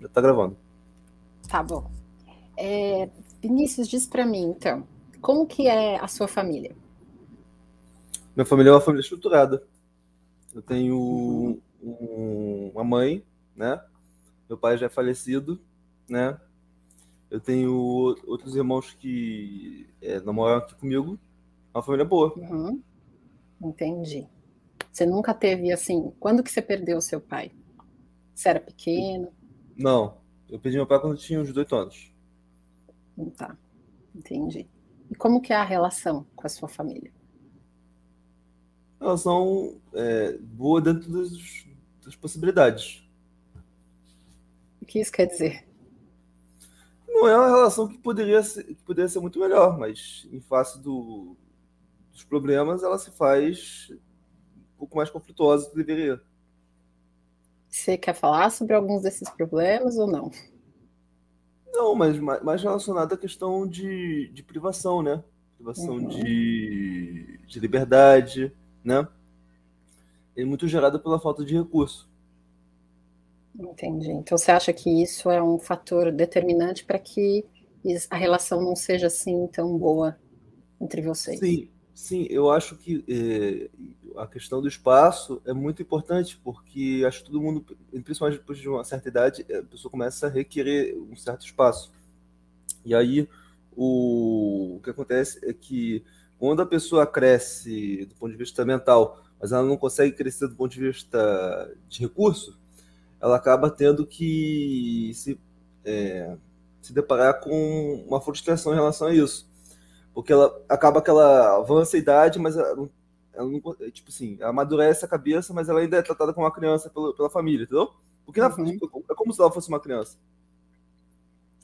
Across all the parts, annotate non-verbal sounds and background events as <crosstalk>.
Já tá gravando. Tá bom. É, Vinícius, diz para mim, então, como que é a sua família? Minha família é uma família estruturada. Eu tenho uhum. um, uma mãe, né? Meu pai já é falecido, né? Eu tenho outros irmãos que é, namoram aqui comigo. Uma família boa. Uhum. Entendi. Você nunca teve assim. Quando que você perdeu o seu pai? Você era pequeno? Não. Eu perdi meu pai quando eu tinha uns 18 anos. Tá. Entendi. E como que é a relação com a sua família? Relação é, boa dentro das, das possibilidades. O que isso quer dizer? Não é uma relação que poderia ser, que poderia ser muito melhor, mas em face do, dos problemas, ela se faz um pouco mais conflituosa do que deveria. Você quer falar sobre alguns desses problemas ou não? Não, mas mais relacionado à questão de, de privação, né? Privação uhum. de, de liberdade, né? É muito gerada pela falta de recurso. Entendi. Então você acha que isso é um fator determinante para que a relação não seja assim tão boa entre vocês? Sim, sim. Eu acho que é, a questão do espaço é muito importante porque acho que todo mundo, principalmente depois de uma certa idade, a pessoa começa a requerer um certo espaço. E aí o, o que acontece é que quando a pessoa cresce do ponto de vista mental, mas ela não consegue crescer do ponto de vista de recurso, ela acaba tendo que se, é, se deparar com uma frustração em relação a isso. Porque ela acaba que ela avança a idade, mas ela não, ela não tipo assim, ela amadurece a cabeça, mas ela ainda é tratada como uma criança pela, pela família, entendeu? Porque uhum. tipo, é como se ela fosse uma criança.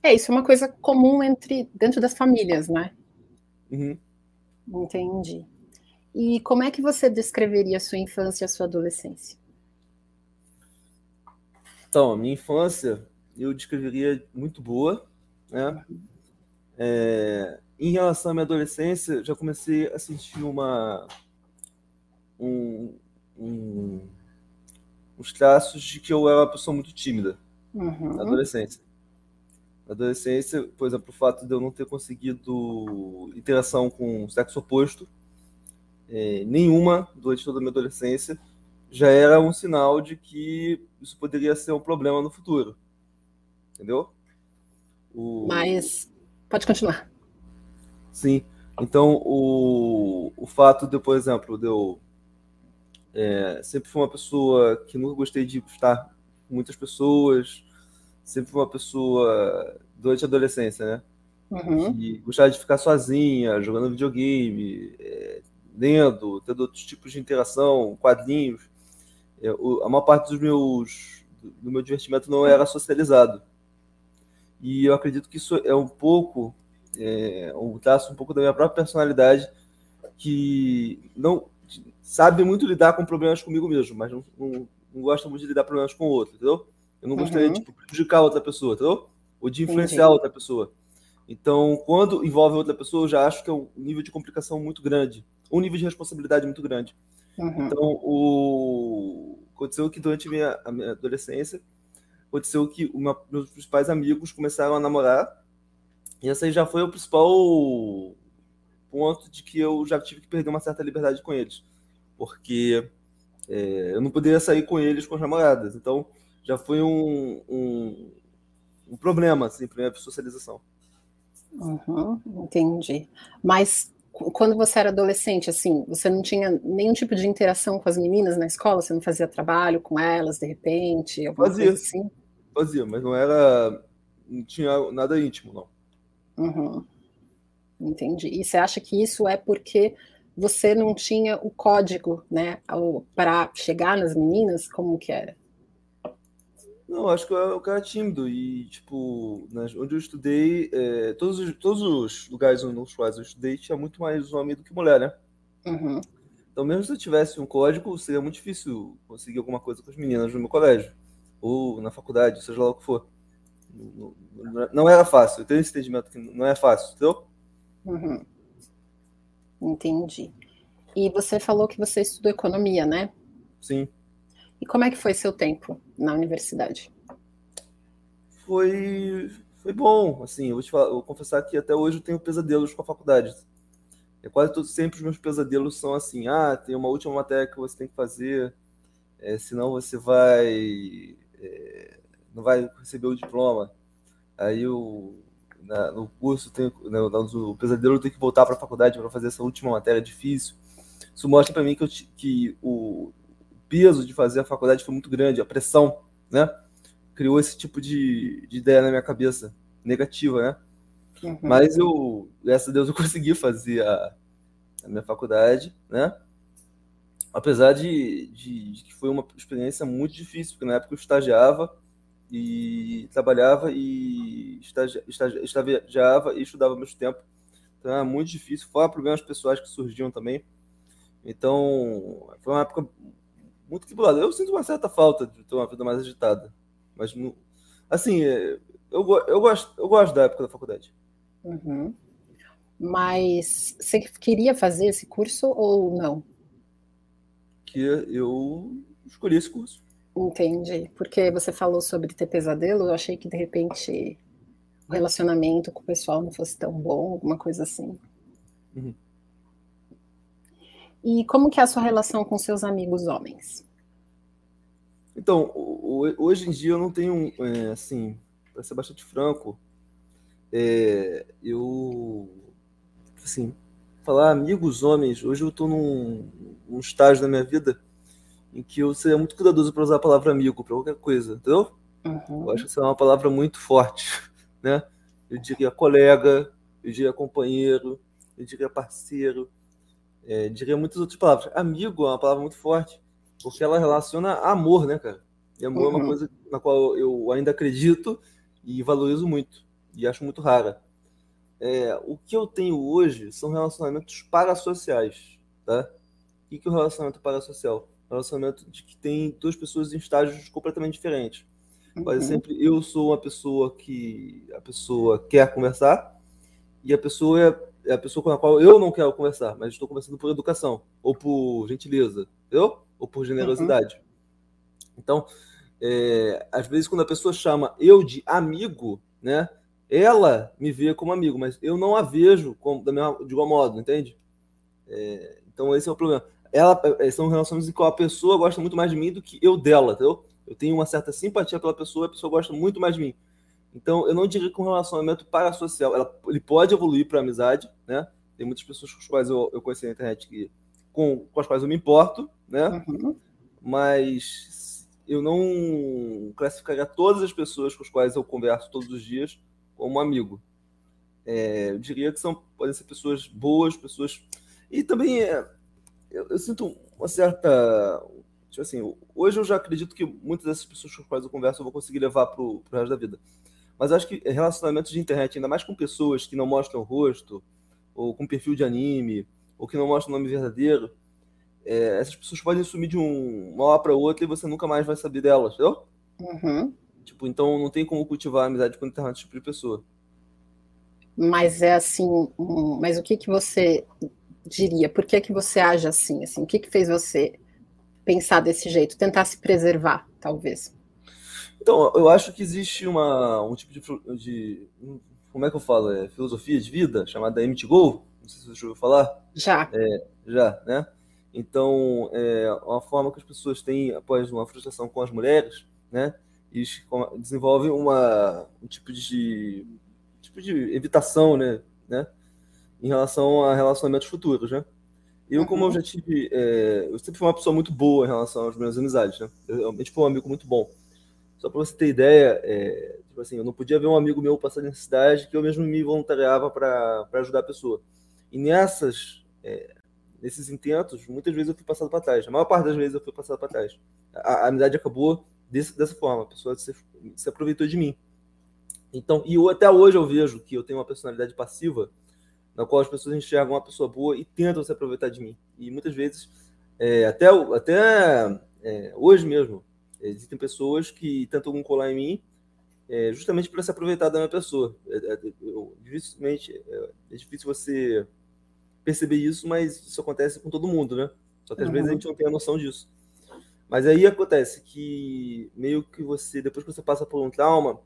É, isso é uma coisa comum entre dentro das famílias, né? Uhum. Entendi. E como é que você descreveria a sua infância e a sua adolescência? Então, a minha infância eu descreveria muito boa, né? É, em relação à minha adolescência, já comecei a sentir uma um, um, uns traços de que eu era uma pessoa muito tímida uhum. na adolescência. Na adolescência, por exemplo, o fato de eu não ter conseguido interação com o sexo oposto, é, nenhuma durante toda a minha adolescência, já era um sinal de que isso poderia ser um problema no futuro. Entendeu? O... Mas pode continuar. Sim. Então, o, o fato de, por exemplo, de eu é, sempre fui uma pessoa que nunca gostei de estar com muitas pessoas, sempre fui uma pessoa, durante a adolescência, né? Uhum. Que gostava de ficar sozinha, jogando videogame, é, lendo, tendo outros tipos de interação, quadrinhos eu, a maior parte dos meus do meu divertimento não era socializado. E eu acredito que isso é um pouco é, um traço um pouco da minha própria personalidade que não sabe muito lidar com problemas comigo mesmo, mas não, não, não gosta muito de lidar problemas com o outro, entendeu? Eu não gostaria uhum. de prejudicar outra pessoa, entendeu? Ou de influenciar Entendi. outra pessoa. Então, quando envolve outra pessoa, eu já acho que é um nível de complicação muito grande, um nível de responsabilidade muito grande. Uhum. Então, o... aconteceu que durante a minha, a minha adolescência, aconteceu que uma, meus principais amigos começaram a namorar, e esse aí já foi o principal ponto de que eu já tive que perder uma certa liberdade com eles, porque é, eu não poderia sair com eles com as namoradas, então já foi um, um, um problema assim, para minha socialização. Uhum, entendi. Mas quando você era adolescente, assim, você não tinha nenhum tipo de interação com as meninas na escola? Você não fazia trabalho com elas, de repente? Fazia, assim? Fazia, mas não era. Não tinha nada íntimo, não. Uhum. Entendi. E você acha que isso é porque você não tinha o código, né, para chegar nas meninas? Como que era? Não, acho que eu, era tímido e, tipo, onde eu estudei, é, todos, os, todos os lugares nos quais eu estudei tinha muito mais homem do que mulher, né? Uhum. Então, mesmo se eu tivesse um código, seria muito difícil conseguir alguma coisa com as meninas no meu colégio ou na faculdade, seja lá o que for. Não, não, não era fácil, eu tenho esse entendimento que não é fácil, entendeu? Uhum. Entendi. E você falou que você estudou economia, né? Sim. E como é que foi seu tempo na universidade? foi, foi bom. Assim, eu vou, te falar, eu vou confessar que até hoje eu tenho pesadelos com a faculdade. É quase todo, sempre os meus pesadelos são assim: ah, tem uma última matéria que você tem que fazer, é, senão você vai. É, não vai receber o diploma. Aí eu, na, no curso, tenho, no, no pesadelo, eu tenho que voltar para a faculdade para fazer essa última matéria difícil. Isso mostra para mim que, eu, que o peso de fazer a faculdade foi muito grande, a pressão, né? Criou esse tipo de, de ideia na minha cabeça, negativa, né? Uhum. Mas eu, graças a Deus, eu <laughs> consegui fazer a, a minha faculdade, né? Apesar de, de, de, que foi uma experiência muito difícil, porque na época eu estagiava e trabalhava e estagi, estagi, estagiava e estudava ao mesmo tempo. Então era muito difícil, fora problemas pessoais que surgiam também. Então, foi uma época muito tribulada. Eu sinto uma certa falta de ter uma vida mais agitada. Mas, assim, eu, eu, gosto, eu gosto da época da faculdade. Uhum. Mas você queria fazer esse curso ou não? Que eu escolhi esse curso. Entendi. Porque você falou sobre ter pesadelo, eu achei que de repente o relacionamento com o pessoal não fosse tão bom, alguma coisa assim. Uhum. E como que é a sua relação com seus amigos homens? Então, hoje em dia eu não tenho, é, assim, para ser bastante franco, é, eu, assim, falar amigos homens, hoje eu estou num, num, estágio da minha vida em que eu seria muito cuidadoso para usar a palavra amigo para qualquer coisa, entendeu? Uhum. Eu acho que isso é uma palavra muito forte, <laughs> né? Eu diria colega, eu diria companheiro, eu diria parceiro, é, diria muitas outras palavras. Amigo é uma palavra muito forte, porque ela relaciona amor, né, cara? E amor uhum. é uma uhum. coisa na qual eu ainda acredito e valorizo muito, e acho muito rara. É, o que eu tenho hoje são relacionamentos parasociais, tá? O que é o relacionamento parasocial? Relacionamento de que tem duas pessoas em estágios completamente diferentes. Uhum. Quase sempre eu sou uma pessoa que a pessoa quer conversar e a pessoa é é a pessoa com a qual eu não quero conversar, mas estou conversando por educação, ou por gentileza, entendeu? Ou por generosidade. Uhum. Então, é, às vezes, quando a pessoa chama eu de amigo, né? Ela me vê como amigo, mas eu não a vejo como, da mesma, de igual modo, entende? É, então, esse é o problema. Ela, é, são relações em que a pessoa gosta muito mais de mim do que eu dela, entendeu? Eu tenho uma certa simpatia pela pessoa, a pessoa gosta muito mais de mim. Então, eu não diria que um relacionamento parasocial, ela, ele pode evoluir para amizade, né? Tem muitas pessoas com as quais eu, eu conheci na internet que, com, com as quais eu me importo, né? Uhum. Mas eu não classificaria todas as pessoas com as quais eu converso todos os dias como amigo. É, eu diria que são podem ser pessoas boas, pessoas e também é, eu, eu, sinto uma certa tipo assim, hoje eu já acredito que muitas dessas pessoas com as quais eu converso eu vou conseguir levar para o resto da vida. Mas acho que relacionamentos de internet, ainda mais com pessoas que não mostram o rosto, ou com perfil de anime, ou que não mostram o nome verdadeiro, é, essas pessoas podem sumir de um, uma hora para outra e você nunca mais vai saber delas, entendeu? Uhum. Tipo, então não tem como cultivar a amizade com determinado tipo de pessoa. Mas é assim, mas o que que você diria? Por que que você age assim? assim? O que que fez você pensar desse jeito? Tentar se preservar, talvez? Então, eu acho que existe uma, um tipo de, de Como é que eu falo? É, filosofia de vida chamada Emmett Go. Não sei se você já ouviu falar. Já. É, já, né? Então, é uma forma que as pessoas têm após uma frustração com as mulheres, né? E desenvolvem uma, um tipo de, tipo de evitação, né? né? Em relação a relacionamentos futuros, né? Eu, como eu uhum. já tive. É, eu sempre fui uma pessoa muito boa em relação às minhas amizades, né? Eu realmente fui um amigo muito bom. Só para você ter ideia, é, tipo assim, eu não podia ver um amigo meu passar necessidade que eu mesmo me voluntariava para ajudar a pessoa. E nessas, é, nesses intentos, muitas vezes eu fui passado para trás. A maior parte das vezes eu fui passado para trás. A, a, amizade acabou desse, dessa forma. A pessoa se, se aproveitou de mim. Então, e eu, até hoje eu vejo que eu tenho uma personalidade passiva, na qual as pessoas enxergam uma pessoa boa e tentam se aproveitar de mim. E muitas vezes, é, até, até é, hoje mesmo, Existem pessoas que tentam colar em mim é, justamente para se aproveitar da minha pessoa. É, é, eu, dificilmente, é, é, difícil você perceber isso, mas isso acontece com todo mundo, né? Só que às uhum. vezes a gente não tem a noção disso. Mas aí acontece que meio que você, depois que você passa por um trauma,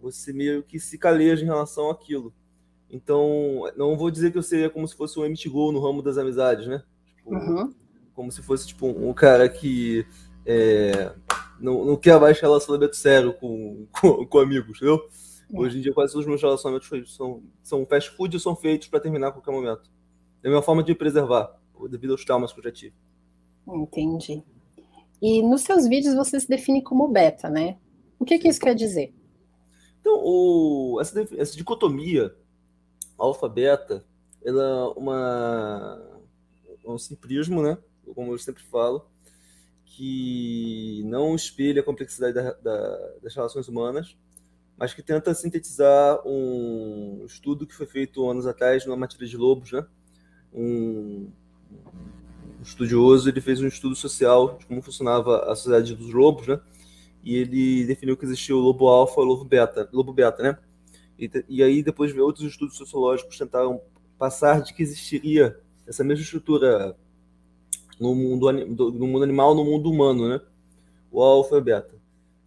você meio que se caleja em relação àquilo. Então, não vou dizer que eu seria como se fosse um MTGO no ramo das amizades, né? Tipo, uhum. Como se fosse, tipo, um cara que é, não, não quer mais relacionamento sério com, <laughs> com, com amigos, entendeu? É. Hoje em dia, quase todos os meus relacionamentos são, são fast food e são feitos para terminar a qualquer momento. É a minha forma de me preservar, devido aos traumas que eu já tive. Entendi. E nos seus vídeos você se define como beta, né? O que, que isso quer dizer? Então, o, essa, essa dicotomia alfa-beta, ela é uma, um simplismo, né? Como eu sempre falo, que não espelha a complexidade da, da, das relações humanas, mas que tenta sintetizar um estudo que foi feito anos atrás numa matéria de lobos, né? Um, um estudioso ele fez um estudo social de como funcionava a sociedade dos lobos, né? E ele definiu que existia o lobo alfa e o lobo beta, lobo beta, né? E, e aí depois outros estudos sociológicos tentaram passar de que existiria essa mesma estrutura no mundo, no mundo animal, no mundo humano, né? O alfa e o beta.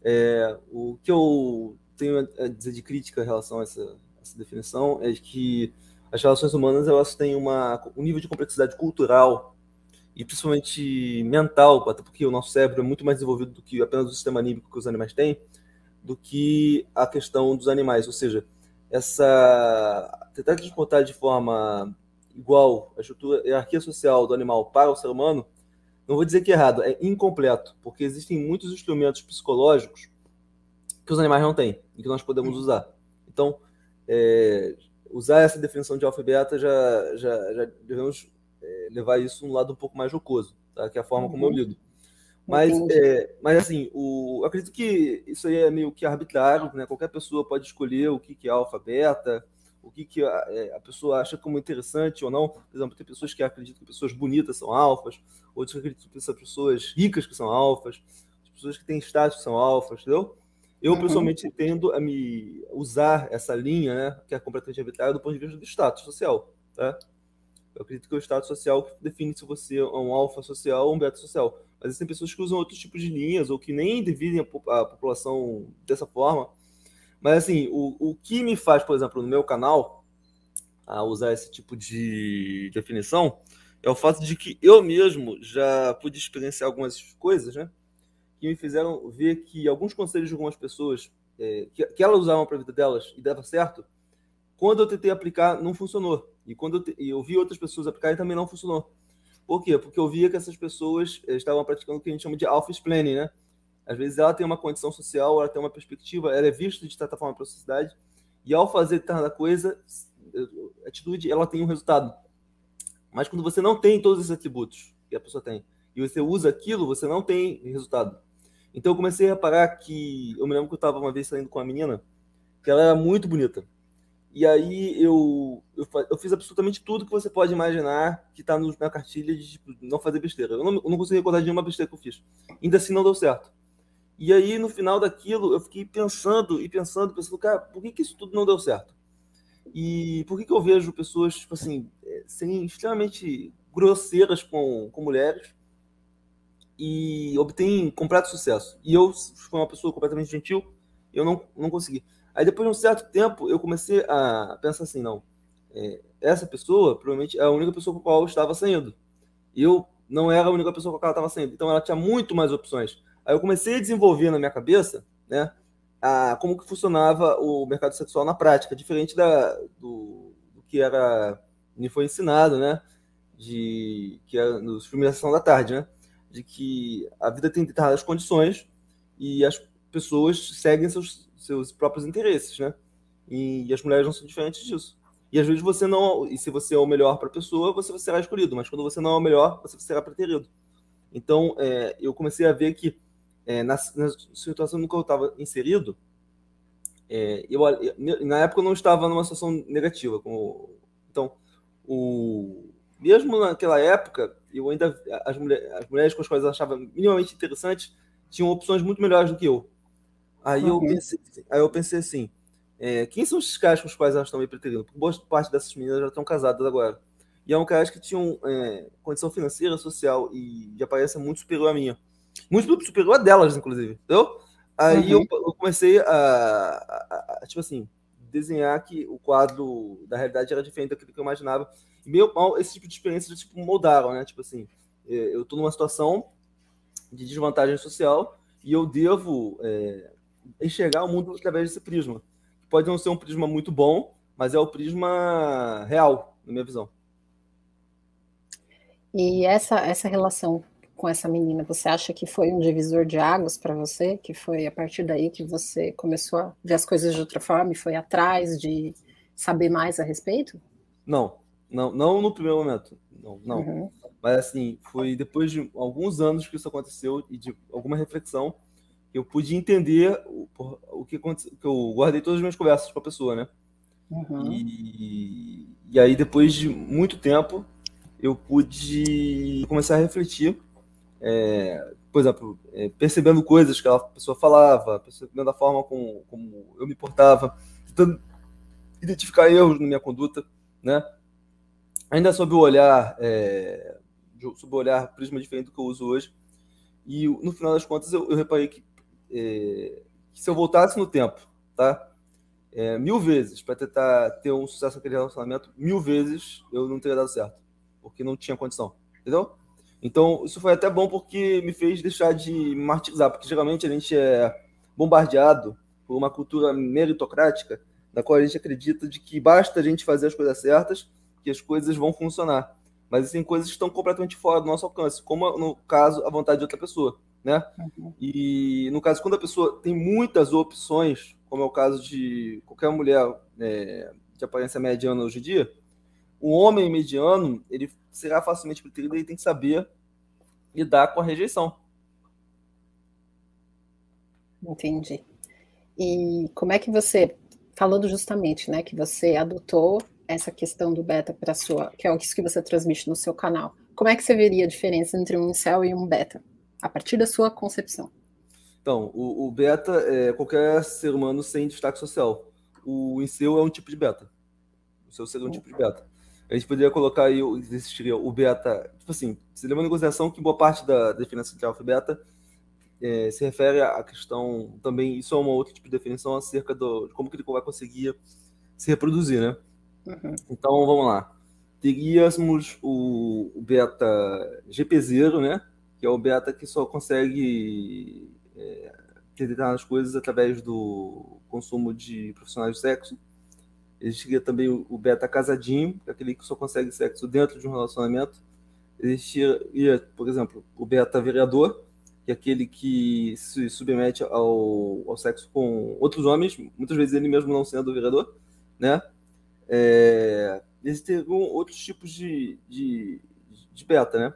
É, o que eu tenho a dizer de crítica em relação a essa, essa definição é que as relações humanas elas têm uma, um nível de complexidade cultural e principalmente mental, até porque o nosso cérebro é muito mais desenvolvido do que apenas o sistema anímico que os animais têm, do que a questão dos animais. Ou seja, essa tentar descontar de forma igual a estrutura, a hierarquia social do animal para o ser humano, não vou dizer que é errado, é incompleto, porque existem muitos instrumentos psicológicos que os animais não têm e que nós podemos usar. Então, é, usar essa definição de alfa e beta já, já, já devemos é, levar isso um lado um pouco mais jocoso, tá? que é a forma uhum. como eu uhum. lido. Mas, é, mas assim, o, acredito que isso aí é meio que arbitrário, né? Qualquer pessoa pode escolher o que, que é alfa, beta, o que, que a, é, a, pessoa acha como interessante ou não. Por exemplo, tem pessoas que acreditam que pessoas bonitas são alfas, outros acreditam que são pessoas ricas que são alfas, pessoas que têm status são alfas, entendeu? Eu, uhum. pessoalmente, tendo a me usar essa linha, né, que é completamente arbitrária do ponto de vista do status social, tá? Eu acredito que é o status social que define se você é um alfa social ou um beta social. Mas existem pessoas que usam outros tipos de linhas ou que nem dividem a, a população dessa forma. Mas, assim, o, o que me faz, por exemplo, no meu canal, a usar esse tipo de definição, é o fato de que eu mesmo já pude experienciar algumas coisas, né? Que me fizeram ver que alguns conselhos de algumas pessoas, é, que, que elas usavam para a vida delas e dava certo, quando eu tentei aplicar, não funcionou. E quando eu, te, eu vi outras pessoas aplicarem, também não funcionou. Por quê? Porque eu via que essas pessoas eh, estavam praticando o que a gente chama de alpha planning, né? Às vezes ela tem uma condição social, ela tem uma perspectiva, ela é vista de certa forma pela sociedade, e ao fazer determinada coisa, a atitude, ela tem um resultado. Mas quando você não tem todos esses atributos que a pessoa tem, e você usa aquilo, você não tem resultado. Então eu comecei a reparar que, eu me lembro que eu estava uma vez saindo com uma menina, que ela era muito bonita, e aí eu, eu, eu, fiz absolutamente tudo que você pode imaginar que está na cartilha de tipo, não fazer besteira. Eu não, eu não consegui recordar de nenhuma besteira que eu fiz. Ainda assim não deu certo. E aí, no final daquilo, eu fiquei pensando e pensando, pensando, cara, por que, que isso tudo não deu certo? E por que, que eu vejo pessoas, tipo assim, é, extremamente grosseiras com, com mulheres e obtêm completo sucesso? E eu fui uma pessoa completamente gentil, eu não, não consegui. Aí depois de um certo tempo, eu comecei a pensar assim, não, é, essa pessoa provavelmente é a única pessoa com a qual eu estava saindo. Eu não era a única pessoa com a qual ela estava saindo. Então ela tinha muito mais opções. Aí eu comecei a desenvolver na minha cabeça, né, a, como que funcionava o mercado sexual na prática, diferente da, do, do que era me foi ensinado, né, de que era nos filmes da sessão da tarde, né, de que a vida tem determinadas condições e as pessoas seguem seus seus próprios interesses, né? E, e, as mulheres não são diferentes disso. E às vezes você não, e se você é o melhor para a pessoa, você será escolhido, mas quando você não é o melhor, você será preterido. Então, é, eu comecei a ver que é, na, na, situação no que eu estava inserido, é, eu, na época eu não estava numa situação negativa. Com, então, o, mesmo naquela época, eu ainda as, mulher, as mulheres com as quais eu achava minimamente interessantes tinham opções muito melhores do que eu. Aí, uhum. eu, pensei, aí eu pensei assim: é, quem são esses caras com os quais elas estão me preterindo? Porque boa parte dessas meninas já estão casadas agora. E é um caras que tinham é, condição financeira, social e de aparência muito superior à minha. Muito superior a delas, inclusive. Entendeu? Aí uhum. eu, eu, comecei a, a, a, tipo assim, desenhar que o quadro da realidade era diferente daquilo que eu imaginava. E meio mal, esse tipo de experiência tipo, moldaram, né? Tipo assim, é, eu estou numa situação de desvantagem social e eu devo é, enxergar o mundo através desse prisma. Pode não ser um prisma muito bom, mas é o prisma real, na minha visão. E essa, essa relação com essa menina, você acha que foi um divisor de águas para você? Que foi a partir daí que você começou a ver as coisas de outra forma e foi atrás de saber mais a respeito? Não, não, não no primeiro momento. Não, não. Uhum. Mas assim, foi depois de alguns anos que isso aconteceu e de alguma reflexão eu pude entender o, o que aconteceu, que eu guardei todas as minhas conversas com a pessoa, né? Uhum. E, e aí, depois de muito tempo, eu pude começar a refletir, é, por exemplo, é, percebendo coisas que a pessoa falava, percebendo a forma como, como eu me portava, tentando identificar erros na minha conduta, né? Ainda sob o olhar, é, sob o olhar prisma diferente do que eu uso hoje. E no final das contas, eu, eu reparei que, é, se eu voltasse no tempo, tá? É, mil vezes para tentar ter um sucesso naquele relacionamento, mil vezes eu não teria dado certo porque não tinha condição, entendeu? Então, isso foi até bom porque me fez deixar de me martirizar, porque geralmente a gente é bombardeado por uma cultura meritocrática, na qual a gente acredita de que basta a gente fazer as coisas certas que as coisas vão funcionar. Mas existem coisas que estão completamente fora do nosso alcance, como no caso a vontade de outra pessoa, né? Uhum. E no caso quando a pessoa tem muitas opções, como é o caso de qualquer mulher é, de aparência mediana hoje em dia, o homem mediano, ele será facilmente preterido, ele tem que saber lidar com a rejeição. Entendi. E como é que você, falando justamente, né, que você adotou essa questão do beta para sua, que é isso que você transmite no seu canal, como é que você veria a diferença entre um incel e um beta, a partir da sua concepção? Então, o, o beta é qualquer ser humano sem destaque social. O incel é um tipo de beta. O seu seria um tipo de beta a gente poderia colocar aí, existiria o beta, tipo assim, se leva em consideração que boa parte da definição de alfa e beta é, se refere à questão também, isso é uma outra tipo de definição acerca do, de como que ele vai conseguir se reproduzir, né? Uhum. Então, vamos lá. Teríamos o, o beta GP0, né? Que é o beta que só consegue é, determinadas coisas através do consumo de profissionais de sexo Existiria também o beta casadinho, aquele que só consegue sexo dentro de um relacionamento. Existiria, por exemplo, o beta vereador, que é aquele que se submete ao, ao sexo com outros homens, muitas vezes ele mesmo não sendo vereador, né? É, outros tipos de, de, de beta, né?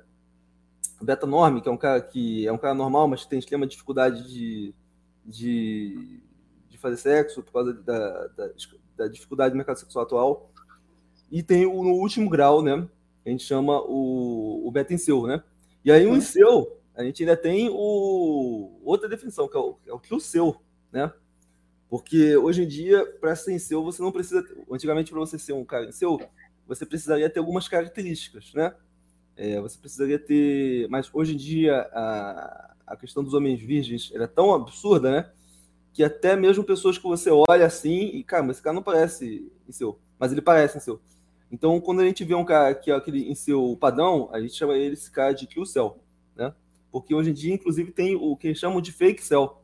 O beta norme, que é um cara que é um cara normal, mas tem extrema dificuldade de, de, de fazer sexo por causa da, da da dificuldade do mercado sexual atual. E tem o no último grau, né? A gente chama o, o beta incel, né? E aí o uhum. incel, a gente ainda tem o outra definição, que é o, é o true seu, né? Porque hoje em dia, para ser incel, você não precisa. Antigamente, para você ser um cara incel, você precisaria ter algumas características, né? É, você precisaria ter. Mas hoje em dia, a, a questão dos homens virgens é tão absurda, né? que até mesmo pessoas que você olha assim e, cara, mas esse cara não parece em seu, mas ele parece em seu. Então, quando a gente vê um cara que é aquele em seu padrão, a gente chama ele esse cara de kill cell, né? Porque hoje em dia, inclusive, tem o que chamam de fake cell,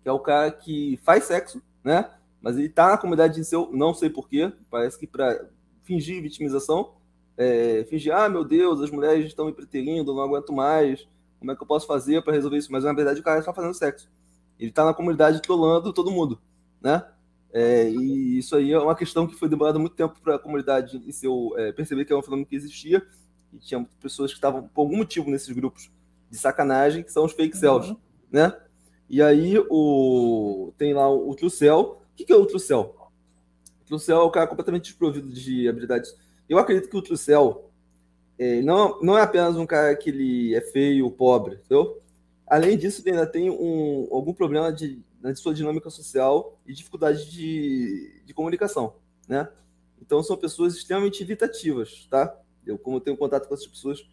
que é o cara que faz sexo, né? Mas ele tá na comunidade de seu, não sei porquê, parece que para fingir vitimização, é, fingir, ah, meu Deus, as mulheres estão me preterindo, não aguento mais, como é que eu posso fazer para resolver isso? Mas na verdade o cara está fazendo sexo. Ele está na comunidade trollando todo mundo, né? É, e isso aí é uma questão que foi demorada muito tempo para a comunidade em seu, é, perceber que é um fenômeno que existia e tinha pessoas que estavam por algum motivo nesses grupos de sacanagem, que são os fake cells, uhum. né? E aí o, tem lá o, Cell. O que, que é o True Cell? O True Cell é o cara completamente desprovido de habilidades. Eu acredito que o True Cell é, não, não é apenas um cara que ele é feio, pobre, entendeu? Além disso, ele ainda tem um, algum problema de, de sua dinâmica social e dificuldade de, de comunicação, né? Então, são pessoas extremamente evitativas, tá? Eu, como tenho contato com essas pessoas,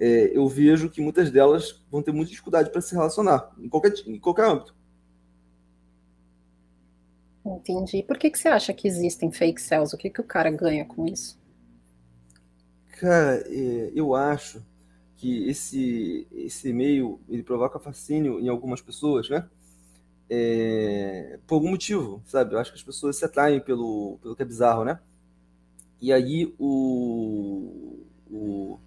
é, eu vejo que muitas delas vão ter muita dificuldade para se relacionar, em qualquer, em qualquer âmbito. Entendi. Por que, que você acha que existem fake sales? O que, que o cara ganha com isso? Cara, é, eu acho que esse, esse e-mail ele provoca fascínio em algumas pessoas, né? É, por algum motivo, sabe? Eu acho que as pessoas se atraem pelo, pelo que é bizarro, né? E aí o, o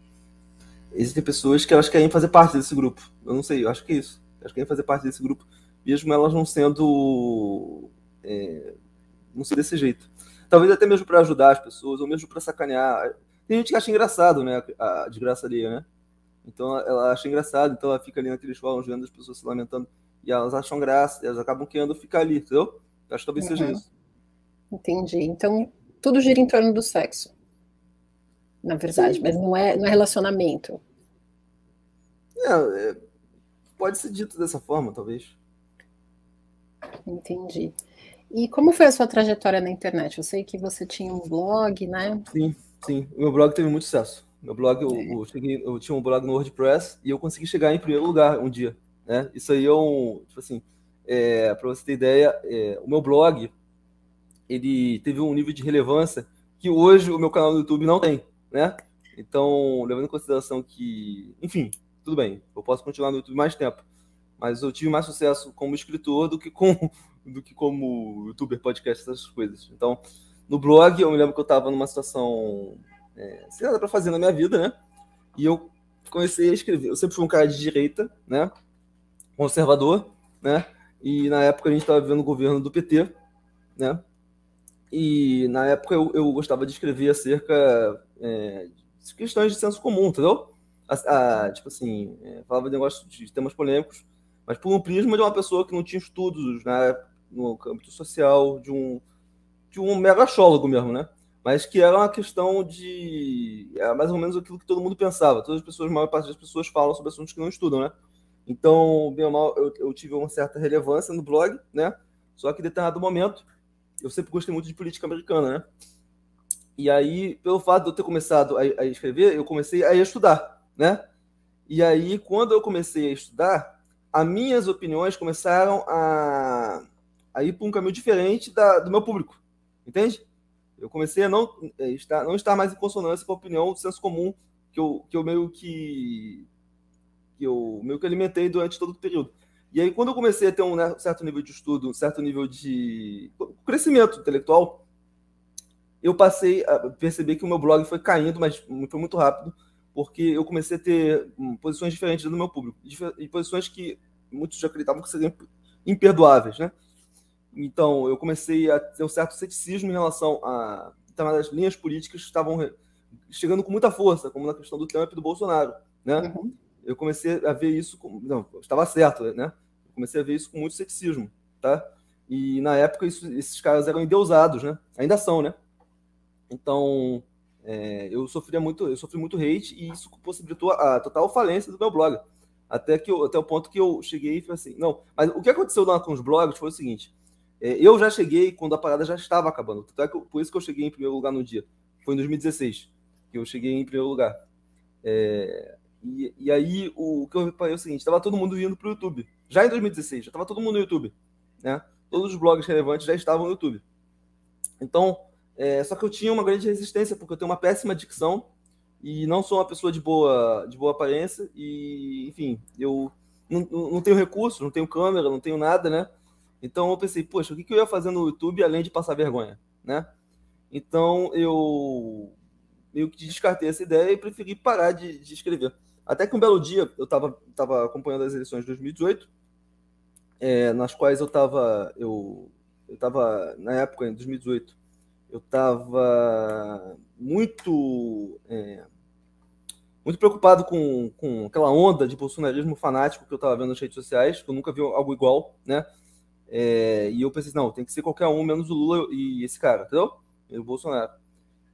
existem pessoas que elas querem fazer parte desse grupo. Eu não sei, eu acho que é isso. Elas querem fazer parte desse grupo, mesmo elas não sendo. É, não ser desse jeito. Talvez até mesmo para ajudar as pessoas, ou mesmo para sacanear. Tem gente que acha engraçado, né? A desgraça ali, né? Então ela acha engraçado, então ela fica ali naqueles fóruns vendo as pessoas se lamentando. E elas acham graça, elas acabam querendo ficar ali, entendeu? Eu acho que talvez uhum. seja isso. Entendi. Então, tudo gira em torno do sexo. Na verdade, Sim. mas não é, não é relacionamento. É, é, pode ser dito dessa forma, talvez. Entendi. E como foi a sua trajetória na internet? Eu sei que você tinha um blog, né? Sim, sim. Meu blog teve muito sucesso. Meu blog, eu, é. eu, cheguei, eu tinha um blog no WordPress e eu consegui chegar em primeiro lugar um dia, né? Isso aí é um, tipo assim, é, para você ter ideia, é, o meu blog, ele teve um nível de relevância que hoje o meu canal no YouTube não tem, né? Então, levando em consideração que, enfim, tudo bem, eu posso continuar no YouTube mais tempo, mas eu tive mais sucesso como escritor do que, com, <laughs> do que como youtuber, podcast, essas coisas. Então, no blog, eu me lembro que eu estava numa situação é, sem nada para fazer na minha vida, né? E eu comecei a escrever. Eu sempre fui um cara de direita, né? Conservador, né? E na época a gente estava vivendo o governo do PT, né? E na época eu, eu gostava de escrever acerca é, de questões de senso comum, entendeu? A, a, tipo assim, é, falava de negócios de temas polêmicos, mas por um prisma de uma pessoa que não tinha estudos né, no âmbito social, de um, de um megachólogo mesmo, né? Mas que era uma questão de. Era mais ou menos aquilo que todo mundo pensava. Todas as pessoas, a maior parte das pessoas falam sobre assuntos que não estudam, né? Então, bem ou mal, eu, eu tive uma certa relevância no blog, né? Só que em determinado momento, eu sempre gostei muito de política americana, né? E aí, pelo fato de eu ter começado a, a escrever, eu comecei a estudar, né? E aí, quando eu comecei a estudar, as minhas opiniões começaram a, a ir para um caminho diferente da, do meu público, entende? Eu comecei a não é, estar, não estar mais em consonância com a opinião do senso comum que eu, que eu meio que que eu meio que alimentei durante todo o período. E aí, quando eu comecei a ter um né, certo nível de estudo, um certo nível de crescimento intelectual, eu passei a perceber que o meu blog foi caindo, mas foi muito rápido, porque eu comecei a ter hum, posições diferentes do meu público, e posições que muitos já acreditavam que seriam imperdoáveis, né? Então, eu comecei a ter um certo ceticismo em relação a determinadas linhas políticas que estavam chegando com muita força, como na questão do Trump e do Bolsonaro, né? Uhum. Eu comecei a ver isso, com, não, estava certo, né? Eu comecei a ver isso com muito ceticismo, tá? E na época isso, esses caras eram endeusados, né? Ainda são, né? Então, é, eu sofria muito, eu sofri muito hate e isso possibilitou a total falência do meu blog. Até, que eu, até o ponto que eu cheguei e falei assim, não, mas o que aconteceu lá com os blogs foi o seguinte, é, eu já cheguei quando a parada já estava acabando, é por isso que eu cheguei em primeiro lugar no dia, foi em 2016, que eu cheguei em primeiro lugar. É, e, e, aí o, que eu reparei é o seguinte, estava todo mundo indo para o YouTube, já em 2016, já estava todo mundo no YouTube, né? Todos os blogs relevantes já estavam no YouTube. Então, é, só que eu tinha uma grande resistência, porque eu tenho uma péssima dicção, e não sou uma pessoa de boa, de boa aparência e, enfim, eu não, não tenho recursos, não tenho câmera, não tenho nada, né? Então eu pensei, poxa, o que, eu ia fazer no YouTube além de passar vergonha, né? Então eu meio que descartei essa ideia e preferi parar de, de escrever. Até que um belo dia eu estava tava acompanhando as eleições de 2018, é, nas quais eu estava eu eu estava na época em 2018 eu estava muito é, muito preocupado com, com aquela onda de bolsonarismo fanático que eu estava vendo nas redes sociais, que eu nunca vi algo igual, né? É, e eu pensei, não, tem que ser qualquer um, menos o Lula e esse cara, entendeu? E o Bolsonaro.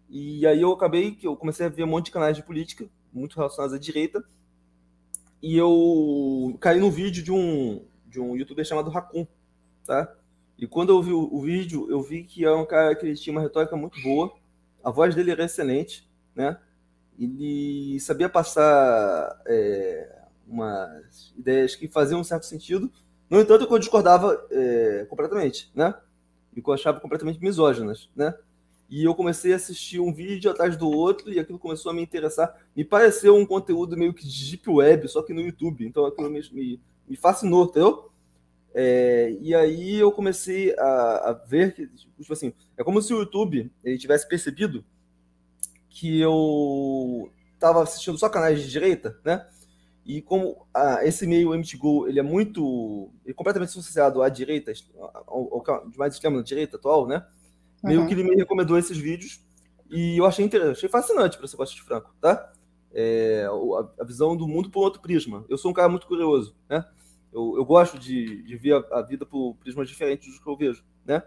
E aí eu acabei que eu comecei a ver um monte de canais de política, muito relacionados à direita, e eu caí no vídeo de um, de um youtuber chamado Raccoon, tá? E quando eu vi o, o vídeo, eu vi que é um cara que tinha uma retórica muito boa, a voz dele era excelente, né? ele sabia passar é, umas ideias que faziam um certo sentido, no entanto, eu discordava é, completamente, né? e que eu achava completamente misóginas, né? E eu comecei a assistir um vídeo atrás do outro e aquilo começou a me interessar. Me pareceu um conteúdo meio que de deep web, só que no YouTube. Então aquilo me, me, me fascinou, entendeu? É, e aí eu comecei a, a, ver que, tipo assim, é como se o YouTube ele tivesse percebido que eu estava assistindo só canais de direita, né? E como a, esse meio MTGO ele é muito, ele é completamente associado à direita, ao, ao, de mais extremo da direita atual, né? Meio uhum. que ele me recomendou esses vídeos e eu achei interessante, achei fascinante para você gostar de Franco, tá? É, a, a, visão do mundo por outro prisma. Eu sou um cara muito curioso, né? Eu, eu gosto de, de ver a, a, vida por prismas diferentes dos que eu vejo, né?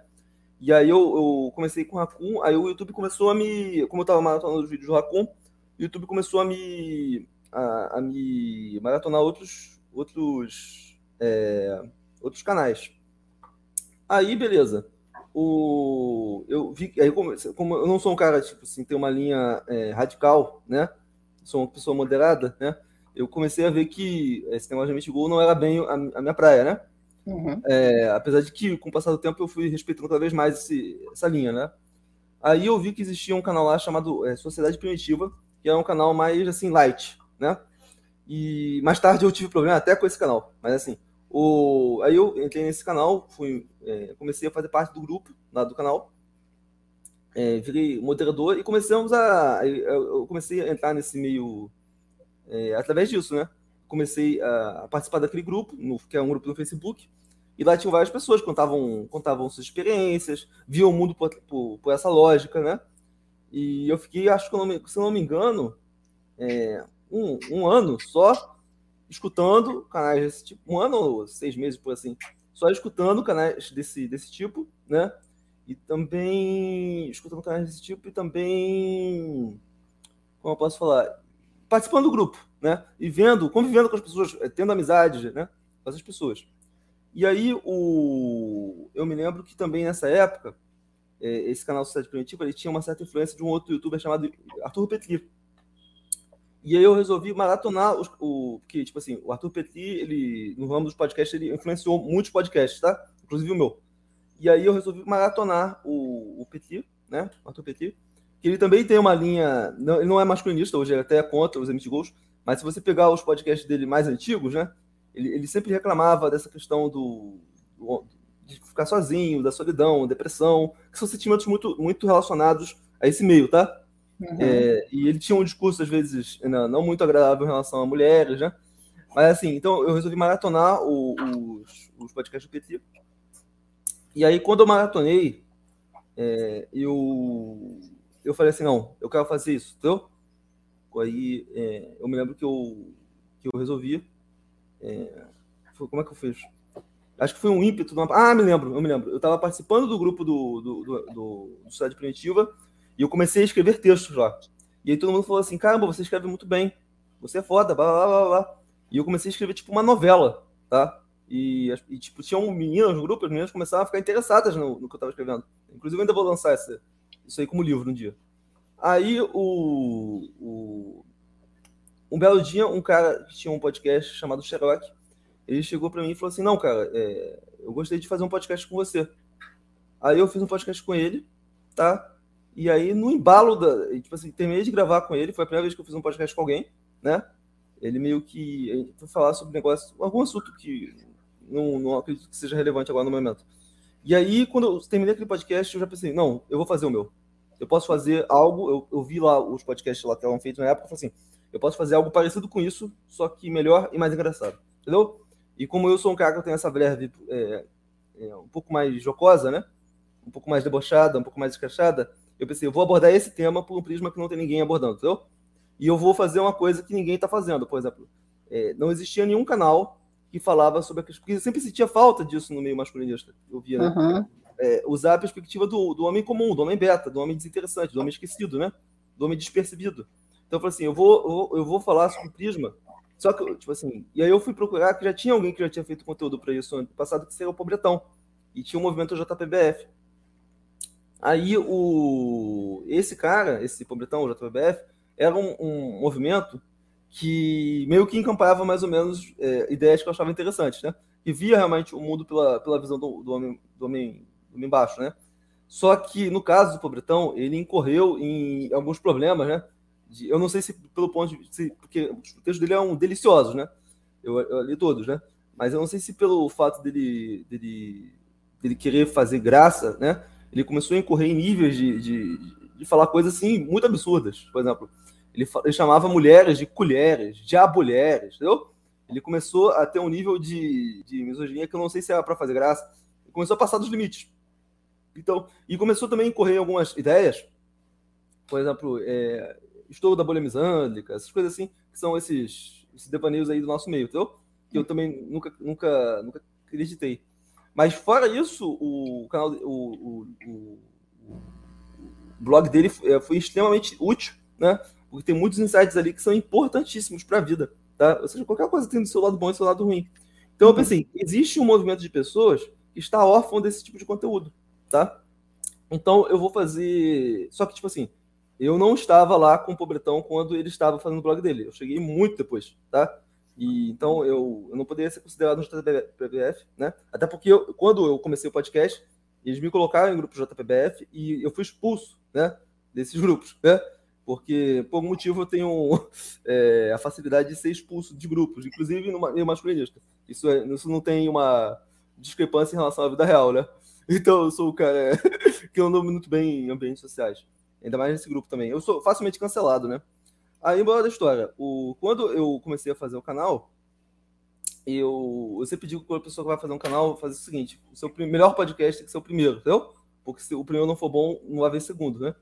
E aí eu, eu comecei com o Raccoon, aí o YouTube começou a me, como eu estava maratonando os vídeos do Raccoon, o YouTube começou a me, a, a me maratonar outros, outros, é, outros canais. Aí, beleza. O, eu vi aí como, como, eu não sou um cara tipo assim tem uma linha é, radical né? Sou uma pessoa moderada né? Eu comecei a ver que esse negócio de gol não era bem a, a minha praia né? Uhum. é, apesar de que com o passar do tempo eu fui respeitando cada vez mais esse, essa linha né? Aí eu vi que existia um canal lá chamado é, Sociedade Primitiva que é um canal mais assim light né e mais tarde eu tive problema até com esse canal mas assim o, aí eu entrei nesse canal, fui, é, comecei a fazer parte do grupo lá do canal, é, virei moderador e começamos a. Eu comecei a entrar nesse meio é, através disso, né? Comecei a, participar daquele grupo, no, que é um grupo no Facebook, e lá tinham várias pessoas que contavam, contavam suas experiências, viam o mundo por, por, por essa lógica, né? E eu fiquei, acho que, se eu não me engano, é, um, um ano só escutando canais desse tipo, um ano ou seis meses por assim, só escutando canais desse, desse tipo, né? E também escutando canais desse tipo e também, como eu posso falar, participando do grupo, né? E vendo, convivendo com as pessoas, eh, tendo amizade, né? Com essas pessoas. E aí o, eu me lembro que também nessa época, é, esse canal Sociedade Primitiva, ele tinha uma certa influência de um outro youtuber chamado Arthur Petri, e aí eu resolvi maratonar os, o. Porque, tipo assim, o Arthur Petri, ele, no ramo dos podcasts, ele influenciou muitos podcasts, tá? Inclusive o meu. E aí eu resolvi maratonar o, o Petri, né? O Arthur Petri. Que ele também tem uma linha. Não, ele não é masculinista, hoje ele até é contra os MTGOs. Mas se você pegar os podcasts dele mais antigos, né? Ele, ele sempre reclamava dessa questão do, do de ficar sozinho, da solidão, depressão, que são sentimentos muito, muito relacionados a esse meio, tá? Uhum. É, e ele tinha um discurso, às vezes, não, não, muito agradável em relação a mulheres, né? Mas assim, então eu resolvi maratonar o, os, os podcasts do PT. E aí, quando eu maratonei, é, eu, eu falei assim, não, eu quero fazer isso, entendeu? Aí é, eu me lembro que eu, que eu resolvi. É, foi, como é que eu fiz? Acho que foi um ímpeto. Ah, me lembro, eu me lembro. Eu estava participando do grupo do, do, do, do, do Cidade Primitiva e eu comecei a escrever textos lá. E aí todo mundo falou assim: caramba, você escreve muito bem. Você é foda, blá blá blá blá. E eu comecei a escrever tipo uma novela, tá? E, e tipo, tinham meninas no grupo, as meninas começaram a ficar interessadas no, no que eu estava escrevendo. Inclusive, eu ainda vou lançar essa, isso aí como livro um dia. Aí, o, o, um belo dia, um cara que tinha um podcast chamado Sherlock, ele chegou para mim e falou assim: Não, cara, é, eu gostaria de fazer um podcast com você. Aí eu fiz um podcast com ele, tá? E aí, no embalo da. Tipo assim, terminei de gravar com ele, foi a primeira vez que eu fiz um podcast com alguém, né? Ele meio que. Foi falar sobre negócio, algum assunto que não, não acredito que seja relevante agora no momento. E aí, quando eu terminei aquele podcast, eu já pensei, não, eu vou fazer o meu. Eu posso fazer algo, eu, eu vi lá os podcasts lá que estavam feitos na época, eu falei assim, eu posso fazer algo parecido com isso, só que melhor e mais engraçado. Entendeu? E como eu sou um cara que eu tenho essa verve é, é, um pouco mais jocosa, né? Um pouco mais debochada, um pouco mais escrachada, eu pensei, eu vou abordar esse tema por um prisma que não tem ninguém abordando, entendeu? E eu vou fazer uma coisa que ninguém está fazendo, por exemplo. É, não existia nenhum canal que falava sobre a questão, porque sempre sentia falta disso no meio masculinista, eu via, né? Uhum. É, usar a perspectiva do, do homem comum, do homem beta, do homem desinteressante, do homem esquecido, né? Do homem despercebido. Então eu falei assim, eu vou, eu vou, eu vou falar sobre o prisma, só que, tipo assim, e aí eu fui procurar que já tinha alguém que já tinha feito conteúdo para isso ano passado, que seria o Pobretão. E tinha o um movimento JPBF. Aí o esse cara, esse pobretão, o JBF, era um, um, movimento que meio que encampava mais ou menos é, ideias que eu achava interessantes, né? E via realmente o mundo pela, pela visão do, do, homem, do homem embaixo, né? Só que no caso do Pobretão, ele incorreu em alguns problemas, né? De, eu não sei se pelo ponto de vista, porque o texto dele é um delicioso, né? Eu, eu li todos, né? Mas eu não sei se pelo fato dele, dele, dele querer fazer graça, né? Ele começou a incorrer em níveis de, de, de falar coisas assim muito absurdas. Por exemplo, ele, ele chamava mulheres de colheres, de abulheres, entendeu? Ele começou a ter um nível de, de misoginia que eu não sei se era para fazer graça. Ele começou a passar dos limites. Então, e começou também a incorrer em algumas ideias, por exemplo, é, estouro da bolha misândrica, essas coisas assim, que são esses, esses devaneios aí do nosso meio, entendeu? Que eu também nunca, nunca, nunca acreditei. Mas fora isso, o canal, o, o, o, o blog dele foi, foi extremamente útil, né? Porque tem muitos insights ali que são importantíssimos para a vida, tá? Ou seja, qualquer coisa tem do seu lado bom e do seu lado ruim. Então eu uhum. pensei, existe um movimento de pessoas que está órfão desse tipo de conteúdo, tá? Então eu vou fazer. Só que, tipo assim, eu não estava lá com o Pobretão quando ele estava fazendo o blog dele. Eu cheguei muito depois, tá? E, então eu, eu não poderia ser considerado um JPBF, né? Até porque eu, quando eu comecei o podcast, eles me colocaram em grupo JPBF e eu fui expulso, né? Desses grupos, né? Porque, por algum motivo, eu tenho <laughs> é, a facilidade de ser expulso de grupos, inclusive no meio masculinista. Isso, é, isso não tem uma discrepância em relação à vida real, né? <laughs> Então, eu sou o cara <laughs> que eu ando muito bem em ambientes sociais. Ainda mais nesse grupo também. Eu sou facilmente cancelado, né? Aí, embora da história, o, quando eu comecei a fazer o canal, eu, eu sempre digo que quando a pessoa vai fazer um canal, fazer o seguinte: o seu melhor podcast tem que ser o primeiro, entendeu? Porque se o primeiro não for bom, não vai haver segundo, né?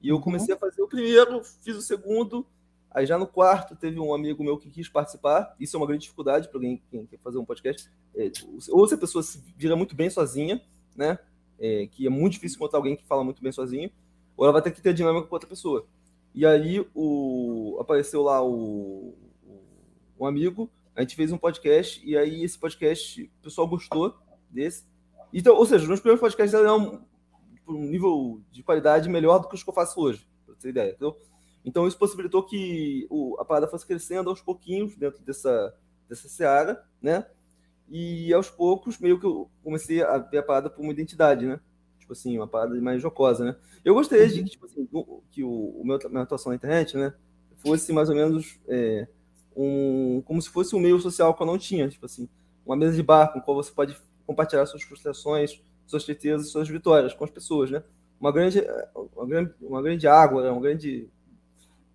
E eu uhum. comecei a fazer o primeiro, fiz o segundo, aí já no quarto teve um amigo meu que quis participar. Isso é uma grande dificuldade para alguém que quer fazer um podcast. É, ou se a pessoa se vira muito bem sozinha, né? É, que é muito difícil encontrar alguém que fala muito bem sozinho, ou ela vai ter que ter dinâmica com outra pessoa. E aí o, apareceu lá o, o, um amigo, a gente fez um podcast, e aí esse podcast, o pessoal gostou desse. Então, ou seja, os meus primeiros podcasts eram um nível de qualidade melhor do que os que eu faço hoje, pra ter ideia. Entendeu? Então isso possibilitou que o, a parada fosse crescendo aos pouquinhos dentro dessa, dessa seara, né? E aos poucos, meio que eu comecei a ver a parada por uma identidade, né? Tipo assim, uma parada mais jocosa, né? Eu gostaria de uhum. tipo assim, que o, o meu, minha atuação na internet, né? Fosse mais ou menos é, um, como se fosse um meio social que eu não tinha, tipo assim, uma mesa de bar com qual você pode compartilhar suas frustrações, suas certezas, suas vitórias com as pessoas, né? Uma grande, uma grande, uma grande água, né? um grande,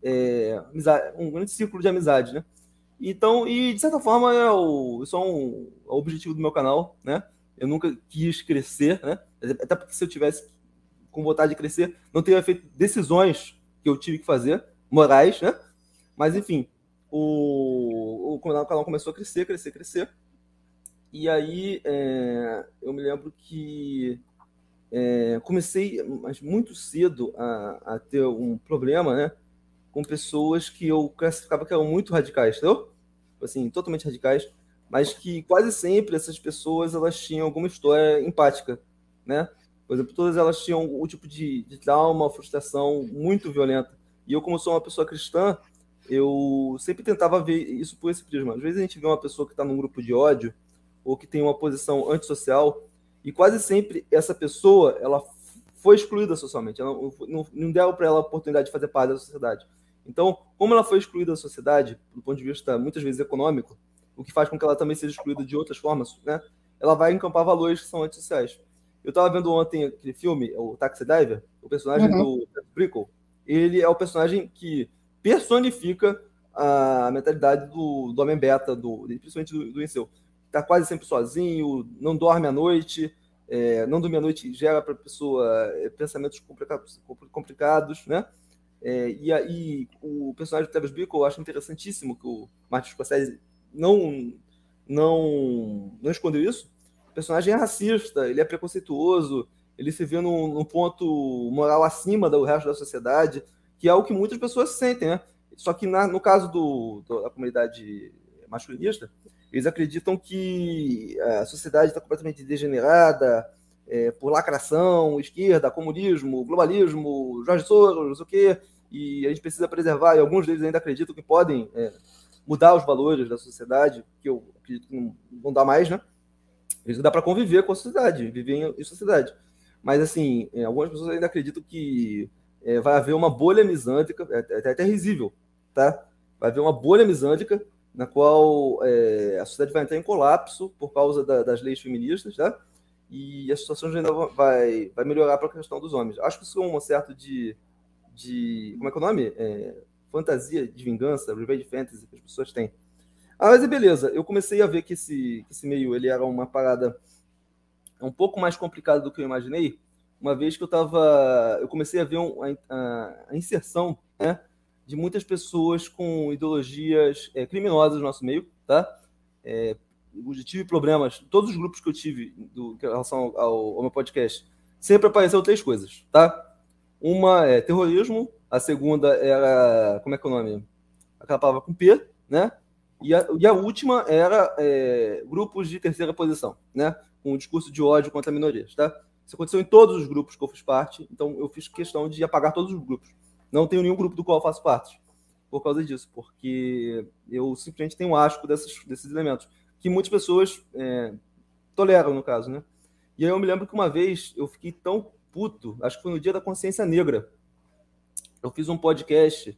é, amizade, um grande círculo de amizade, né? Então, e de certa forma, é o, isso é um, é o objetivo do meu canal, né? Eu nunca quis crescer, né? Até porque se eu tivesse com vontade de crescer, não teria feito decisões que eu tive que fazer, morais, né? Mas, enfim, o, o canal começou a crescer, crescer, crescer. E aí é, eu me lembro que é, comecei mas muito cedo a, a, ter um problema, né? Com pessoas que eu classificava que eram muito radicais, entendeu? Assim, totalmente radicais, mas que quase sempre essas pessoas elas tinham alguma história empática, né? Por exemplo, todas elas tinham um tipo de, de trauma, frustração muito violenta. E eu, como sou uma pessoa cristã, eu sempre tentava ver isso por esse prisma. Às vezes a gente vê uma pessoa que está num grupo de ódio, ou que tem uma posição antissocial, e quase sempre essa pessoa ela foi excluída socialmente, ela não, não deram para ela a oportunidade de fazer parte da sociedade. Então, como ela foi excluída da sociedade, do ponto de vista muitas vezes econômico, o que faz com que ela também seja excluída de outras formas, né? Ela vai encampar valores que são antissociais. Eu estava vendo ontem aquele filme, o Taxi Driver, o personagem uhum. do Brickle. Ele é o personagem que personifica a mentalidade do, do homem beta, do, principalmente do, do Incel está quase sempre sozinho, não dorme à noite, é, não dormir à noite gera para a pessoa é, pensamentos complicados, complicados né? É, e aí o personagem do Travis Bickle eu acho interessantíssimo que o Martin Scorsese não, não, não escondeu isso. O personagem é racista, ele é preconceituoso, ele se vê num, num ponto moral acima do resto da sociedade, que é o que muitas pessoas sentem, né? Só que na, no caso do, do, da comunidade masculinista, eles acreditam que é, a sociedade está completamente degenerada é, por lacração, esquerda, comunismo, globalismo, Jorge Soros, não sei o quê, e a gente precisa preservar, e alguns deles ainda acreditam que podem é, mudar os valores da sociedade, que eu acredito que não, não dá mais, né? Isso dá para conviver com a sociedade, viver em, sociedade. Mas, assim, é, algumas pessoas ainda acreditam que é, vai haver uma bolha misântrica, é, é, é até risível, tá? Vai haver uma bolha misântrica na qual é, a sociedade vai entrar em colapso por causa da, das leis feministas, tá? E a situação ainda vai, vai melhorar para a questão dos homens. Acho que isso é um certo de, de como é que é o nome? É, fantasia de vingança, revenge fantasy que as pessoas têm. Ah, mas é beleza. Eu comecei a ver que esse, que esse meio ele era uma parada um pouco mais complicada do que eu imaginei, uma vez que eu tava, eu comecei a ver um, a, a, inserção, né, de muitas pessoas com ideologias é, criminosas no nosso meio, tá? É, eu tive problemas, todos os grupos que eu tive do, em relação ao, ao meu podcast, sempre apareceu três coisas, tá? Uma é terrorismo, a segunda era, como é que é o nome? Aquela palavra com P, né? E a, e a última era é, grupos de terceira posição, né? Com um discurso de ódio contra minorias, tá? Isso aconteceu em todos os grupos que eu fiz parte, então eu fiz questão de apagar todos os grupos. Não tenho nenhum grupo do qual eu faço parte por causa disso, porque eu simplesmente tenho asco desses, desses elementos, que muitas pessoas é, toleram, no caso, né? E aí eu me lembro que uma vez eu fiquei tão puto, acho que foi no dia da consciência negra. Eu fiz um podcast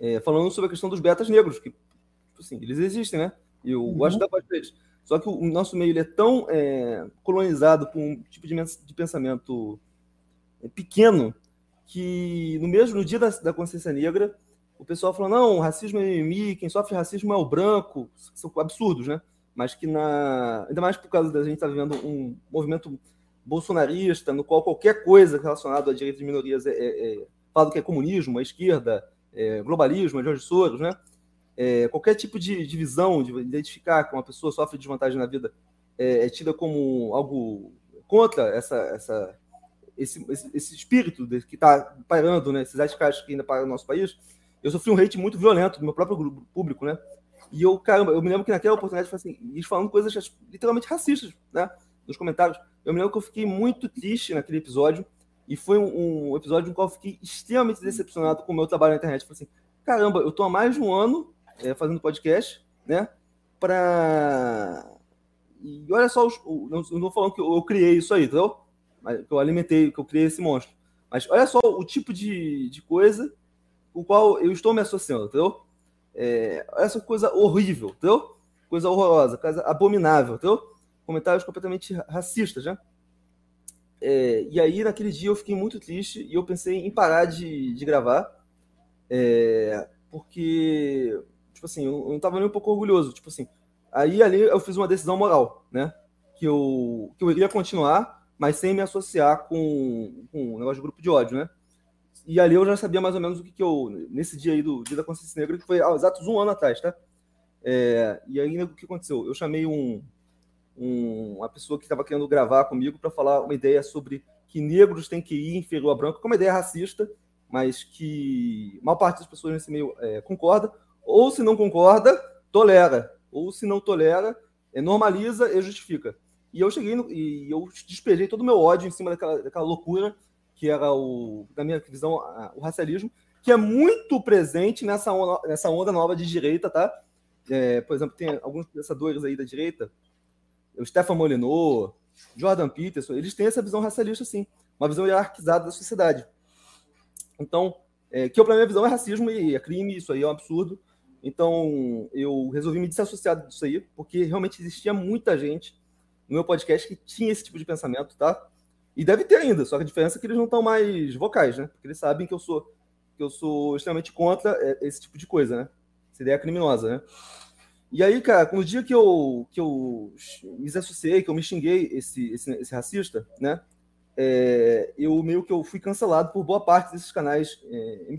é, falando sobre a questão dos betas negros, que, tipo assim, eles existem, né? Eu uhum. gosto da voz deles. Só que o nosso meio é tão é, colonizado por um tipo de, de pensamento é, pequeno que no mesmo no dia da, da consciência negra o pessoal falou não, racismo é mimimi, quem sofre racismo é o branco, são absurdos, né? Mas que na ainda mais por causa da gente estar tá vivendo um movimento bolsonarista, no qual qualquer coisa relacionada a direitos de minorias é, é, fala que é comunismo, a esquerda, é, globalismo, é Jorge Soros, né? É, qualquer tipo de, de, visão, de identificar que uma pessoa sofre desvantagem na vida é, é tida como algo contra essa, essa, esse, esse, esse espírito que está pairando, né? Esses radicais que ainda pairam no nosso país. Eu sofri um hate muito violento do meu próprio grupo, público, né? E eu, caramba, eu me lembro que naquela oportunidade, assim, eles falando coisas literalmente racistas, né? Nos comentários. Eu me lembro que eu fiquei muito triste naquele episódio. E foi um, um episódio no qual eu fiquei extremamente decepcionado com o meu trabalho na internet. Falei assim: caramba, eu tô há mais de um ano é, fazendo podcast, né? Para. E olha só, os, não estou falando que eu, eu, criei isso aí, entendeu? Mas, que eu alimentei, que eu criei esse monstro. Mas olha só o tipo de, de coisa com o qual eu estou me associando, entendeu? É, essa coisa horrível, entendeu? Coisa horrorosa, coisa abominável, entendeu? Comentários completamente racistas, né? É, e aí, naquele dia, eu fiquei muito triste e eu pensei em parar de, de gravar, é, porque, tipo assim, eu, eu não estava nem um pouco orgulhoso. Tipo assim, aí ali eu fiz uma decisão moral, né? Que eu, que eu iria continuar, mas sem me associar com, com um negócio de grupo de ódio, né? E ali eu já sabia mais ou menos o que, que eu. Nesse dia aí do Dia da Consciência Negra, que foi há exatos um ano atrás, tá? É, e aí o que aconteceu? Eu chamei um, um, uma pessoa que estava querendo gravar comigo para falar uma ideia sobre que negros têm que ir inferior a branco, que é uma ideia racista, mas que a maior parte das pessoas nesse meio é, concorda, ou se não concorda, tolera, ou se não tolera, é, normaliza e justifica. E eu cheguei no, e eu despejei todo o meu ódio em cima daquela, daquela loucura que era o, na minha visão, o racialismo, que é muito presente nessa onda, nessa onda nova de direita, tá? É, por exemplo, tem alguns pensadores aí da direita, o Stefan Molyneux, Jordan Peterson, eles têm essa visão racialista, sim, uma visão hierarquizada da sociedade. Então, é, que para minha visão é racismo e é crime, isso aí é um absurdo. Então, eu resolvi me desassociar disso aí, porque realmente existia muita gente no meu podcast que tinha esse tipo de pensamento, tá? E deve ter ainda, só que a diferença é que eles não estão mais vocais, né? Porque eles sabem que eu sou que eu sou extremamente contra é, esse tipo de coisa, né? Essa ideia criminosa, né? E aí, cara, no dia que eu, que eu me desassociei, que eu me xinguei esse, esse, esse racista, né? É, eu meio que eu fui cancelado por boa parte desses canais é.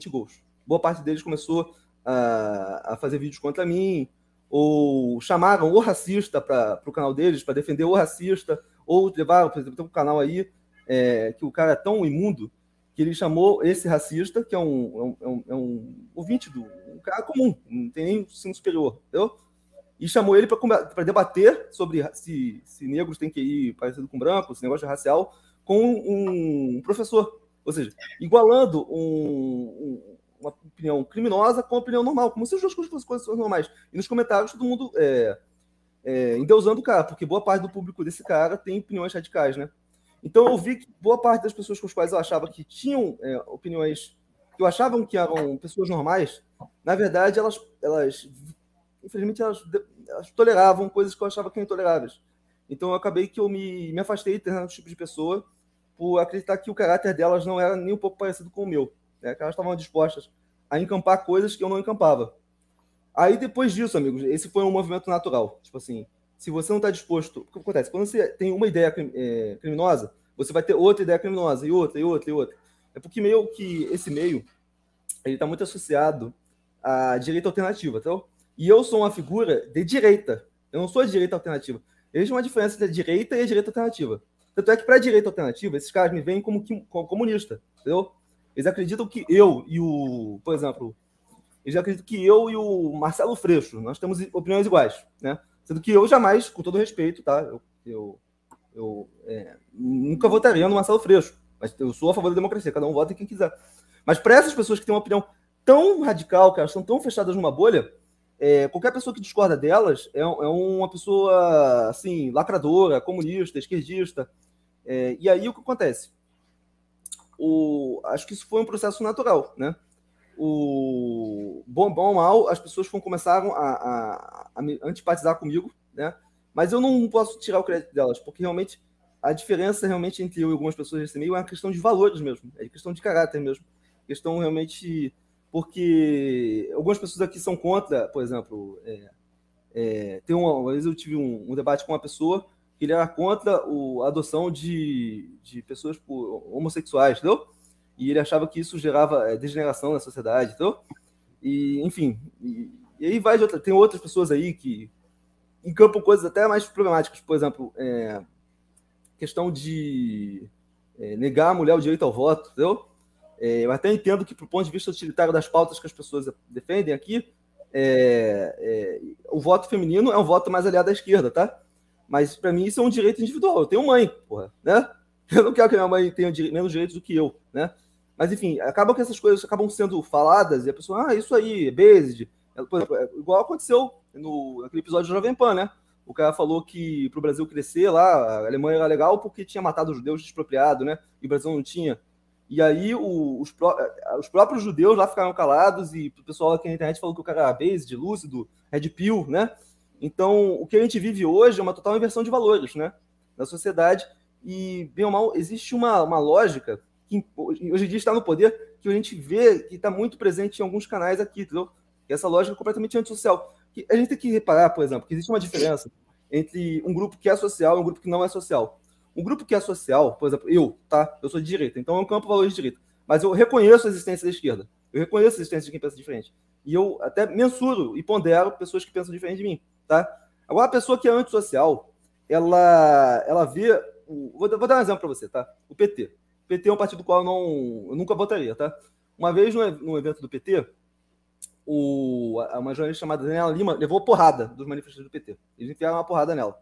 Boa parte deles começou a, a fazer vídeos contra mim, ou chamaram o racista para o canal deles para defender o racista, ou levaram, por exemplo, tem um canal aí é, que o cara é tão imundo que ele chamou esse racista, que é um, é um, é um é ouvinte do um cara comum, não tem nem ensino superior, entendeu? E chamou ele para debater sobre se, se negros têm que ir parecido com brancos, esse negócio racial, com um professor. Ou seja, igualando um, um, uma opinião criminosa com uma opinião normal, como se as coisas fossem normais. E nos comentários todo mundo é, é, endeusando o cara, porque boa parte do público desse cara tem opiniões radicais, né? Então eu vi que boa parte das pessoas com as quais eu achava que tinham é, opiniões que eu achavam que eram pessoas normais, na verdade elas, elas infelizmente elas, elas toleravam coisas que eu achava que eram intoleráveis. Então eu acabei que eu me, me afastei de determinado tipo de pessoa por acreditar que o caráter delas não era nem um pouco parecido com o meu. Né? Que elas estavam dispostas a encampar coisas que eu não encampava. Aí depois disso, amigos, esse foi um movimento natural. Tipo assim, se você não está disposto. O que acontece? Quando você tem uma ideia é, criminosa, você vai ter outra ideia criminosa, e outra, e outra, e outra. É porque meio que esse meio ele está muito associado à direita alternativa, tá? E eu sou uma figura de direita. Eu não sou de direita alternativa. Existe uma diferença entre a direita e a direita alternativa. Tanto é que para a direita alternativa, esses caras me veem como, como comunista, entendeu? Eles acreditam que eu e o, por exemplo, eles acreditam que eu e o Marcelo Freixo, nós temos opiniões iguais, né? Sendo que eu jamais, com todo respeito, tá? Eu, eu, eu é, nunca votaria no Marcelo Freixo, mas eu sou a favor da democracia, cada um vota em quem quiser. Mas para essas pessoas que têm uma opinião tão radical, que elas estão tão fechadas numa bolha, é, qualquer pessoa que discorda delas é, é, uma pessoa, assim, lacradora, comunista, esquerdista. É, e aí o que acontece? O, acho que isso foi um processo natural, né? O bom, bom mal, as pessoas começaram a, a, a antipatizar comigo, né? Mas eu não posso tirar o crédito delas, porque realmente a diferença realmente entre eu e algumas pessoas desse meio é uma questão de valores mesmo, é questão de caráter mesmo, questão realmente porque algumas pessoas aqui são contra, por exemplo, é, é, tem uma, uma vez eu tive um, um, debate com uma pessoa que ele era contra o, a adoção de, de pessoas por, homossexuais, entendeu? E ele achava que isso gerava é, degeneração na sociedade, entendeu? E, enfim, e, e aí vai outra, tem outras pessoas aí que encampam coisas até mais problemáticas, por exemplo, é, questão de é, negar a mulher o direito ao voto, entendeu? É, eu até entendo que, do ponto de vista utilitário das pautas que as pessoas defendem aqui, é, é, o voto feminino é um voto mais aliado à esquerda, tá? Mas para mim isso é um direito individual. Eu tenho mãe, porra, né? <laughs> Eu não quero que minha mãe tenha menos direitos do que eu, né? Mas enfim, acaba que essas coisas acabam sendo faladas e a pessoa, ah, isso aí, é exemplo, é igual aconteceu no, naquele episódio do Jovem Pan, né? O cara falou que para o Brasil crescer lá, a Alemanha era legal porque tinha matado os judeus expropriado, né? E o Brasil não tinha. E aí o, os, pró eh, os, próprios judeus lá ficaram calados e o pessoal aqui na internet falou que o cara era based, lúcido, red pill, né? Então, o que a gente vive hoje é uma total inversão de valores, né? Na sociedade. E, bem ou mal, existe uma, uma lógica que hoje em dia está no poder, que a gente vê que está muito presente em alguns canais aqui, entendeu? Que essa lógica é completamente antissocial. A gente tem que reparar, por exemplo, que existe uma diferença entre um grupo que é social e um grupo que não é social. Um grupo que é social, por exemplo, eu, tá? Eu sou de direita, então eu campo valores de direita. Mas eu reconheço a existência da esquerda. Eu reconheço a existência de quem pensa diferente. E eu até mensuro e pondero pessoas que pensam diferente de mim, tá? Agora, a pessoa que é antissocial, ela, ela vê. Vou, vou dar um exemplo para você, tá? O PT. O PT é um partido do qual eu, não, eu nunca votaria, tá? Uma vez no, evento do PT, o, uma jornalista chamada Daniela Lima levou porrada dos manifestantes do PT. Eles enfiaram uma porrada nela.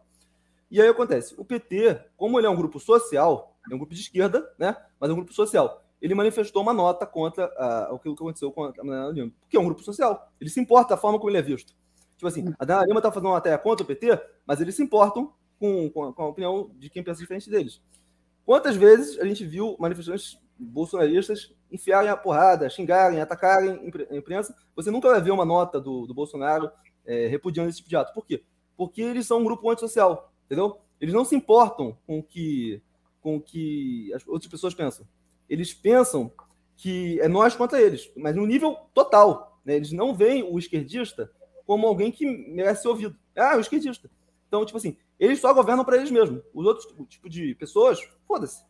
E aí acontece, o PT, como ele é um grupo social, é um grupo de esquerda, né? Mas é um grupo social. Ele manifestou uma nota contra uh, o que aconteceu com a Daniela Lima, porque é um grupo social. Ele se importa da forma como ele é visto. Tipo assim, a Daniela Lima está fazendo uma matéria contra o PT, mas eles se importam com, com, com, a opinião de quem pensa diferente deles. Quantas vezes a gente viu manifestantes bolsonaristas enfiarem a porrada, xingarem, atacarem a imprensa? Você nunca vai ver uma nota do, do Bolsonaro é, repudiando esse tipo de ato. Por quê? Porque eles são um grupo antissocial entendeu? Eles não se importam com o que, com que as outras pessoas pensam. Eles pensam que é nós contra eles, mas no nível total. Né? Eles não veem o esquerdista como alguém que merece ser ouvido. Ah, o esquerdista. Então, tipo assim, eles só governam para eles mesmos. Os outros tipo de pessoas, foda-se.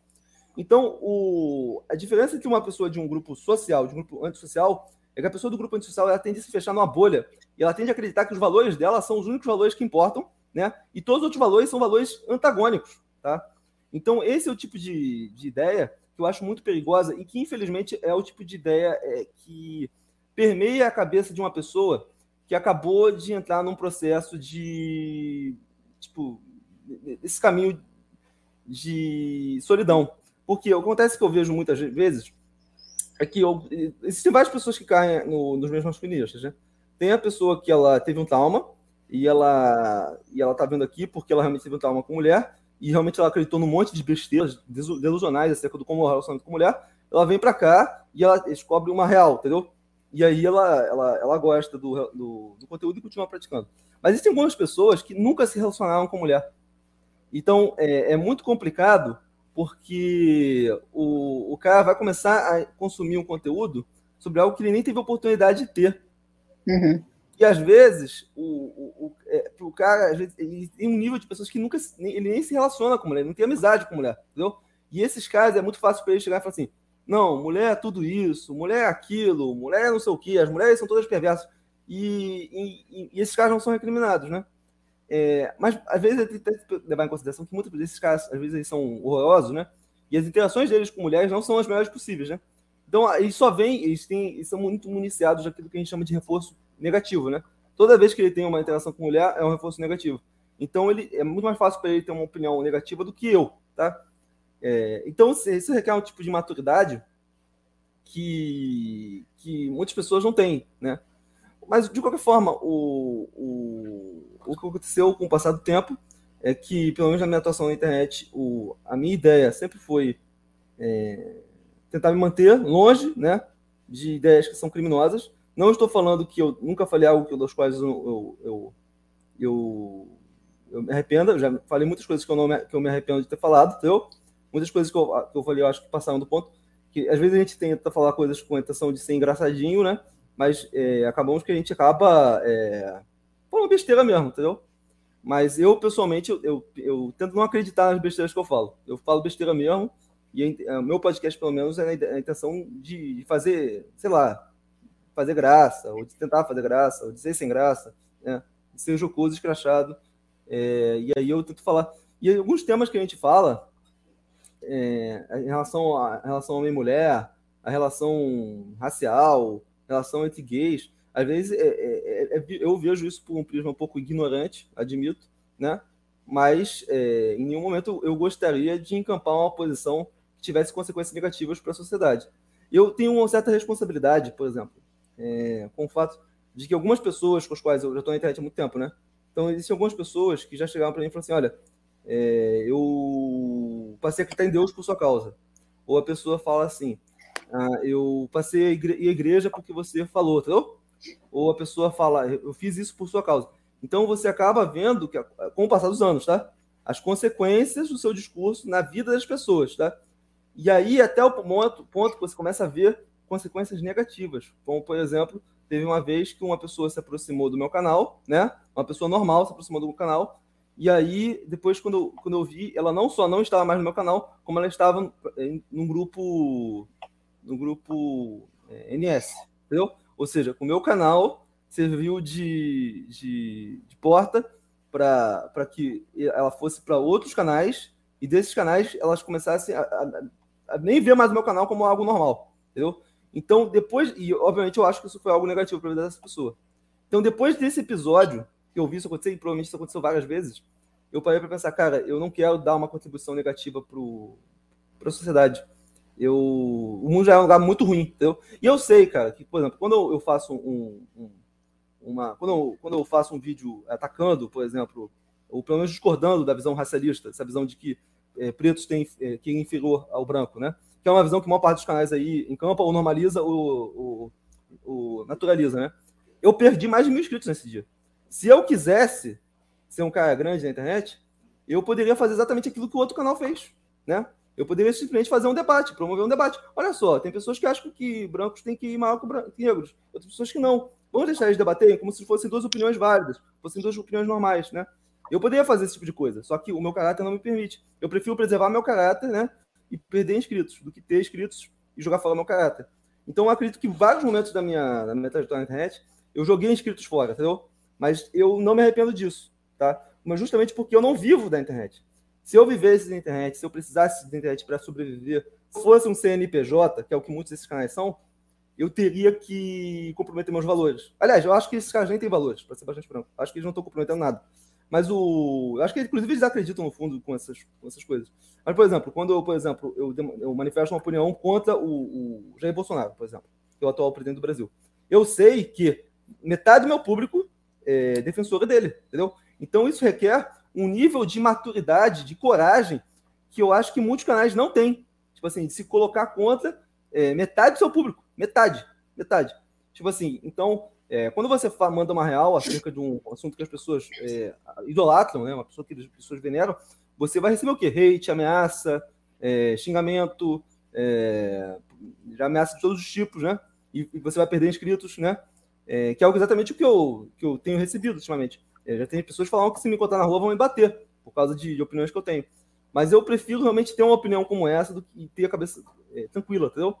Então, o, a diferença entre uma pessoa de um grupo social, de um grupo antissocial, é que a pessoa do grupo antissocial ela tende a se fechar numa bolha e ela tende a acreditar que os valores dela são os únicos valores que importam né? E todos os outros valores são valores antagônicos, tá? Então, esse é o tipo de, de ideia que eu acho muito perigosa e que, infelizmente, é o tipo de ideia é, que permeia a cabeça de uma pessoa que acabou de entrar num processo de, tipo, esse caminho de solidão. Porque acontece que eu vejo muitas vezes é que eu, existem várias pessoas que caem no, nos mesmos masculinistas, né? Tem a pessoa que ela teve um trauma, e ela e ela tá vendo aqui porque ela realmente teve um trauma com mulher, e realmente ela acreditou num monte de besteiras delusionais acerca do como relacionamento com mulher, ela vem para cá e ela descobre uma real, entendeu? E aí ela, ela, ela gosta do, do, do conteúdo e continua praticando. Mas existem algumas pessoas que nunca se relacionaram com mulher. Então é, é muito complicado porque o, o cara vai começar a consumir um conteúdo sobre algo que ele nem teve oportunidade de ter. Uhum. E às vezes, o, o, o, é, cara vezes, ele tem um nível de pessoas que nunca ele nem se relaciona com mulher, não tem amizade com mulher, entendeu? E esses caras é muito fácil para ele chegar e falar assim: não, mulher é tudo isso, mulher é aquilo, mulher é não sei o que, as mulheres são todas perversas. E, e, e esses caras não são recriminados, né? É, mas às vezes tem que levar em consideração que muitos desses caras, às vezes, eles são horrorosos, né? E as interações deles com mulheres não são as melhores possíveis, né? Então, eles só vêm, eles, têm, eles são muito municiados daquilo que a gente chama de reforço negativo, né? Toda vez que ele tem uma interação com mulher, é um reforço negativo. Então, ele é muito mais fácil para ele ter uma opinião negativa do que eu, tá? É, então, isso requer um tipo de maturidade que, que muitas pessoas não têm, né? Mas, de qualquer forma, o, o, o que aconteceu com o passar do tempo é que, pelo menos na minha atuação na internet, o, a minha ideia sempre foi é, tentar me manter longe né, de ideias que são criminosas. Não estou falando que eu nunca falei algo das quais eu, eu, eu, eu, me arrependo. Eu já falei muitas coisas que eu, não me, que eu me arrependo de ter falado, entendeu? Muitas coisas que eu, que eu falei, eu acho que passaram do ponto. Que às vezes a gente tenta falar coisas com a intenção de ser engraçadinho, né? Mas é, acabamos que a gente acaba é, falando besteira mesmo, entendeu? Mas eu, pessoalmente, eu, eu, eu, tento não acreditar nas besteiras que eu falo. Eu falo besteira mesmo, e o meu podcast, pelo menos, é a intenção de fazer, sei lá, fazer graça, ou de tentar fazer graça, ou de ser sem graça, né? De ser jocoso, escrachado. É, e aí eu tento falar. E alguns temas que a gente fala, é, em relação a relação homem e mulher, a relação racial, relação entre gays, às vezes é, é, é, eu vejo isso por um prisma um pouco ignorante, admito, né? Mas é, em nenhum momento eu gostaria de encampar uma posição que tivesse consequências negativas para a sociedade. Eu tenho uma certa responsabilidade, por exemplo, é, com o fato de que algumas pessoas com as quais eu já estou na internet há muito tempo, né? Então existem algumas pessoas que já chegaram para mim e falaram assim, olha, é, eu passei a acreditar em Deus por sua causa. Ou a pessoa fala assim, ah, eu passei a igreja porque você falou, entendeu? ou a pessoa fala, eu fiz isso por sua causa. Então você acaba vendo que, com o passar dos anos, tá? As consequências do seu discurso na vida das pessoas, tá? E aí, até o ponto, ponto que você começa a ver consequências negativas. Como, por exemplo, teve uma vez que uma pessoa se aproximou do meu canal, né? Uma pessoa normal se aproximou do meu canal. E aí, depois, quando eu, quando eu vi, ela não só não estava mais no meu canal, como ela estava em, num grupo. no grupo é, NS, entendeu? Ou seja, o meu canal serviu de, de, de porta para que ela fosse para outros canais e desses canais elas começassem a, a, a, nem ver mais o meu canal como algo normal, entendeu? Então, depois, e obviamente eu acho que isso foi algo negativo para a vida dessa pessoa. Então, depois desse episódio, que eu vi isso acontecer, e provavelmente isso aconteceu várias vezes, eu parei para pensar, cara, eu não quero dar uma contribuição negativa para a sociedade eu, o mundo já é um lugar muito ruim, entendeu? E eu sei, cara, que, por exemplo, quando eu, faço um, um, uma. Quando eu, quando eu faço um vídeo atacando, por exemplo, ou pelo menos discordando da visão racialista, essa visão de que é, pretos têm é, que é inferior ao branco, né? Que é uma visão que a maior parte dos canais aí encampa ou normaliza ou, ou, naturaliza, né? Eu perdi mais de mil inscritos nesse dia. Se eu quisesse ser um cara grande na internet, eu poderia fazer exatamente aquilo que o outro canal fez, né? Eu poderia simplesmente fazer um debate, promover um debate. Olha só, tem pessoas que acham que brancos têm que ir maior que negros, outras pessoas que não. Vamos deixar eles debaterem como se fossem duas opiniões válidas, fossem duas opiniões normais, né? Eu poderia fazer esse tipo de coisa, só que o meu caráter não me permite. Eu prefiro preservar meu caráter, né? E perder inscritos, do que ter inscritos e jogar fora meu caráter. Então, eu acredito que em vários momentos da minha, da minha trajetória na internet, eu joguei inscritos fora, entendeu? Mas eu não me arrependo disso, tá? Mas justamente porque eu não vivo da internet. Se eu vivesse da internet, se eu precisasse da internet para sobreviver, fosse um CNPJ, que é o que muitos desses canais são, eu teria que comprometer meus valores. Aliás, eu acho que esses caras nem têm valores, para ser bastante franco. Acho que eles não estão comprometendo nada. Mas o. Eu acho que, inclusive, eles acreditam no fundo com essas, com essas coisas. Mas, por exemplo, quando eu, por exemplo, eu, eu manifesto uma opinião contra o, o Jair Bolsonaro, por exemplo, que é o atual presidente do Brasil. Eu sei que metade do meu público é defensora dele, entendeu? Então, isso requer um nível de maturidade, de coragem, que eu acho que muitos canais não têm. Tipo assim, de se colocar contra é, metade do seu público. Metade. Metade. Tipo assim, então, é, quando você manda uma real acerca de um assunto que as pessoas é, idolatram, né, uma pessoa que as pessoas veneram, você vai receber o quê? Hate, ameaça, é, xingamento, é, ameaça de todos os tipos, né? E, e você vai perder inscritos, né? É, que é exatamente o que eu, que eu tenho recebido ultimamente. É, já tem pessoas falando que se me encontrar na rua vão me bater, por causa de, de, opiniões que eu tenho. Mas eu prefiro realmente ter uma opinião como essa do que ter a cabeça tranquila, entendeu?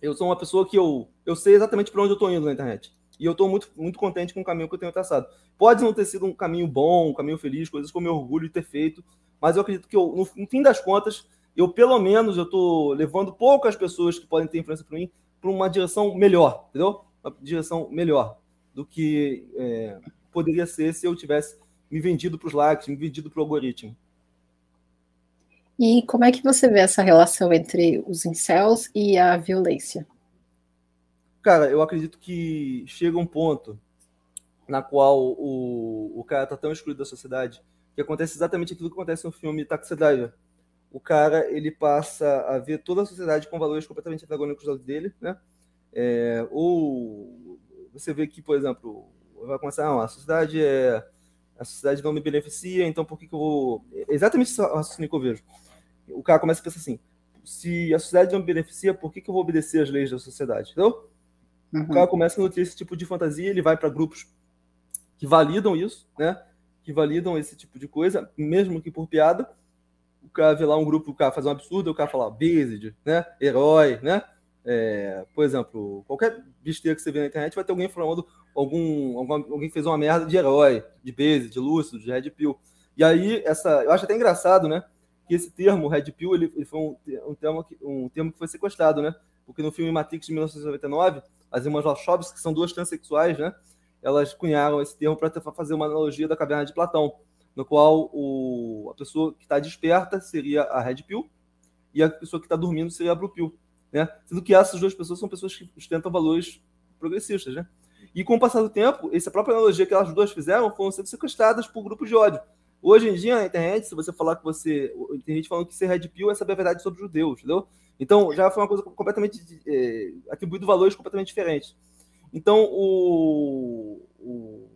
Eu sou uma pessoa que eu, eu sei exatamente para onde eu estou indo na internet. E eu estou muito, muito contente com o caminho que eu tenho traçado. Pode não ter sido um caminho bom, um caminho feliz, coisas que eu me orgulho de ter feito, mas eu acredito que eu, no, fim das contas, eu pelo menos eu estou levando poucas pessoas que podem ter influência para mim para uma direção melhor, entendeu? Uma direção melhor do que é, poderia ser se eu tivesse me vendido para os likes, me vendido para o algoritmo. E como é que você vê essa relação entre os incels e a violência? Cara, eu acredito que chega um ponto na qual o, o cara está tão excluído da sociedade que acontece exatamente aquilo que acontece no filme Taxi Driver. O cara ele passa a ver toda a sociedade com valores completamente antagônicos dele, né? É, ou você vê que, por exemplo, vai começar, ah, a sociedade é a sociedade não me beneficia, então por que, que eu vou. Exatamente raciocínio que eu vejo. O cara começa a pensar assim: se a sociedade não me beneficia, por que, que eu vou obedecer às leis da sociedade? Entendeu? Uhum. O cara começa a nutrir esse tipo de fantasia, ele vai para grupos que validam isso, né? Que validam esse tipo de coisa, mesmo que por piada. O cara vê lá um grupo, o cara faz um absurdo, o cara fala based, né? Herói, né? É, por exemplo, qualquer besteira que você vê na internet vai ter alguém falando algum, algum alguém fez uma merda de herói, de base, de lúcido, de red pill. E aí essa, eu acho até engraçado, né? Que esse termo red pill ele, ele foi um, um termo que um termo que foi sequestrado, né? Porque no filme Matrix de 1999, as irmãs Wachowski, que são duas transexuais, né? Elas cunharam esse termo para fazer uma analogia da caverna de Platão, no qual o, a pessoa que está desperta seria a red pill e a pessoa que está dormindo seria a blue pill né? Sendo que essas duas pessoas são pessoas que sustentam valores progressistas, né? E com o passar do tempo, essa própria analogia que elas duas fizeram foram sendo sequestradas por grupos de ódio. Hoje em dia, na internet, se você falar que você. Tem gente falando que ser red pill é saber a verdade sobre judeus, entendeu? Então, já foi uma coisa completamente. É, atribuído valores completamente diferentes. Então, o, o,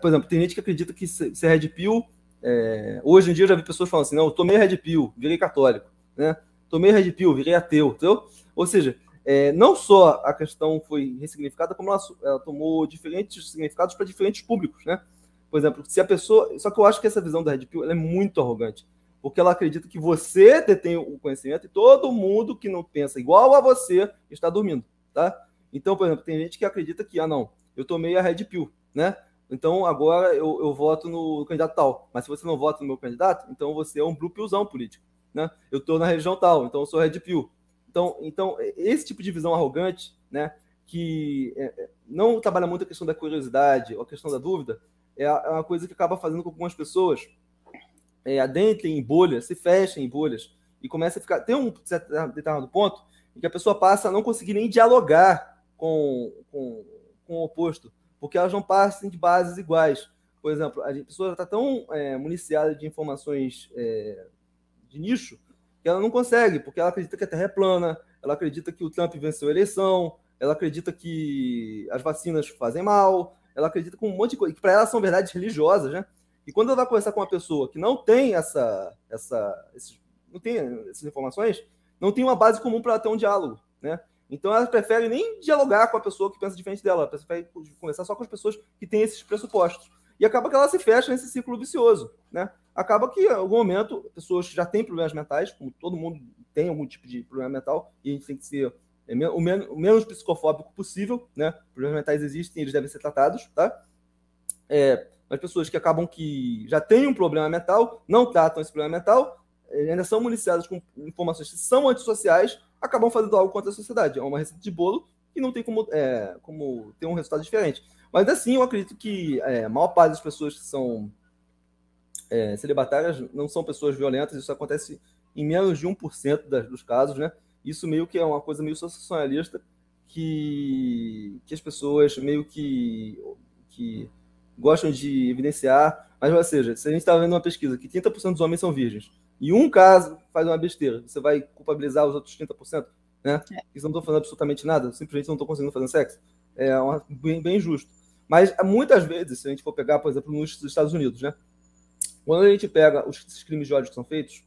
Por exemplo, tem gente que acredita que ser red pill. É, hoje em dia, eu já vi pessoas falando assim: não, eu tomei red pill, virei católico, né? Tomei red pill, virei ateu, entendeu? Ou seja, é, não só a questão foi ressignificada, como ela, ela tomou diferentes significados para diferentes públicos, né? Por exemplo, se a pessoa. Só que eu acho que essa visão da Red Pill é muito arrogante. Porque ela acredita que você detém o conhecimento e todo mundo que não pensa igual a você está dormindo, tá? Então, por exemplo, tem gente que acredita que, ah, não, eu tomei a Red Pill, né? Então agora eu, eu voto no candidato tal. Mas se você não vota no meu candidato, então você é um blue pillzão político, né? Eu estou na região tal, então eu sou Red Pill. Então, então esse tipo de visão arrogante, né, que é, é, não trabalha muito a questão da curiosidade ou a questão da dúvida, é, é uma coisa que acaba fazendo com que algumas pessoas é, adentrem em bolhas, se fechem em bolhas e comecem a ficar. Tem um determinado ponto em que a pessoa passa a não conseguir nem dialogar com, com, com o oposto, porque elas não passam de bases iguais. Por exemplo, a pessoa está tão é, municiada de informações é, de nicho que ela não consegue, porque ela acredita que a Terra é plana, ela acredita que o Trump venceu a eleição, ela acredita que as vacinas fazem mal, ela acredita com um monte de coisa, que para ela são verdades religiosas, né? E quando ela vai conversar com uma pessoa que não tem essa, essa, esses, não tem essas informações, não tem uma base comum para ter um diálogo, né? Então ela prefere nem dialogar com a pessoa que pensa diferente dela, ela prefere conversar só com as pessoas que têm esses pressupostos. E acaba que ela se fecha nesse ciclo vicioso, né? acaba que, em algum momento, pessoas já têm problemas mentais, como todo mundo tem algum tipo de problema mental, e a gente tem que ser o, menos, o menos psicofóbico possível, né? Problemas mentais existem, eles devem ser tratados, tá? É, as pessoas que acabam que já têm um problema mental, não tratam esse problema mental, é, ainda são municiadas com informações que são antissociais, acabam fazendo algo contra a sociedade. É uma receita de bolo que não tem como, é, como ter um resultado diferente. Mas assim, eu acredito que é, a maior parte das pessoas que são é, celibatárias não são pessoas violentas, isso acontece em menos de 1% das, dos casos, né? Isso meio que é uma coisa meio sensacionalista que, que as pessoas meio que, que gostam de evidenciar. Mas, ou seja, se a gente está vendo uma pesquisa que 30% dos homens são virgens e um caso faz uma besteira, você vai culpabilizar os outros 30%? Né? É. Isso não estou fazendo absolutamente nada, simplesmente não estou conseguindo fazer sexo. É uma, bem, bem justo. Mas muitas vezes, se a gente for pegar, por exemplo, nos Estados Unidos, né? Quando a gente pega os crimes de ódio que são feitos,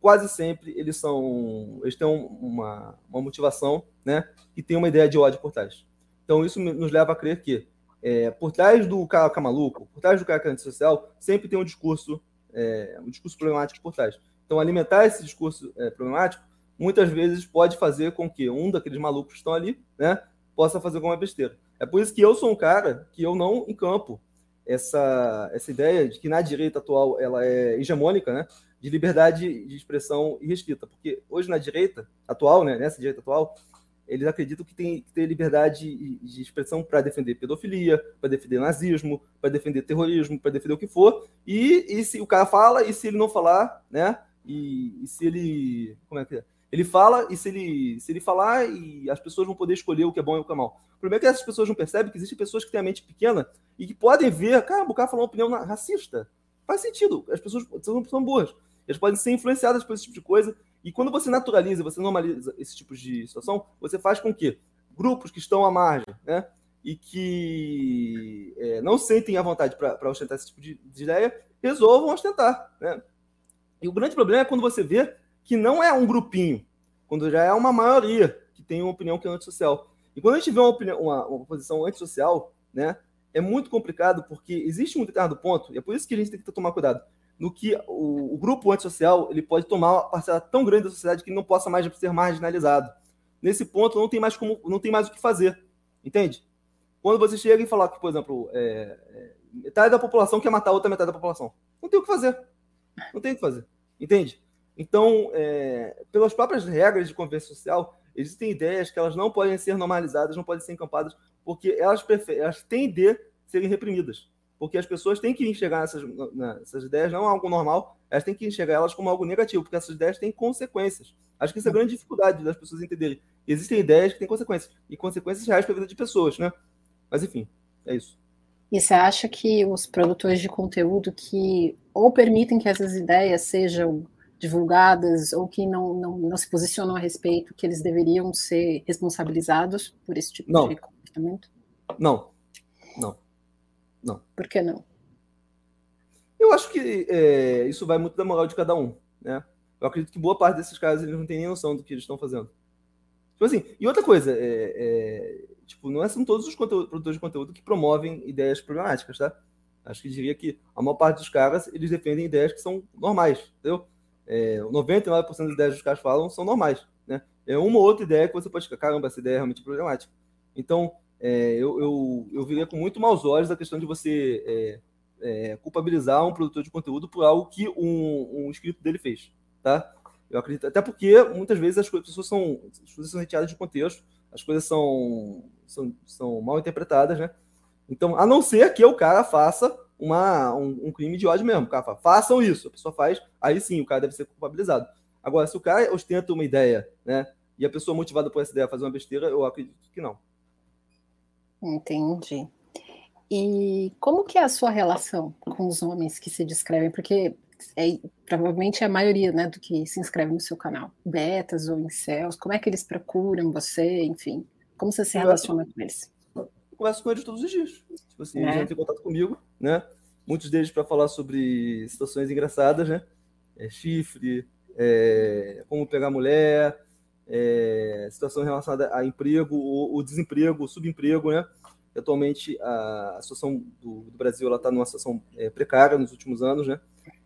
quase sempre eles são. Eles têm uma, uma motivação, né? E tem uma ideia de ódio por trás. Então isso nos leva a crer que é, por trás do cara maluco, por trás do cara antissocial, sempre tem um discurso, é, um discurso problemático por trás. Então, alimentar esse discurso é, problemático muitas vezes pode fazer com que um daqueles malucos que estão ali, né, possa fazer alguma besteira. É por isso que eu sou um cara que eu não encampo essa, essa ideia de que na direita atual ela é hegemônica, né, de liberdade de expressão irrestrita, porque hoje na direita atual, né, nessa direita atual, eles acreditam que tem que ter liberdade de expressão para defender pedofilia, para defender nazismo, para defender terrorismo, para defender o que for. E, e se o cara fala, e se ele não falar, né? E, e, se ele. Como é que é? Ele fala, e se ele, se ele falar, e as pessoas vão poder escolher o que é bom e o que é mal. O problema é que essas pessoas não percebem que existem pessoas que têm a mente pequena e que podem ver, cara, o cara falou uma opinião racista. Faz sentido. As pessoas são, são boas. Elas podem ser influenciadas por esse tipo de coisa e quando você naturaliza, você normaliza esse tipo de situação, você faz com que grupos que estão à margem, né, e que é, não sentem a vontade para ostentar esse tipo de, de, ideia, resolvam ostentar, né? E o grande problema é quando você vê que não é um grupinho, quando já é uma maioria que tem uma opinião que é antissocial. E quando a gente vê uma, opinião, uma, uma posição antissocial, né, é muito complicado porque existe um determinado ponto, e é por isso que a gente tem que tomar cuidado no que o, o, grupo antissocial ele pode tomar uma parcela tão grande da sociedade que não possa mais ser marginalizado. Nesse ponto, não tem mais como, não tem mais o que fazer, entende? Quando você chega e falar que, por exemplo, é, é, metade da população quer matar a outra metade da população, não tem o que fazer, não tem o que fazer, entende? Então, é, pelas próprias regras de convivência social, existem ideias que elas não podem ser normalizadas, não podem ser encampadas, porque elas, elas têm de serem reprimidas porque as pessoas têm que enxergar essas, essas ideias não algo normal, elas têm que enxergar elas como algo negativo, porque essas ideias têm consequências. Acho que essa é a grande dificuldade das pessoas entenderem. Existem ideias que têm consequências, e consequências reais para a vida de pessoas, né? Mas enfim, é isso. E você acha que os produtores de conteúdo que ou permitem que essas ideias sejam divulgadas ou que não, não, não se posicionam a respeito, que eles deveriam ser responsabilizados por esse tipo não. de comportamento? Não, não. Não. Por que não? Eu acho que é, isso vai muito da moral de cada um, né? Eu acredito que boa parte desses casos eles não têm nem noção do que eles estão fazendo. Tipo assim, e outra coisa, é, é, tipo, não é, são todos os produtores de conteúdo que promovem ideias problemáticas, tá? Acho que diria que a maior parte dos caras, eles defendem ideias que são normais, entendeu? É, 99% das ideias dos caras falam são normais, né? É uma ou outra ideia que você pode ficar, caramba, essa ideia é realmente problemática. Então, é, eu, eu, eu viria com muito maus olhos a questão de você é, é, culpabilizar um produtor de conteúdo por algo que um, um inscrito dele fez, tá? Eu acredito, até porque muitas vezes as pessoas são, as coisas são retiradas de contexto, as coisas são, são, são mal interpretadas, né? Então, a não ser que o cara faça uma, um, um crime de ódio mesmo. O cara fala, façam isso, a pessoa faz, aí sim, o cara deve ser culpabilizado. Agora, se o cara ostenta uma ideia, né? E a pessoa motivada por essa ideia fazer uma besteira, eu acredito que não. Entendi. E como que é a sua relação com os homens que se descrevem? Porque é, provavelmente é a maioria né, do que se inscreve no seu canal. Betas ou incels, como é que eles procuram você, enfim? Como você se relaciona com eles? Converso com eles todos os dias. Tipo assim, é. eles entram em contato comigo, né? Muitos deles para falar sobre situações engraçadas, né? É, chifre, é, como pegar mulher, é, situação relacionada a emprego, o, o, desemprego, o subemprego, né? Atualmente a, a situação do, do Brasil está numa situação é, precária nos últimos anos, né?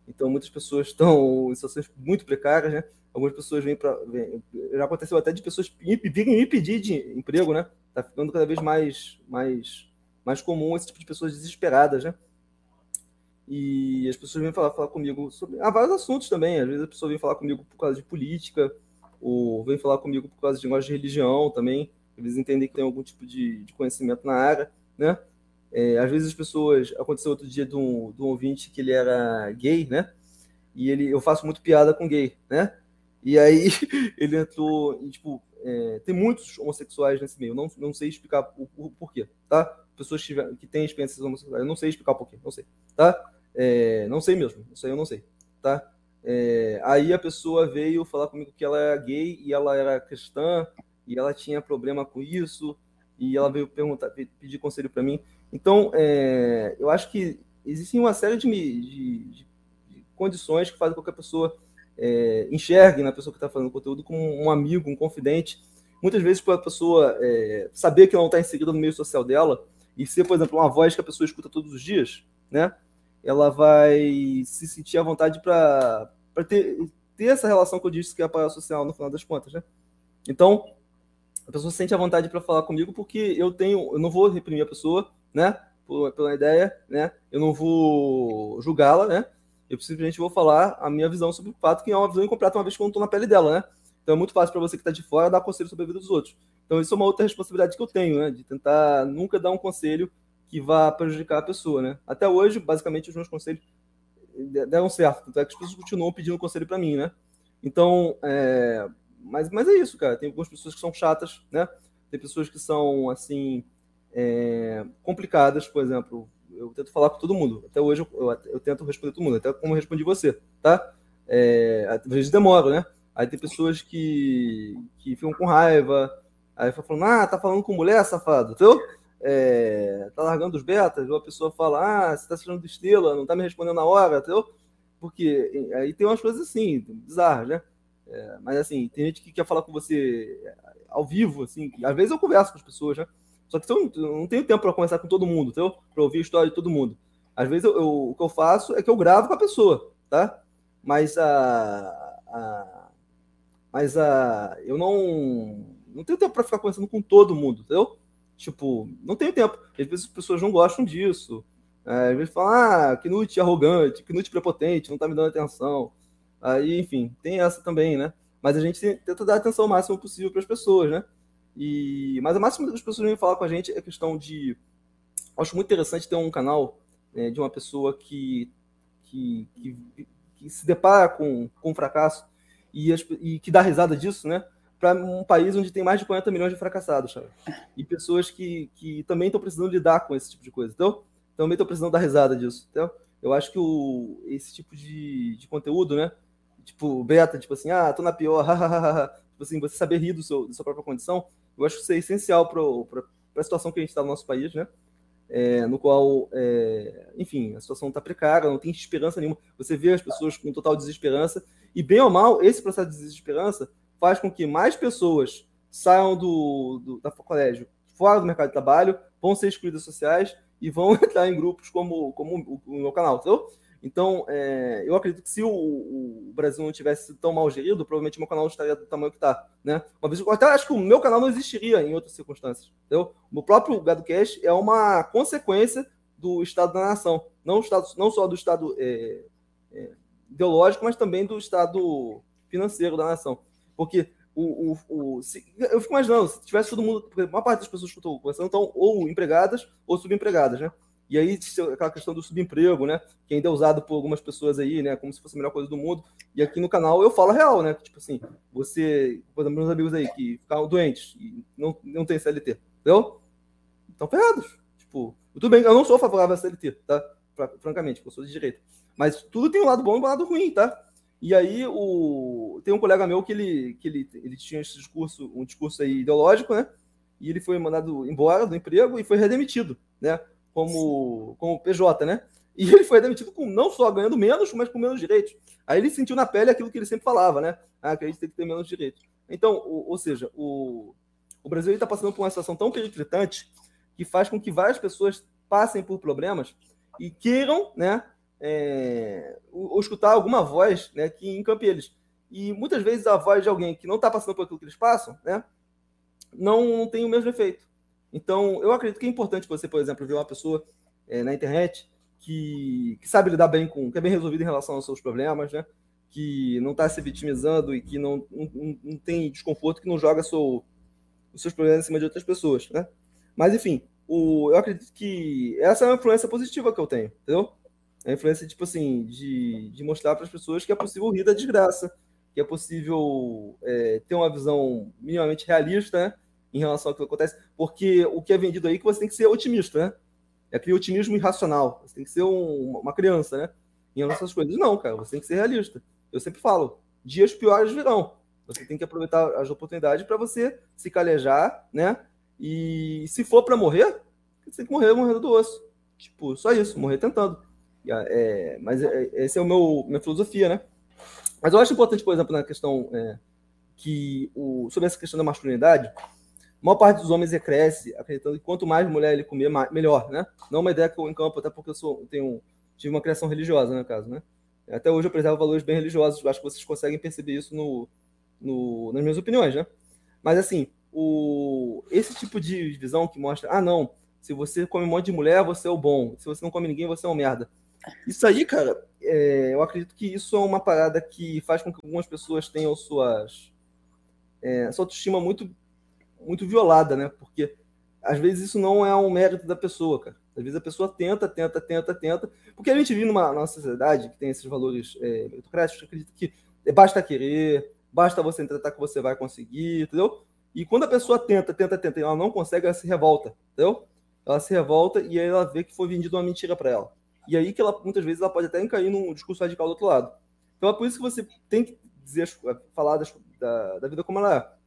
Então muitas pessoas estão <laughs> em situações muito precárias, né? Algumas pessoas vêm para, já aconteceu até de pessoas virem me pedir de emprego, né? Tá ficando cada vez mais, mais, mais comum esse tipo de pessoas desesperadas, né? E as pessoas vêm falar, falar comigo sobre ah, vários assuntos também. Às vezes a pessoa vem falar comigo por causa de política, vem falar comigo por causa de negócio de religião também, eles entendem que tem algum tipo de, de conhecimento na área, né? É, às vezes as pessoas. Aconteceu outro dia de um, de um ouvinte que ele era gay, né? E ele, eu faço muito piada com gay, né? E aí <laughs> ele entrou e, tipo, é, tem muitos homossexuais nesse meio, não, não sei explicar o, o porquê, tá? Pessoas que, que têm experiências homossexuais, eu não sei explicar porquê, não sei, tá? É, não sei mesmo, isso aí eu não sei, tá? É, aí a pessoa veio falar comigo que ela era gay e ela era cristã e ela tinha problema com isso e ela veio perguntar, pedir conselho para mim. Então, é, eu acho que existem uma série de, de, de, condições que fazem com que a pessoa é, enxergue na pessoa que está fazendo conteúdo como um amigo, um confidente. Muitas vezes, para a pessoa é, saber que não está inserida no meio social dela e ser, por exemplo, uma voz que a pessoa escuta todos os dias, né? Ela vai se sentir à vontade para ter, ter essa relação que eu disse que é a parada social no final das contas, né? Então, a pessoa se sente à vontade para falar comigo porque eu tenho, eu não vou reprimir a pessoa, né? Por, pela ideia, né? Eu não vou julgá-la, né? Eu simplesmente vou falar a minha visão sobre o fato que é uma visão incompleta uma vez que eu não estou na pele dela, né? Então é muito fácil para você que está de fora dar conselho sobre a vida dos outros. Então isso é uma outra responsabilidade que eu tenho, né? De tentar nunca dar um conselho que vá prejudicar a pessoa, né? Até hoje, basicamente, os meus conselhos deram certo. Tanto é que as pessoas continuam pedindo conselho para mim, né? Então, é... mas, mas é isso, cara. Tem algumas pessoas que são chatas, né? Tem pessoas que são, assim, é... complicadas, por exemplo. Eu tento falar com todo mundo. Até hoje eu, eu, eu tento responder todo mundo, até como eu respondi você, tá? É... Às vezes demoro, né? Aí tem pessoas que, que ficam com raiva. Aí falando, ah, tá falando com mulher, safado, entendeu? É, tá largando os betas, ou a pessoa fala, ah, você tá tirando estrela, não tá me respondendo na hora, entendeu? Porque aí tem umas coisas assim, bizarras, né? É, mas assim, tem gente que quer falar com você ao vivo, assim, às vezes eu converso com as pessoas, né? Só que eu não tenho tempo para conversar com todo mundo, entendeu? Para ouvir a história de todo mundo. Às vezes eu, eu, o que eu faço é que eu gravo com a pessoa, tá? Mas a, a mas a eu não não tenho tempo para ficar conversando com todo mundo, entendeu? Tipo, não tenho tempo. Às vezes as pessoas não gostam disso. É, às vezes falam, ah, Knut arrogante, Knut prepotente, não tá me dando atenção. Aí, enfim, tem essa também, né? Mas a gente tenta dar atenção o máximo possível para as pessoas, né? E, mas o máximo das pessoas vêm falar com a gente é questão de. Acho muito interessante ter um canal né, de uma pessoa que, que, que, que, se depara com, com um fracasso e, e que dá risada disso, né? Para um país onde tem mais de 40 milhões de fracassados, sabe? E pessoas que, que também estão precisando lidar com esse tipo de coisa. Então, também estão precisando dar risada disso. Então, eu acho que o, esse tipo de, de conteúdo, né? Tipo, beta, tipo assim, ah, tô na pior, <laughs> tipo assim, você saber rir do seu, da sua própria condição, eu acho que isso é essencial para a situação que a gente está no nosso país, né? É, no qual, é, enfim, a situação está precária, não tem esperança nenhuma. Você vê as pessoas com total desesperança, e bem ou mal, esse processo de desesperança faz com que mais pessoas saiam do, do da colégio fora do mercado de trabalho, vão ser excluídas sociais e vão <laughs> entrar em grupos como, como o, o meu canal, entendeu? Então, é, eu acredito que se o, o, Brasil não tivesse sido tão mal gerido, provavelmente o meu canal estaria do tamanho que está, né? Uma vez, eu até acho que o meu canal não existiria em outras circunstâncias, entendeu? O próprio GadoCast é uma consequência do Estado da Nação, não, estado, não só do Estado é, é, ideológico, mas também do Estado financeiro da nação. Porque o, o, o se, eu fico imaginando, se tivesse todo mundo, porque a maior parte das pessoas que estou conversando estão ou empregadas ou subempregadas, né? E aí, aquela questão do subemprego, né? Que ainda é usado por algumas pessoas aí, né? Como se fosse a melhor coisa do mundo. E aqui no canal eu falo real, né? Tipo assim, você, por exemplo, meus amigos aí que ficaram doentes e não, não tem CLT, entendeu? Estão ferrados. Tipo, tudo bem, eu não sou favorável a CLT, tá? Francamente, eu sou de direita. Mas tudo tem um lado bom e um lado ruim, tá? E aí o tem um colega meu que ele que ele, ele tinha esse discurso, um discurso aí ideológico, né? E ele foi mandado embora do emprego e foi redemitido, né? Como como PJ, né? E ele foi demitido com não só ganhando menos, mas com menos direitos. Aí ele sentiu na pele aquilo que ele sempre falava, né? Ah, que a gente tem que ter menos direitos. Então, ou, ou seja, o, o Brasil está passando por uma situação tão periclitante que faz com que várias pessoas passem por problemas e queiram, né, é, ou, escutar alguma voz né, que encampe eles. E muitas vezes a voz de alguém que não está passando por aquilo que eles passam, né, não, não tem o mesmo efeito. Então, eu acredito que é importante você, por exemplo, ver uma pessoa é, na internet que, que, sabe lidar bem com, que é bem resolvido em relação aos seus problemas, né? Que não está se vitimizando e que não, não, não, tem desconforto, que não joga seu, os seus problemas em cima de outras pessoas, né? Mas, enfim, o, eu acredito que essa é uma influência positiva que eu tenho, entendeu? A influência, tipo assim, de, de mostrar para as pessoas que é possível rir da desgraça, que é possível é, ter uma visão minimamente realista né, em relação ao que acontece, porque o que é vendido aí é que você tem que ser otimista, né? é aquele otimismo irracional. Você tem que ser um, uma criança, né? Em essas coisas. Não, cara, você tem que ser realista. Eu sempre falo, dias piores virão. Você tem que aproveitar as oportunidades para você se calejar, né? E se for para morrer, você tem que morrer morrendo do osso. Tipo, só isso, morrer tentando. É, mas é, esse é o meu minha filosofia, né? Mas eu acho importante, por exemplo, na questão é, que o, sobre essa questão da masculinidade, a maior parte dos homens cresce acreditando que quanto mais mulher ele comer, mais, melhor, né? Não uma ideia que eu encampo, até porque eu sou, tenho, tive uma criação religiosa, no caso, né? Até hoje eu preservo valores bem religiosos, acho que vocês conseguem perceber isso no, no, nas minhas opiniões, né? Mas assim, o, esse tipo de visão que mostra, ah, não, se você come um monte de mulher, você é o bom. Se você não come ninguém, você é um merda. Isso aí, cara, é, eu acredito que isso é uma parada que faz com que algumas pessoas tenham suas. É, sua autoestima muito, muito violada, né? Porque às vezes isso não é um mérito da pessoa, cara. Às vezes a pessoa tenta, tenta, tenta, tenta. Porque a gente vive numa, numa sociedade que tem esses valores é, meritocráticos, acredita que basta querer, basta você tentar que você vai conseguir, entendeu? E quando a pessoa tenta, tenta, tenta e ela não consegue, ela se revolta, entendeu? Ela se revolta e aí ela vê que foi vendido uma mentira para ela. E aí que ela, muitas vezes, ela pode até cair num discurso radical do outro lado. Então é por isso que você tem que dizer, falar das, da, da, vida como ela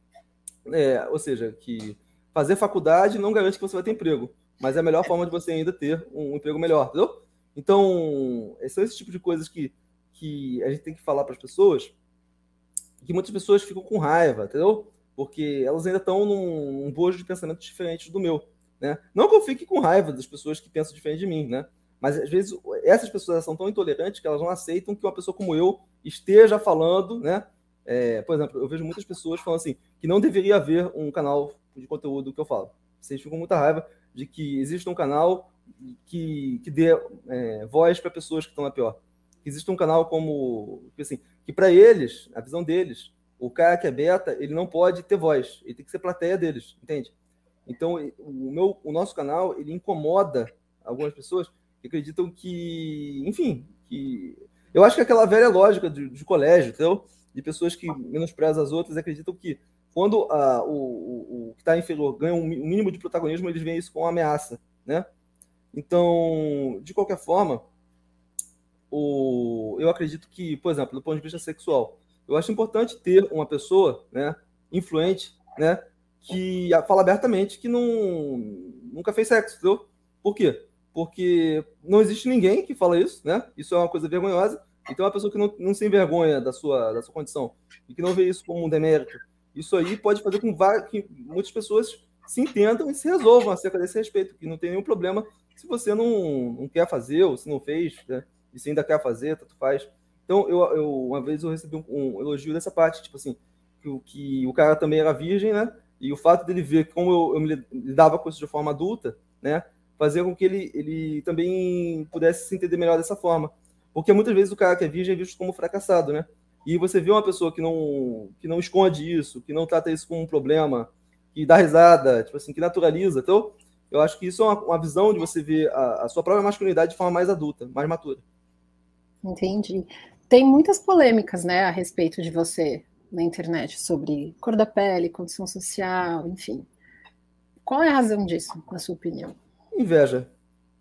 é. é. Ou seja, que fazer faculdade não garante que você vai ter emprego, mas é a melhor forma de você ainda ter um, emprego melhor, entendeu? Então, são esse tipo de coisas que, que a gente tem que falar para as pessoas, que muitas pessoas ficam com raiva, entendeu? Porque elas ainda estão num, num bojo de pensamentos diferentes do meu. Né? Não que eu fique com raiva das pessoas que pensam diferente de mim, né? Mas às vezes essas pessoas são tão intolerantes que elas não aceitam que uma pessoa como eu esteja falando, né? É, por exemplo, eu vejo muitas pessoas falando assim que não deveria haver um canal de conteúdo que eu falo. Vocês ficam com muita raiva de que exista um canal que, que dê é, voz para pessoas que estão na pior. Que exista um canal como assim, que para eles, a visão deles, o cara que é beta, ele não pode ter voz, ele tem que ser plateia deles, entende? Então, o, meu, o nosso canal, ele incomoda algumas pessoas que acreditam que, enfim, que... Eu acho que aquela velha lógica de, de colégio, entendeu? De pessoas que menosprezam as outras acreditam que quando a, o, o, o que está inferior ganha um mínimo de protagonismo, eles veem isso como uma ameaça, né? Então, de qualquer forma, o, eu acredito que, por exemplo, do ponto de vista sexual, eu acho importante ter uma pessoa, né, influente, né, que fala abertamente que não, nunca fez sexo, entendeu? Por quê? Porque não existe ninguém que fala isso, né? Isso é uma coisa vergonhosa. Então, uma pessoa que não, não se envergonha da sua, da sua condição e que não vê isso como um demérito, isso aí pode fazer com que muitas pessoas se entendam e se resolvam acerca desse respeito, que não tem nenhum problema se você não, não quer fazer ou se não fez, né? e se ainda quer fazer, tanto faz. Então, eu, eu uma vez eu recebi um, um elogio dessa parte, tipo assim, que, que o cara também era virgem, né? E o fato dele ver como eu, eu me lidava com isso de forma adulta, né, fazia com que ele, ele também pudesse se entender melhor dessa forma. Porque muitas vezes o cara que é virgem é visto como fracassado, né? E você vê uma pessoa que não, que não esconde isso, que não trata isso como um problema, que dá risada, tipo assim, que naturaliza. Então, eu acho que isso é uma, uma visão de você ver a, a sua própria masculinidade de forma mais adulta, mais matura. Entendi. Tem muitas polêmicas, né, a respeito de você na internet sobre cor da pele, condição social, enfim. Qual é a razão disso, na sua opinião? Inveja.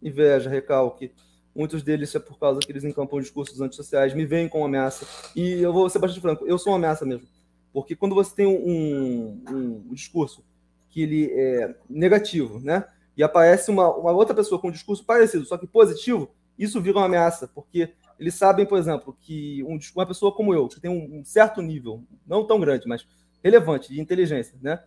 Inveja, recalque. Muitos deles é por causa que eles encampam discursos antissociais, me veem como ameaça. E eu vou ser bastante franco, eu sou uma ameaça mesmo. Porque quando você tem um, um, um discurso que ele é negativo, né? E aparece uma, uma outra pessoa com um discurso parecido, só que positivo, isso vira uma ameaça, porque eles sabem, por exemplo, que um, uma pessoa como eu, que tem um, certo nível, não tão grande, mas relevante de inteligência, né?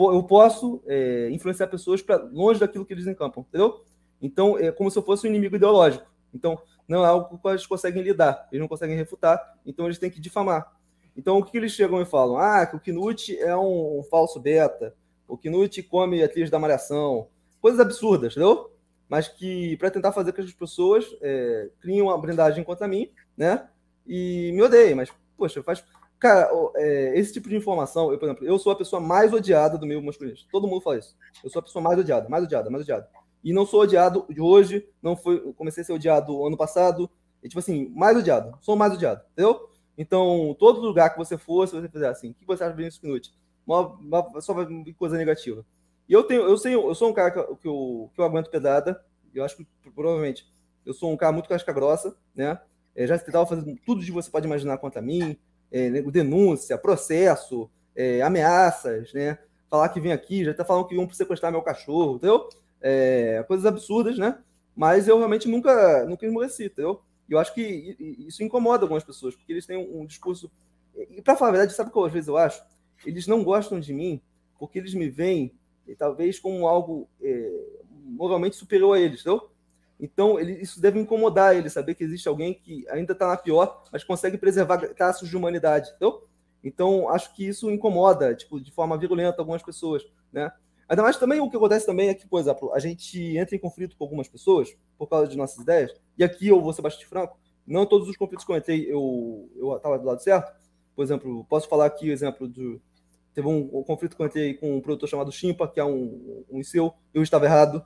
Eu posso é, influenciar pessoas para longe daquilo que eles encampam, entendeu? Então, é como se eu fosse um inimigo ideológico. Então, não é algo com eles conseguem lidar, eles não conseguem refutar, então eles têm que difamar. Então, o que eles chegam e falam? Ah, que o Knut é um, um falso beta, o Knut come atriz da malhação, coisas absurdas, entendeu? mas que para tentar fazer com que as pessoas é, criem uma blindagem contra mim, né? E me odeiem, mas, poxa, faz. Cara, é, esse tipo de informação, eu, por exemplo, eu sou a pessoa mais odiada do meio masculino. Todo mundo fala isso. Eu sou a pessoa mais odiada, mais odiada, mais odiada. E não sou odiado de hoje, não foi. Comecei a ser odiado ano passado. E, tipo assim, mais odiado. Sou mais odiado, entendeu? Então, todo lugar que você for, se você fizer assim, o que você acha de Vinícius Knut? Só vir coisa negativa. E eu tenho, eu sei, eu sou um cara que, eu, que eu aguento pedada, eu acho que provavelmente eu sou um cara muito casca grossa, né? É, já tentava fazer tudo de você pode imaginar contra mim, é, né, denúncia, processo, é, ameaças, né? Falar que vem aqui, já tá falando que iam sequestrar meu cachorro, entendeu? É, coisas absurdas, né? Mas eu realmente nunca, nunca esmoreci, entendeu? E eu acho que isso incomoda algumas pessoas, porque eles têm um, um discurso. E para falar a verdade, sabe o que às vezes eu acho? Eles não gostam de mim porque eles me veem, talvez, como algo é, moralmente superior a eles, entendeu? Então, ele, isso deve incomodar ele, saber que existe alguém que ainda está na pior, mas consegue preservar traços de humanidade, entendeu? Então, acho que isso incomoda, tipo, de forma virulenta algumas pessoas, né? Ainda mais também o que acontece também é que, por exemplo, a gente entra em conflito com algumas pessoas por causa de nossas ideias, e aqui eu vou ser bastante franco, não todos os conflitos que eu entrei eu estava do lado certo. Por exemplo, posso falar aqui o exemplo de. Teve um, um, conflito que eu entrei com um produtor chamado Chimpa, que é um, um seu, eu estava errado,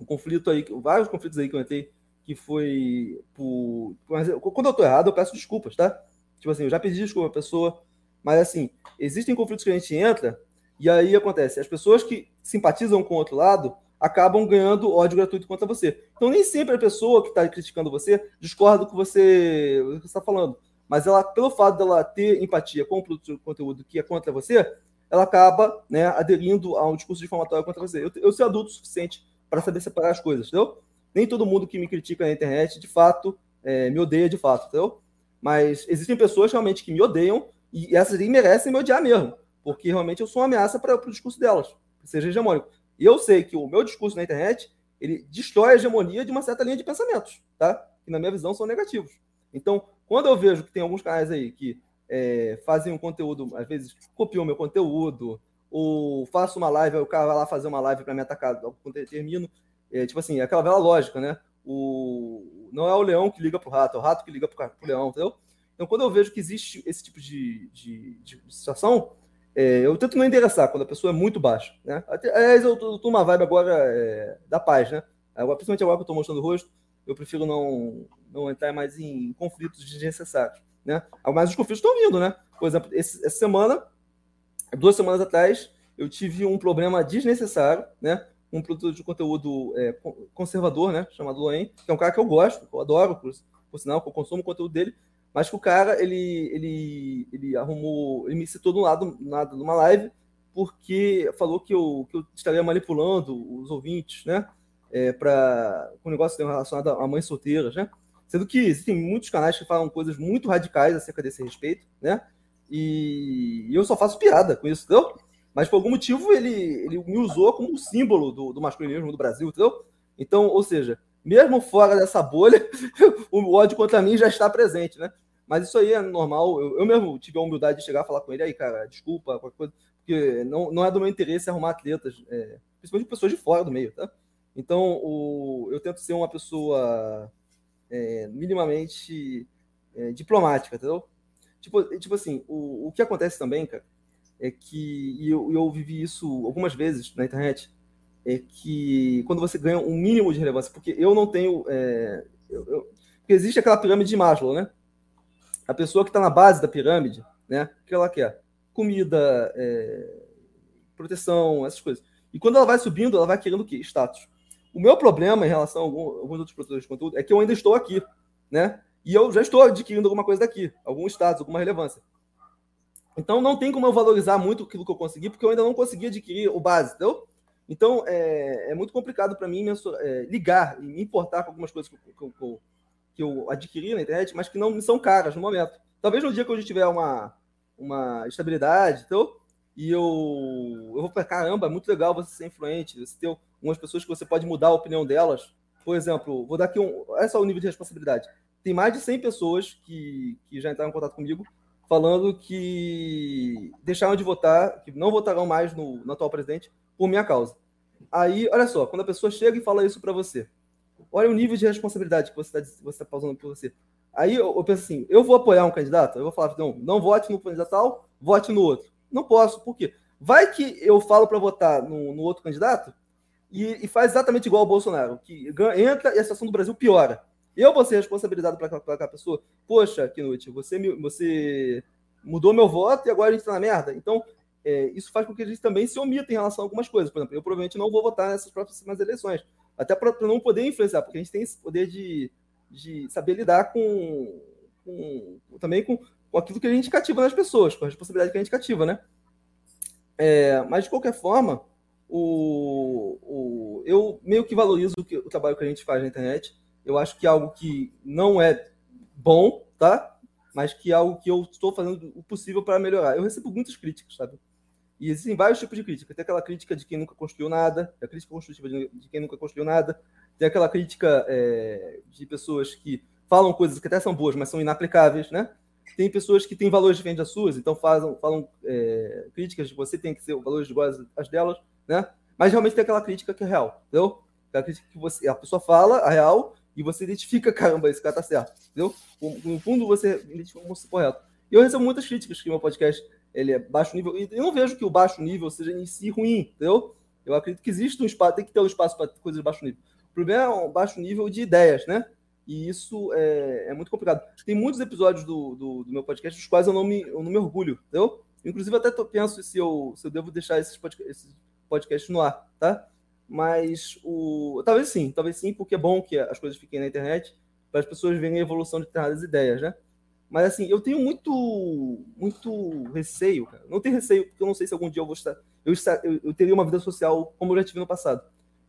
um conflito aí, vários conflitos aí que eu entrei, que foi por. Mas quando eu tô errado, eu peço desculpas, tá? Tipo assim, eu já pedi desculpa à pessoa, mas assim, existem conflitos que a gente entra, e aí acontece, as pessoas que simpatizam com o outro lado acabam ganhando ódio gratuito contra você. Então nem sempre a pessoa que está criticando você discorda do que você está falando. Mas ela, pelo fato dela ter empatia com o conteúdo que é contra você, ela acaba né, aderindo a um discurso difamatório contra você. Eu, eu sou adulto o suficiente para saber separar as coisas, entendeu? Nem todo mundo que me critica na internet, de fato, é, me odeia de fato, entendeu? Mas existem pessoas realmente que me odeiam e essas aí merecem me odiar mesmo, porque realmente eu sou uma ameaça para o discurso delas, seja hegemônico. E eu sei que o meu discurso na internet, ele destrói a hegemonia de uma certa linha de pensamentos, tá? Que na minha visão são negativos. Então, quando eu vejo que tem alguns canais aí que é, fazem um conteúdo, às vezes copiam meu conteúdo, ou faço uma live, aí o cara vai lá fazer uma live para me atacar quando eu termino. É, tipo assim, é aquela vela lógica, né? O, não é o leão que liga pro rato, é o rato que liga pro, pro leão, entendeu? Então, quando eu vejo que existe esse tipo de, de, de situação, é, eu tento não endereçar quando a pessoa é muito baixa, né? Aliás, eu tô, tô uma vibe agora é, da paz, né? Agora, principalmente agora que eu tô mostrando o rosto, eu prefiro não, não entrar mais em conflitos desnecessários, né? Mas os conflitos estão vindo, né? Por exemplo, esse, essa semana duas semanas atrás, eu tive um problema desnecessário, né? Um produtor de conteúdo é, conservador, né? Chamado Loen, que é um cara que eu gosto, que eu adoro, por, por sinal, que eu consumo o conteúdo dele, mas que o cara, ele, ele, ele arrumou, ele me citou do lado, lado numa live, porque falou que eu, que eu estaria manipulando os ouvintes, né? É, para com um negócio relacionado a mães solteiras, né? Sendo que existem muitos canais que falam coisas muito radicais acerca desse respeito, né? E eu só faço piada com isso, entendeu? Mas por algum motivo ele, ele me usou como símbolo do, do masculinismo do Brasil, entendeu? Então, ou seja, mesmo fora dessa bolha, <laughs> o ódio contra mim já está presente, né? Mas isso aí é normal. Eu, eu mesmo tive a humildade de chegar a falar com ele aí, cara, desculpa, qualquer coisa, porque não, não é do meu interesse arrumar atletas, é, principalmente pessoas de fora do meio, tá? Então, o, eu tento ser uma pessoa é, minimamente é, diplomática, entendeu? Tipo, tipo assim, o, o que acontece também, cara, é que, e eu, eu vivi isso algumas vezes na internet, é que quando você ganha um mínimo de relevância, porque eu não tenho. É, eu, eu, porque existe aquela pirâmide de Maslow, né? A pessoa que está na base da pirâmide, né? O que ela quer? Comida, é, proteção, essas coisas. E quando ela vai subindo, ela vai querendo o quê? Status. O meu problema em relação a alguns outros produtores de conteúdo é que eu ainda estou aqui, né? E eu já estou adquirindo alguma coisa daqui, algum status, alguma relevância. Então não tem como eu valorizar muito aquilo que eu consegui, porque eu ainda não consegui adquirir o base, entendeu? Então é, é muito complicado para mim é, ligar e me importar com algumas coisas que eu, que, eu, que eu, adquiri na internet, mas que não me são caras no momento. Talvez no dia que eu tiver uma, uma estabilidade, entendeu? E eu, eu vou para caramba, é muito legal você ser influente, você ter algumas pessoas que você pode mudar a opinião delas. Por exemplo, vou dar aqui um. Olha só o nível de responsabilidade tem mais de 100 pessoas que, que já entraram em contato comigo falando que deixaram de votar, que não votarão mais no, no atual presidente por minha causa. Aí, olha só, quando a pessoa chega e fala isso para você, olha o nível de responsabilidade que você está você tá pausando por você. Aí eu, eu, penso assim, eu vou apoiar um candidato? Eu vou falar, não, não vote no candidato tal, vote no outro. Não posso, por quê? Vai que eu falo para votar no, no, outro candidato e, e, faz exatamente igual ao Bolsonaro, que entra e a situação do Brasil piora. Eu vou ser responsabilizado para aquela pessoa. Poxa, Knut, você, você mudou meu voto e agora a gente está na merda. Então, é, isso faz com que a gente também se omita em relação a algumas coisas. Por exemplo, eu provavelmente não vou votar nessas próximas eleições. Até para não poder influenciar, porque a gente tem esse poder de, de saber lidar com, com também com, com aquilo que a gente cativa nas pessoas, com a responsabilidade que a gente cativa, né? É, mas de qualquer forma, o, o, eu meio que valorizo o, que, o trabalho que a gente faz na internet. Eu acho que é algo que não é bom, tá? Mas que é algo que eu estou fazendo o possível para melhorar. Eu recebo muitas críticas, sabe? E existem vários tipos de crítica. Tem aquela crítica de quem nunca construiu nada, a crítica construtiva de, quem nunca construiu nada, tem aquela crítica é, de pessoas que falam coisas que até são boas, mas são inaplicáveis, né? Tem pessoas que têm valores diferentes das suas, então fazem, falam é, críticas de você tem que ser valores iguais às delas, né? Mas realmente tem aquela crítica que é real, entendeu? Aquela crítica que você, a pessoa fala a real e você identifica, <laughs> caramba, esse cara tá certo, entendeu? No fundo você identifica como correto. E eu recebo muitas críticas que meu podcast ele é baixo nível, e eu não vejo que o baixo nível seja em si ruim, entendeu? Eu acredito que existe um espaço, tem que ter um espaço para coisas de baixo nível. O problema é um baixo nível de ideias, né? E isso é, é muito complicado. Tem muitos episódios do, do, do, meu podcast dos quais eu não me, eu não me orgulho, entendeu? Inclusive, até tô, penso se eu, se eu devo deixar esses, podcast, esses no ar, tá? Mas o. Talvez sim, talvez sim, porque é bom que as coisas fiquem na internet para as pessoas verem a evolução de determinadas ideias, né? Mas assim, eu tenho muito muito receio, cara. Não tenho receio, porque eu não sei se algum dia eu vou estar. Eu, estar, eu, eu teria uma vida social como eu já tive no passado.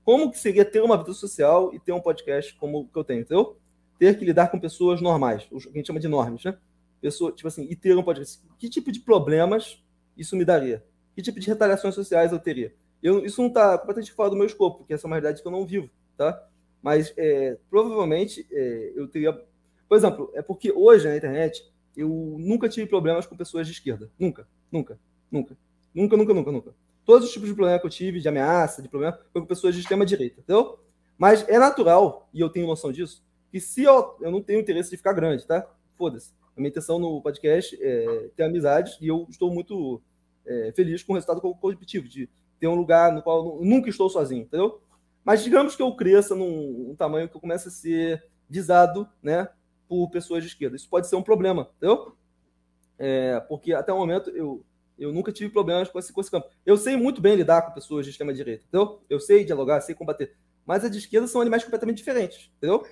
Como que seria ter uma vida social e ter um podcast como que eu tenho, entendeu? ter que lidar com pessoas normais, o que a gente chama de normas, né? Pessoa, tipo assim, e ter um podcast. Que tipo de problemas isso me daria? Que tipo de retaliações sociais eu teria? Eu, isso não está completamente fora do meu escopo, porque essa é uma realidade que eu não vivo, tá? Mas é, provavelmente é, eu teria. Por exemplo, é porque hoje na internet eu nunca tive problemas com pessoas de esquerda. Nunca, nunca, nunca. Nunca, nunca, nunca, nunca. Todos os tipos de problema que eu tive, de ameaça, de problema, foi com pessoas de extrema direita, entendeu? Mas é natural, e eu tenho noção disso, que se eu, eu não tenho interesse de ficar grande, tá? Foda-se. A minha intenção no podcast é ter amizades e eu estou muito é, feliz com o resultado coletivo, de ter um lugar no qual nunca estou sozinho, entendeu? Mas digamos que eu cresça num, tamanho que eu comece a ser visado, né, por pessoas de esquerda. Isso pode ser um problema, entendeu? É, porque até o momento eu, eu nunca tive problemas com esse, com esse campo. Eu sei muito bem lidar com pessoas de extrema-direita, entendeu? Eu sei dialogar, sei combater. Mas as de esquerda são animais completamente diferentes, entendeu?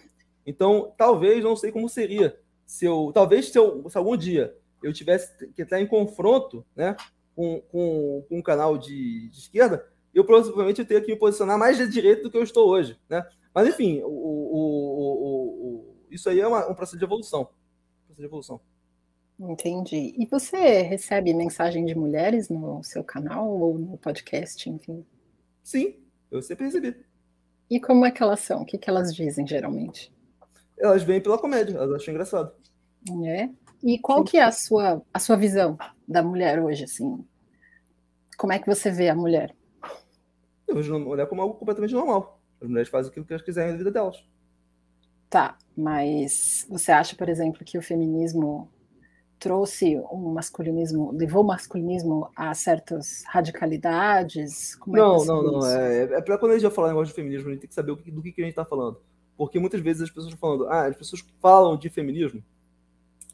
Então, talvez, não sei como seria, se eu, talvez se, eu, se algum dia eu tivesse que estar em confronto né, com, com, com um canal de, de esquerda, eu provavelmente eu teria que me posicionar mais de direita do que eu estou hoje. Né? Mas, enfim, o, o, o, isso aí é uma, um processo de evolução. Um processo de evolução. Entendi. E você recebe mensagem de mulheres no seu canal ou no podcast, enfim? Sim, eu sempre recebi. E como é que elas são? O que, que elas dizem geralmente? elas vêm pela comédia, elas acham engraçado. É. E qual Sim. que é a sua, a sua visão da mulher hoje, assim? Como é que você vê a mulher? Eu vejo a mulher como algo completamente normal. As mulheres fazem aquilo que elas quiserem na vida delas. Tá, mas você acha, por exemplo, que o feminismo trouxe um masculinismo, levou o masculinismo a certas radicalidades? Como não, é não, não. É, é para quando a gente vai falar negócio de feminismo, a gente tem que saber do que, do que a gente está falando. Porque muitas vezes as pessoas falando, ah, as pessoas falam de feminismo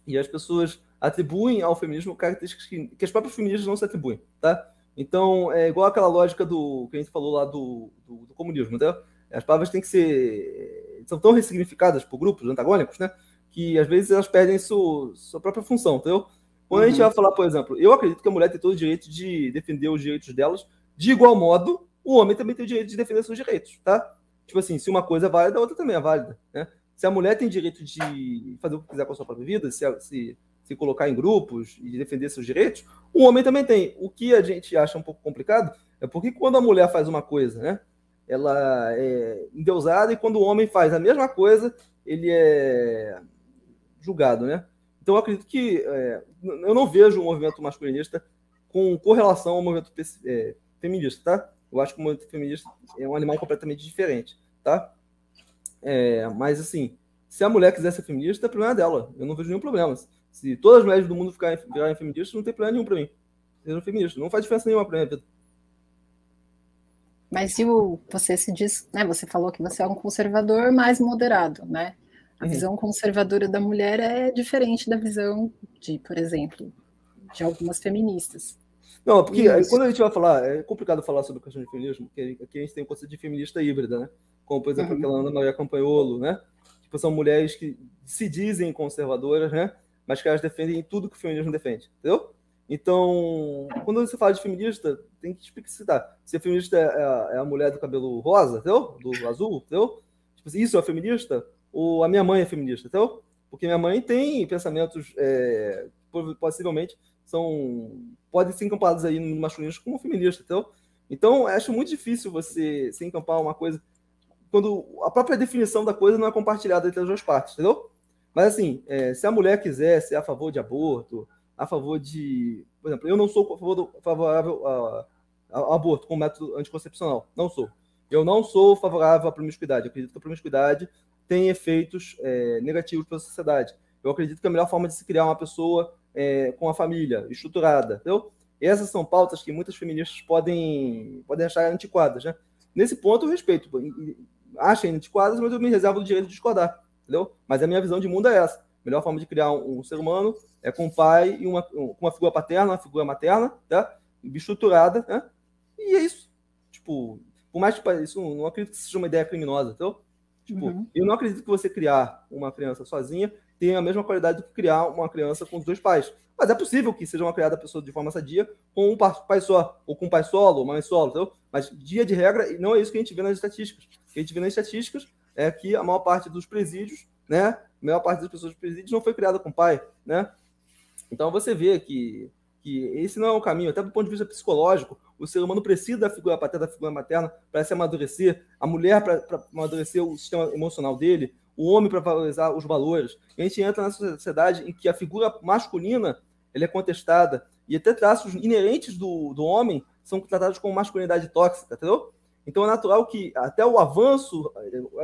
e as pessoas atribuem ao feminismo características que, que as próprias feministas não se atribuem, tá? Então, é igual aquela lógica do que a gente falou lá do, do, do comunismo, entendeu? As palavras têm que ser. são tão ressignificadas por grupos antagônicos, né? Que às vezes elas perdem sua, sua própria função, entendeu? Quando uhum. a gente uhum. vai falar, por exemplo, eu acredito que a mulher tem todo o direito de defender os direitos delas, de igual modo, o homem também tem o direito de defender seus direitos, tá? tipo assim, se uma coisa é válida, a outra também é válida, né? Se a mulher tem direito de fazer o que quiser com a sua própria vida, se, se, se colocar em grupos e defender seus direitos, o homem também tem. O que a gente acha um pouco complicado é porque quando a mulher faz uma coisa, né? Ela é endeusada e quando o homem faz a mesma coisa, ele é julgado, né? Então eu acredito que é, eu não vejo o movimento masculinista com correlação ao movimento é, feminista, tá? Eu acho que o movimento feminista é um animal completamente diferente, tá? É, mas, assim, se a mulher quiser ser feminista, é problema dela. Eu não vejo nenhum problema. Se todas as mulheres do mundo ficarem, feministas, não tem problema nenhum para mim. Sejam feministas. Não faz diferença nenhuma para minha vida. Mas se o, você se diz, né? Você falou que você é um conservador mais moderado, né? A uhum. visão conservadora da mulher é diferente da visão de, por exemplo, de algumas feministas. Não, porque Isso. quando a gente vai falar, é complicado falar sobre a questão de feminismo, porque aqui a gente tem o conceito de feminista híbrida, né? Como, por exemplo, uhum. aquela Ana Maria Campanholo, né? Tipo, são mulheres que se dizem conservadoras, né? Mas que elas defendem tudo que o feminismo defende, entendeu? Então, quando você fala de feminista, tem que explicitar. Se a feminista é a, é mulher do cabelo rosa, entendeu? Do azul, entendeu? Tipo assim, isso é feminista? Ou a minha mãe é feminista, entendeu? Porque minha mãe tem pensamentos, é, possivelmente, são podem ser encampados aí no masculino como feminista, entendeu? Então, acho muito difícil você se encampar uma coisa quando a própria definição da coisa não é compartilhada entre as duas partes, entendeu? Mas assim, é, se a mulher quiser ser a favor de aborto, a favor de. Por exemplo, eu não sou favorável ao aborto como método anticoncepcional. Não sou. Eu não sou favorável à promiscuidade. Eu acredito que a promiscuidade tem efeitos é, negativos para a sociedade. Eu acredito que a melhor forma de se criar uma pessoa é, com a família estruturada, entendeu? Essas são pautas que muitas feministas podem, podem achar antiquadas, né? Nesse ponto, eu respeito. Achem antiquadas, mas eu me reservo o direito de discordar, entendeu? Mas a minha visão de mundo é essa. A melhor forma de criar um, um ser humano é com um pai e uma, uma figura paterna, uma figura materna, tá? estruturada, né? E é isso. Tipo, por mais que isso não acredito que seja uma ideia criminosa, entendeu? Tipo, uhum. eu não acredito que você criar uma criança sozinha tenha a mesma qualidade do que criar uma criança com os dois pais. Mas é possível que seja uma criada pessoa de forma sadia com um pai só, ou com um pai solo, mãe solo, entendeu? Mas dia de regra, não é isso que a gente vê nas estatísticas. O que a gente vê nas estatísticas é que a maior parte dos presídios, né? A maior parte das pessoas dos presídios não foi criada com pai, né? Então você vê que, que esse não é o caminho, até do ponto de vista psicológico, o ser humano precisa da figura paterna, da figura materna para se amadurecer, a mulher para amadurecer o sistema emocional dele, o homem para valorizar os valores. A gente entra nessa sociedade em que a figura masculina ele é contestada e até traços inerentes do, do homem são tratados como masculinidade tóxica, entendeu? Então é natural que até o avanço,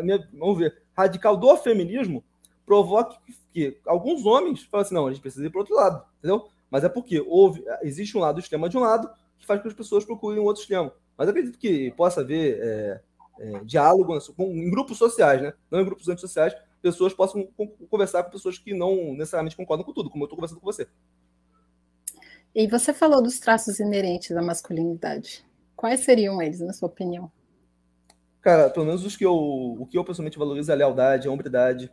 minha, vamos ver, radical do feminismo provoque que alguns homens falem assim, não, a gente precisa ir para outro lado, entendeu? Mas é porque houve, existe um lado extremo de um lado que faz com que as pessoas procurem um outro extremo. Mas acredito que possa haver é, é, diálogo com, em grupos sociais, né? Não em grupos antissociais, pessoas possam conversar com pessoas que não necessariamente concordam com tudo, como eu estou conversando com você. E você falou dos traços inerentes da masculinidade. Quais seriam eles, na sua opinião? Cara, pelo menos os que eu, o que eu pessoalmente valorizo é a lealdade, a hombridade,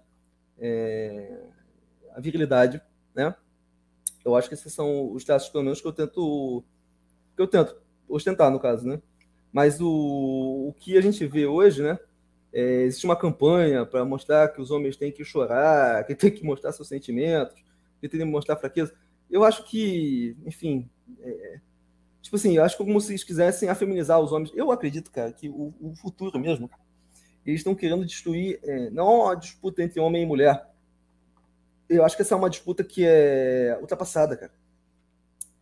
é, a virilidade, né? Eu acho que esses são os traços, pelo menos, que eu tento, que eu tento ostentar, no caso, né? Mas o, o que a gente vê hoje, né? É, existe uma campanha para mostrar que os homens têm que chorar, que têm que mostrar seus sentimentos, que têm que mostrar fraqueza. Eu acho que, enfim, é, tipo assim, eu acho que como se eles quisessem afeminizar os homens. Eu acredito, cara, que o, o futuro mesmo, eles estão querendo destruir, é, não a disputa entre homem e mulher. Eu acho que essa é uma disputa que é ultrapassada, cara.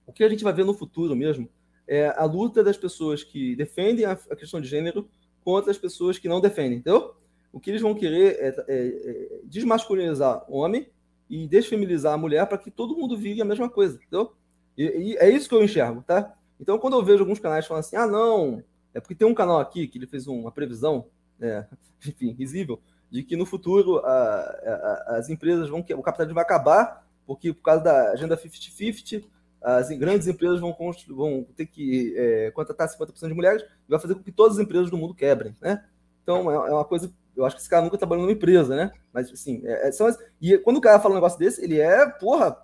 O que a gente vai ver no futuro mesmo é a luta das pessoas que defendem a, a questão de gênero contra as pessoas que não defendem, entendeu? O que eles vão querer é, é, é desmasculinizar o homem e desfeminizar a mulher para que todo mundo vive a mesma coisa, entendeu? E, e, é isso que eu enxergo, tá? Então, quando eu vejo alguns canais falando assim, ah, não, é porque tem um canal aqui que ele fez uma previsão, é, <laughs> enfim, risível, de que no futuro a, a, as empresas vão, o capitalismo vai acabar, porque por causa da agenda 50-50, as grandes empresas vão, vão ter que é, contratar 50% de mulheres e vai fazer com que todas as empresas do mundo quebrem, né? Então, é, é uma coisa eu acho que esse cara nunca trabalhou numa empresa, né? Mas, assim, é, é, são as... e quando o cara fala um negócio desse, ele é, porra,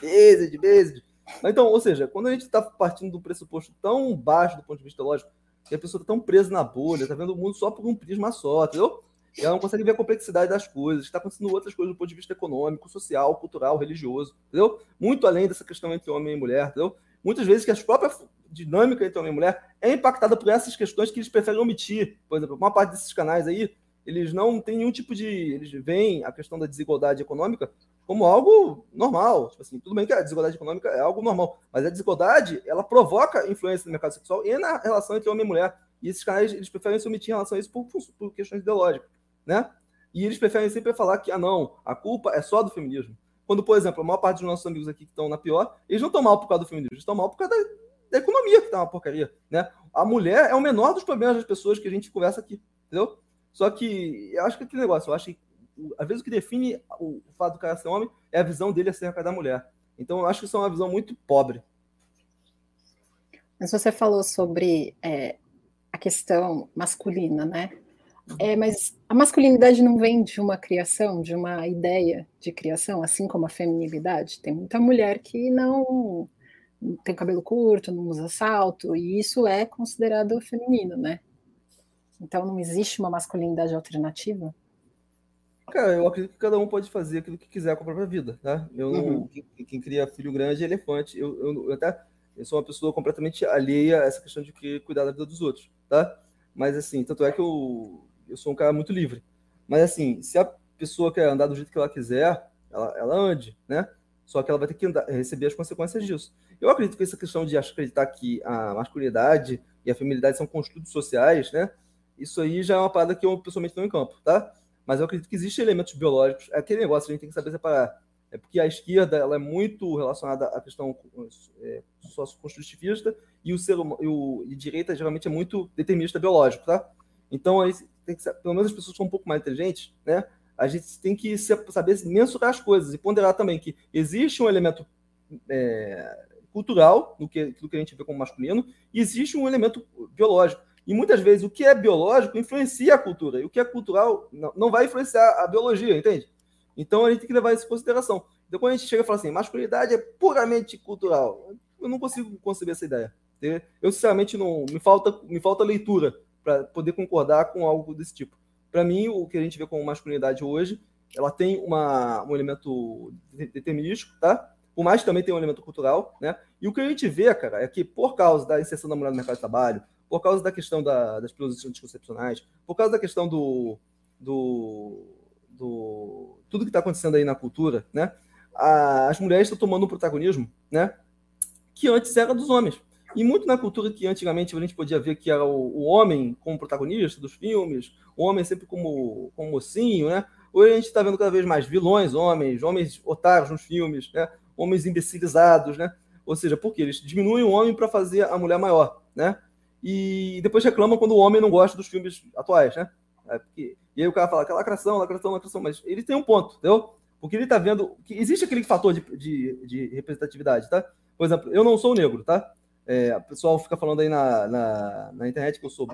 based, based. Então, ou seja, quando a gente está partindo do pressuposto tão baixo do ponto de vista lógico, que a pessoa está tão presa na bolha, está vendo o mundo só por um prisma só, entendeu? E ela não consegue ver a complexidade das coisas, está acontecendo outras coisas do ponto de vista econômico, social, cultural, religioso, entendeu? Muito além dessa questão entre homem e mulher, entendeu? Muitas vezes que a própria dinâmica entre homem e mulher é impactada por essas questões que eles preferem omitir. Por exemplo, uma parte desses canais aí, eles não têm nenhum tipo de. Eles veem a questão da desigualdade econômica como algo normal. Tipo assim, tudo bem que a desigualdade econômica é algo normal, mas a desigualdade ela provoca influência no mercado sexual e na relação entre homem e mulher. E esses canais eles preferem se omitir em relação a isso por, por questões ideológicas, né? E eles preferem sempre falar que, ah, não, a culpa é só do feminismo. Quando, por exemplo, a maior parte dos nossos amigos aqui que estão na pior, eles não estão mal por causa do feminismo, eles estão mal por causa da, da economia, que tá uma porcaria, né? A mulher é o menor dos problemas das pessoas que a gente conversa aqui, entendeu? Só que eu acho que aquele negócio, eu acho que às vezes o que define o, o fato do cara ser homem é a visão dele acerca da mulher. Então eu acho que isso é uma visão muito pobre. Mas você falou sobre é, a questão masculina, né? É, mas a masculinidade não vem de uma criação, de uma ideia de criação, assim como a feminilidade. Tem muita mulher que não tem cabelo curto, não usa salto, e isso é considerado feminino, né? Então não existe uma masculinidade alternativa? Cara, eu acredito que cada um pode fazer aquilo que quiser com a própria vida, tá? Eu não, uhum. quem, quem, cria filho grande é elefante. Eu, eu, eu, até eu sou uma pessoa completamente alheia a essa questão de que cuidar da vida dos outros, tá? Mas assim, tanto é que eu, eu sou um cara muito livre. Mas assim, se a pessoa quer andar do jeito que ela quiser, ela, ela ande, né? Só que ela vai ter que andar, receber as consequências disso. Eu acredito que essa questão de acreditar que a masculinidade e a feminilidade são construtos sociais, né? Isso aí já é uma parada que eu pessoalmente não encampo, tá? Mas eu acredito que existem elementos biológicos. É aquele negócio, a gente tem que saber separar. É porque a esquerda ela é muito relacionada à questão é, socioconstrutivista e o ser e, o, e direita geralmente é muito determinista biológico, tá? Então, tem que, pelo menos as pessoas que são um pouco mais inteligentes, né? A gente tem que saber mensurar as coisas e ponderar também que existe um elemento é, cultural no que, no que a gente vê como masculino e existe um elemento biológico. E muitas vezes o que é biológico influencia a cultura, e o que é cultural não vai influenciar a biologia, entende? Então a gente tem que levar isso em consideração. Então quando a gente chega e fala assim, masculinidade é puramente cultural, eu não consigo conceber essa ideia. Eu sinceramente não me falta me falta leitura para poder concordar com algo desse tipo. Para mim, o que a gente vê como masculinidade hoje, ela tem uma, um elemento determinístico, tá? Por mais que também tem um elemento cultural, né? E o que a gente vê, cara, é que por causa da inserção da mulher no mercado de trabalho, por causa da questão da, das pílulas anticoncepcionais, por causa da questão do, do, do tudo que está acontecendo aí na cultura, né? A, as mulheres estão tomando um protagonismo, né? Que antes era dos homens. E muito na cultura que antigamente a gente podia ver que era o, o homem como protagonista dos filmes, o homem sempre como, como mocinho, né? Hoje a gente está vendo cada vez mais vilões, homens, homens otários nos filmes, né? Homens imbecilizados, né? Ou seja, porque eles diminuem o homem para fazer a mulher maior, né? e depois reclama quando o homem não gosta dos filmes atuais, né? É e aí o cara fala que é lacração, lacração, lacração, mas ele tem um ponto, entendeu? Porque ele tá vendo que existe aquele fator de, de, de representatividade, tá? Por exemplo, eu não sou negro, tá? É, o pessoal fica falando aí na, na, na, internet que eu sou.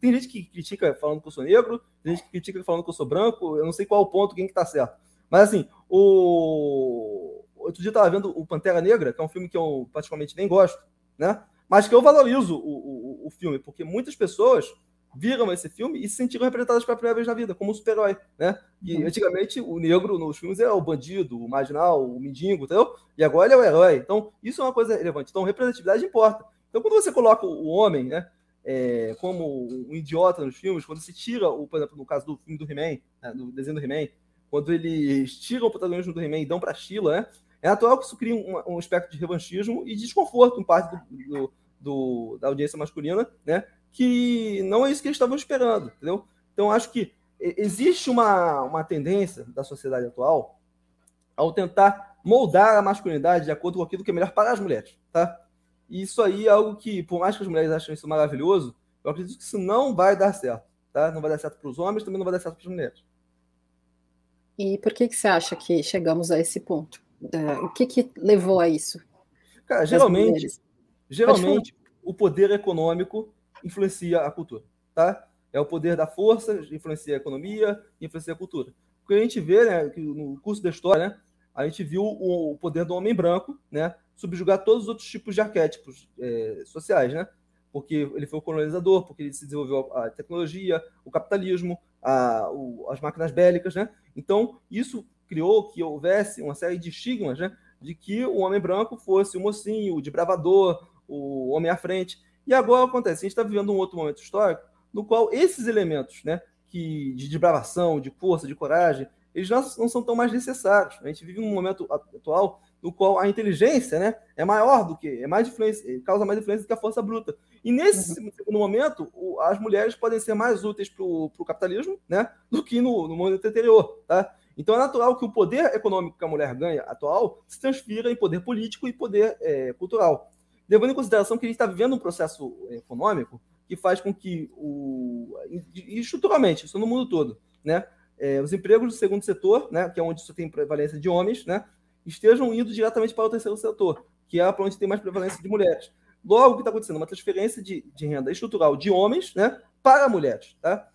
Tem gente que critica falando que eu sou negro, tem gente que critica falando que eu sou branco, eu não sei qual o ponto, quem que tá certo. Mas assim, o. Outro dia eu tava vendo o Pantera Negra, que é um filme que eu praticamente nem gosto, né? mas que eu valorizo o, o, o filme, porque muitas pessoas viram esse filme e se sentiram representadas pela primeira vez na vida, como um super-herói, né? E uhum. antigamente o negro nos filmes era o bandido, o marginal, o mendigo, entendeu? E agora ele é o herói. Então, isso é uma coisa relevante. Então, representatividade importa. Então, quando você coloca o homem, né, é, como um idiota nos filmes, quando se tira, o, por exemplo, no caso do filme do He-Man, né, do desenho do He-Man, quando eles tiram o protagonismo do He-Man e dão para Sheila, né? É natural que isso cria um, um aspecto de revanchismo e desconforto em parte do, do, do, da audiência masculina, né? Que não é isso que eles estavam esperando, entendeu? Então, acho que existe uma, uma tendência da sociedade atual ao tentar moldar a masculinidade de acordo com aquilo que é melhor para as mulheres, tá? E isso aí é algo que, por mais que as mulheres achem isso maravilhoso, eu acredito que isso não vai dar certo, tá? Não vai dar certo para os homens, também não vai dar certo para as mulheres. E por que, que você acha que chegamos a esse ponto? o que, que levou a isso? Cara, geralmente, geralmente o poder econômico influencia a cultura, tá? É o poder da força, influencia a economia, influencia a cultura. O que a gente vê, né, que no curso da história, né, a gente viu o poder do homem branco, né, subjugar todos os outros tipos de arquétipos é, sociais, né? Porque ele foi o colonizador, porque ele se desenvolveu a tecnologia, o capitalismo, a, o, as máquinas bélicas, né? Então, isso criou que houvesse uma série de estigmas, né? De que o homem branco fosse o mocinho, o desbravador, o homem à frente. E agora acontece, a gente está vivendo um outro momento histórico no qual esses elementos, né? Que, de desbravação, de força, de coragem, eles não, não são tão mais necessários. A gente vive um momento atual no qual a inteligência né, é maior do que, é mais influência, causa mais influência do que a força bruta. E nesse uhum. momento, as mulheres podem ser mais úteis para o capitalismo né, do que no, no momento anterior. Tá? Então é natural que o poder econômico que a mulher ganha atual se transfira em poder político e poder é, cultural. Levando em consideração que a gente está vivendo um processo econômico que faz com que, o, estruturalmente, isso no mundo todo, né, é, os empregos do segundo setor, né, que é onde isso tem prevalência de homens, né, estejam indo diretamente para o terceiro setor, que é para onde tem mais prevalência de mulheres. Logo, o que está acontecendo? Uma transferência de, de renda estrutural de homens né, para mulheres. Tá?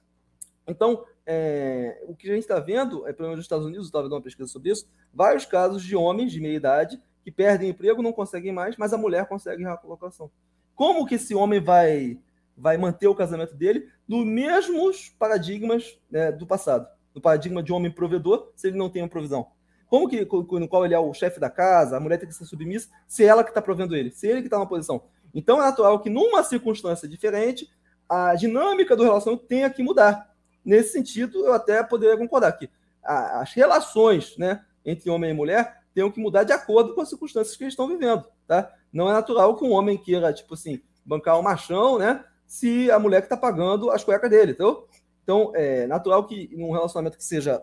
Então, é, o que a gente está vendo, é, pelo menos nos Estados Unidos, estava dando uma pesquisa sobre isso, vários casos de homens de meia idade que perdem emprego, não conseguem mais, mas a mulher consegue a colocação. Como que esse homem vai, vai manter o casamento dele nos mesmos paradigmas né, do passado? No paradigma de homem provedor, se ele não tem uma provisão. Como que, no qual ele é o chefe da casa, a mulher tem que ser submissa, se ela que está provendo ele, se ele que está na posição. Então é natural que, numa circunstância diferente, a dinâmica do relacionamento tenha que mudar. Nesse sentido, eu até poderia concordar que as relações né, entre homem e mulher tenham que mudar de acordo com as circunstâncias que eles estão vivendo. Tá? Não é natural que um homem queira, tipo assim, bancar o um machão, né? Se a mulher que está pagando as cuecas dele, entendeu? Então, é natural que num relacionamento que seja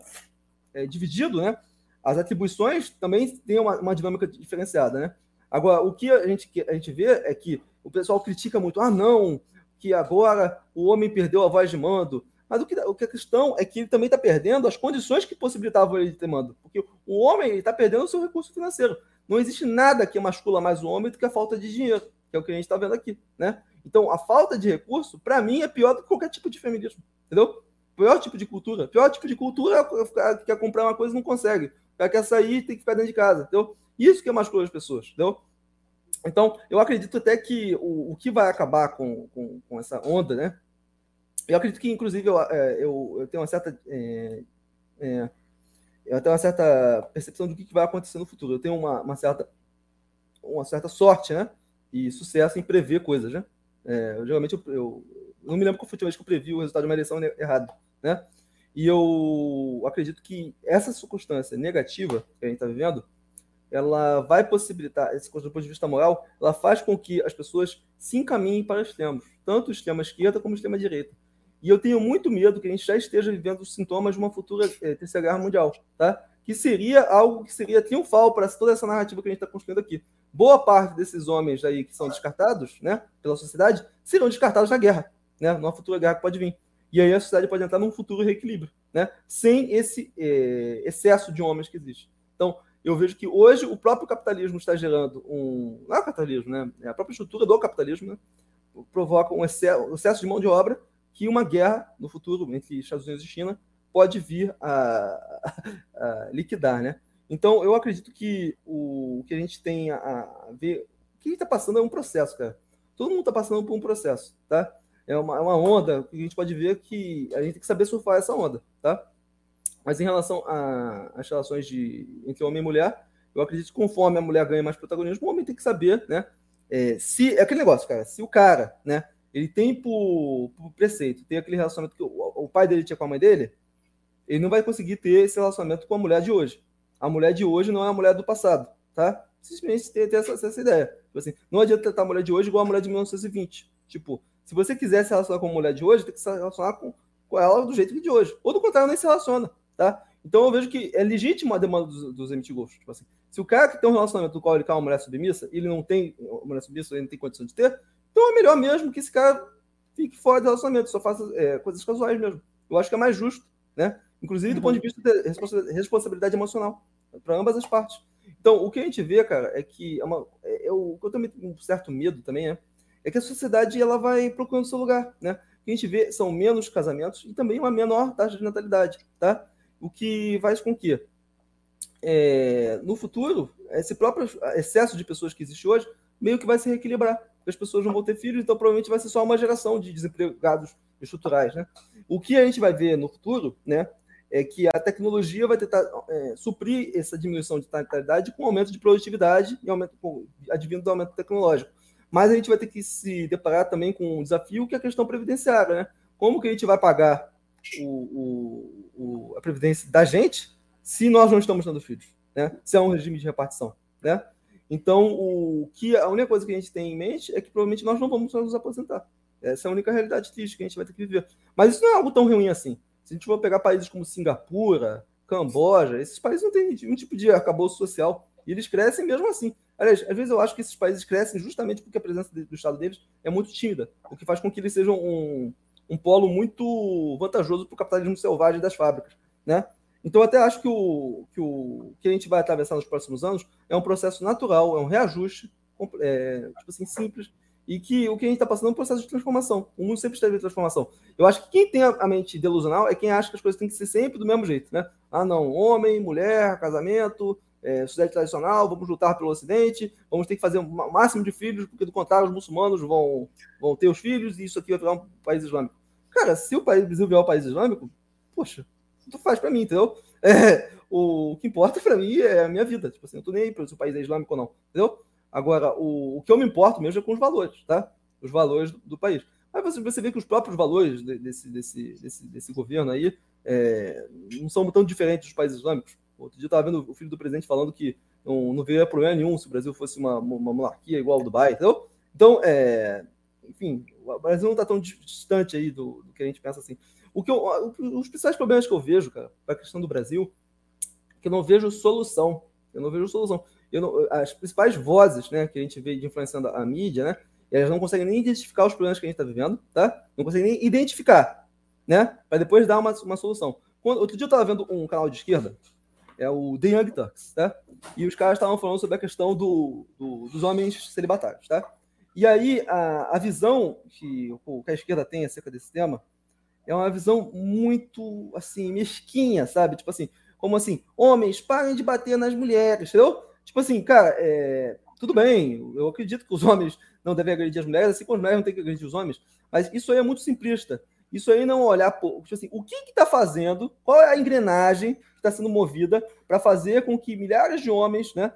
é, dividido, né? As atribuições também têm uma, uma dinâmica diferenciada, né? Agora, o que a gente, a gente vê é que o pessoal critica muito, ah, não, que agora o homem perdeu a voz de mando. Mas o que, o que a questão é que ele também está perdendo as condições que possibilitavam ele ter mando. Porque o homem está perdendo o seu recurso financeiro. Não existe nada que mascula mais o homem do que a falta de dinheiro, que é o que a gente está vendo aqui. Né? Então, a falta de recurso, para mim, é pior do que qualquer tipo de feminismo. Entendeu? Pior tipo de cultura. Pior tipo de cultura é que quer comprar uma coisa e não consegue. O quer sair tem que ficar dentro de casa. Entendeu? Isso que é masculino as pessoas. Entendeu? Então, eu acredito até que o, o que vai acabar com, com, com, essa onda, né? Eu acredito que, inclusive, eu, é, eu, eu tenho uma certa. É, é, eu tenho uma certa percepção do que vai acontecer no futuro. Eu tenho uma, uma certa, uma certa sorte, né? E sucesso em prever coisas, né? É, eu, geralmente eu, eu, não me lembro qual foi a última vez que eu previ o resultado de uma eleição errado, né? E eu acredito que essa circunstância negativa que a gente está vivendo, ela vai possibilitar, esse do ponto de vista moral, ela faz com que as pessoas se encaminhem para extremos, tanto o extrema esquerda como o extrema direita. E eu tenho muito medo que a gente já esteja vivendo os sintomas de uma futura é, terceira guerra mundial, tá? Que seria algo que seria triunfal para toda essa narrativa que a gente está construindo aqui. Boa parte desses homens aí que são descartados, né, pela sociedade, serão descartados na guerra, né, numa futura guerra que pode vir. E aí a sociedade pode entrar num futuro reequilíbrio, né, sem esse é, excesso de homens que existe. Então, eu vejo que hoje o próprio capitalismo está gerando um. Não é o capitalismo, né? É a própria estrutura do capitalismo né? provoca um excesso, um excesso de mão de obra que uma guerra no futuro entre Estados Unidos e China pode vir a, a liquidar, né? Então, eu acredito que o, que a gente tem a, ver. O que está passando é um processo, cara. Todo mundo está passando por um processo, tá? É uma, é uma onda que a gente pode ver que a gente tem que saber surfar essa onda, tá? Mas em relação às relações de, entre homem e mulher, eu acredito que conforme a mulher ganha mais protagonismo, o homem tem que saber, né? É, se é aquele negócio, cara. Se o cara, né? Ele tem por, por preceito, tem aquele relacionamento que o, o, pai dele tinha com a mãe dele, ele não vai conseguir ter esse relacionamento com a mulher de hoje. A mulher de hoje não é a mulher do passado, tá? Simplesmente ter essa, essa, ideia. Tipo assim, não adianta tratar a mulher de hoje igual a mulher de 1920. Tipo, se você quiser se relacionar com a mulher de hoje, tem que se relacionar com, com ela do jeito que de hoje. Ou do contrário, nem se relaciona. Tá? Então eu vejo que é legítima a demanda dos, dos MTGOs. Tipo assim, se o cara que tem um relacionamento no qual ele quer uma mulher submissa, ele não tem uma mulher submissa, ele não tem condição de ter, então é melhor mesmo que esse cara fique fora do relacionamento, só faça é, coisas casuais mesmo. Eu acho que é mais justo, né? Inclusive do uhum. ponto de vista de responsabilidade emocional para ambas as partes. Então, o que a gente vê, cara, é que é uma, é, eu, o que eu também tenho um certo medo também é, é que a sociedade ela vai procurando seu lugar, né? O que a gente vê são menos casamentos e também uma menor taxa de natalidade, tá? o que faz com que, é, no futuro, esse próprio excesso de pessoas que existe hoje meio que vai se reequilibrar. As pessoas não vão ter filhos, então provavelmente vai ser só uma geração de desempregados estruturais. Né? O que a gente vai ver no futuro né, é que a tecnologia vai tentar é, suprir essa diminuição de natalidade com aumento de produtividade e aumento com, advindo do aumento tecnológico. Mas a gente vai ter que se deparar também com um desafio que é a questão previdenciária. Né? Como que a gente vai pagar o, o, a previdência da gente se nós não estamos dando filhos, né? Se é um regime de repartição, né? Então, o que a única coisa que a gente tem em mente é que provavelmente nós não vamos nos aposentar. Essa é a única realidade triste que a gente vai ter que viver. Mas isso não é algo tão ruim assim. Se a gente for pegar países como Singapura, Camboja, esses países não têm nenhum tipo de arcabouço social. E eles crescem mesmo assim. Aliás, às vezes eu acho que esses países crescem justamente porque a presença do Estado deles é muito tímida, o que faz com que eles sejam um, um polo muito vantajoso para o capitalismo selvagem das fábricas, né? Então, até acho que o, que o que a gente vai atravessar nos próximos anos é um processo natural, é um reajuste, é, tipo assim, simples, e que o que a gente está passando é um processo de transformação. O mundo sempre esteve em transformação. Eu acho que quem tem a mente delusional é quem acha que as coisas têm que ser sempre do mesmo jeito, né? Ah, não, homem, mulher, casamento, é, sociedade tradicional, vamos lutar pelo Ocidente, vamos ter que fazer o máximo de filhos, porque do contrário os muçulmanos vão, vão ter os filhos e isso aqui vai virar um país islâmico. Cara, se o país, Brasil virar um país islâmico, poxa, tu faz para mim, entendeu? É, o, o, que importa para mim é a minha vida. Tipo assim, eu tô nem aí se o país é islâmico ou não, entendeu? Agora, o, o que eu me importo mesmo é com os valores, tá? Os valores do, do país. Mas você, você vê que os próprios valores desse, desse, desse, desse governo aí é, não são tão diferentes dos países islâmicos. Outro dia eu estava vendo o filho do presidente falando que não, não veria problema nenhum se o Brasil fosse uma, uma monarquia igual ao Dubai, entendeu? Então, é, enfim, o Brasil não está tão distante aí do, do, que a gente pensa assim. O que eu, os principais problemas que eu vejo, cara, para a questão do Brasil, que eu não vejo solução. Eu não vejo solução. Não, as principais vozes né, que a gente vê de influenciando a mídia, né, elas não conseguem nem identificar os problemas que a gente está vivendo, tá? Não conseguem nem identificar, né? Para depois dar uma, uma solução. Quando, outro dia eu estava vendo um canal de esquerda, é o The Young Turks, tá? E os caras estavam falando sobre a questão do, do, dos homens celibatários, tá? E aí a, a visão que, que a esquerda tem acerca desse tema é uma visão muito, assim, mesquinha, sabe? Tipo assim, como assim, homens, parem de bater nas mulheres, entendeu? Tipo assim, cara, é, tudo bem, eu acredito que os homens não devem agredir as mulheres, assim como as mulheres não têm que agredir os homens, mas isso aí é muito simplista. Isso aí não olhar, tipo assim, o que está fazendo, qual é a engrenagem que está sendo movida para fazer com que milhares de homens, né,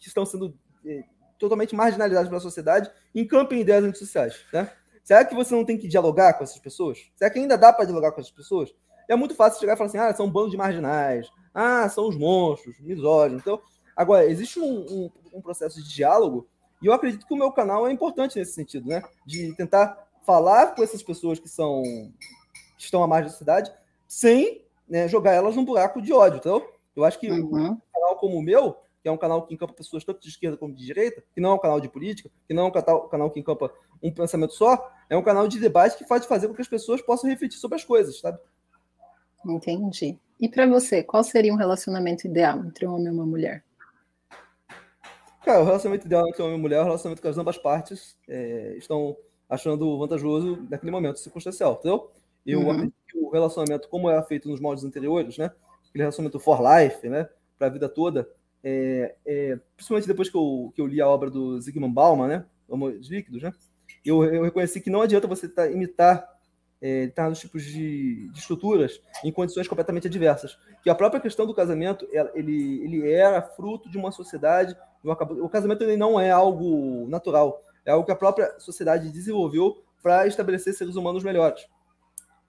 que estão sendo é, totalmente marginalizados pela sociedade, encampem ideias antissociais, né? Será que você não tem que dialogar com essas pessoas? Será que ainda dá para dialogar com essas pessoas? É muito fácil chegar e falar assim, ah, são um bando de marginais, ah, são os monstros, misóginos. Então, agora, existe um, um, um processo de diálogo e eu acredito que o meu canal é importante nesse sentido, né? De tentar falar com essas pessoas que são que estão à margem da cidade sem né, jogar elas num buraco de ódio, então Eu acho que uhum. um canal como o meu, que é um canal que encampa pessoas tanto de esquerda como de direita, que não é um canal de política, que não é um canal, canal que encampa um pensamento só, é um canal de debate que faz fazer com que as pessoas possam refletir sobre as coisas, sabe? Entendi. E para você, qual seria um relacionamento ideal entre um homem e uma mulher? Cara, o relacionamento ideal entre homem e mulher é o relacionamento que as ambas partes é, estão achando vantajoso naquele momento circunstancial, entendeu? Eu uhum. que o relacionamento, como era feito nos moldes anteriores, né? Aquele relacionamento for life, né? Para a vida toda, é, é, principalmente depois que eu, que eu li a obra do Zygmunt Bauman, né? Homos Líquidos, né? Eu, eu reconheci que não adianta você tá, imitar é, determinados tipos de, de, estruturas em condições completamente adversas. Que a própria questão do casamento, ele, ele era fruto de uma sociedade. o casamento ele não é algo natural, é algo que a própria sociedade desenvolveu para estabelecer seres humanos melhores.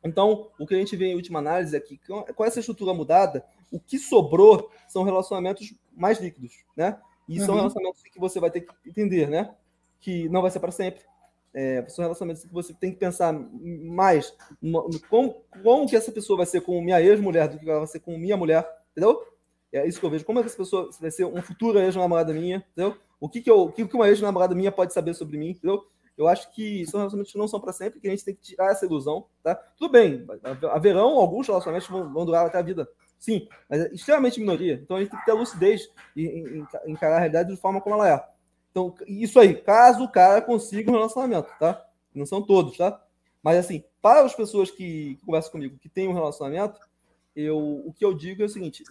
Então, o que a gente vê em última análise é que, com essa estrutura mudada, o que sobrou são relacionamentos mais líquidos, né? E uhum. são relacionamentos que você vai ter que entender, né? Que não vai ser para sempre. É, são relacionamentos que você tem que pensar mais como, como que essa pessoa vai ser com minha ex-mulher do que ela vai ser com minha mulher, entendeu? É isso que eu vejo. Como é que essa pessoa vai ser uma futura ex-namorada minha, entendeu? O que, que, eu, que, que uma ex-namorada minha pode saber sobre mim, entendeu? Eu acho que são relacionamentos que não são para sempre, que a gente tem que tirar essa ilusão, tá? Tudo bem, haverão alguns relacionamentos que vão, durar até a vida, sim, mas é extremamente minoria. Então a gente tem que ter lucidez e encarar a realidade de forma como ela é. Então, isso aí, caso o cara consiga um relacionamento, tá? Não são todos, tá? Mas assim, para as pessoas que, conversam comigo, que têm um relacionamento, eu, o que eu digo é o seguinte: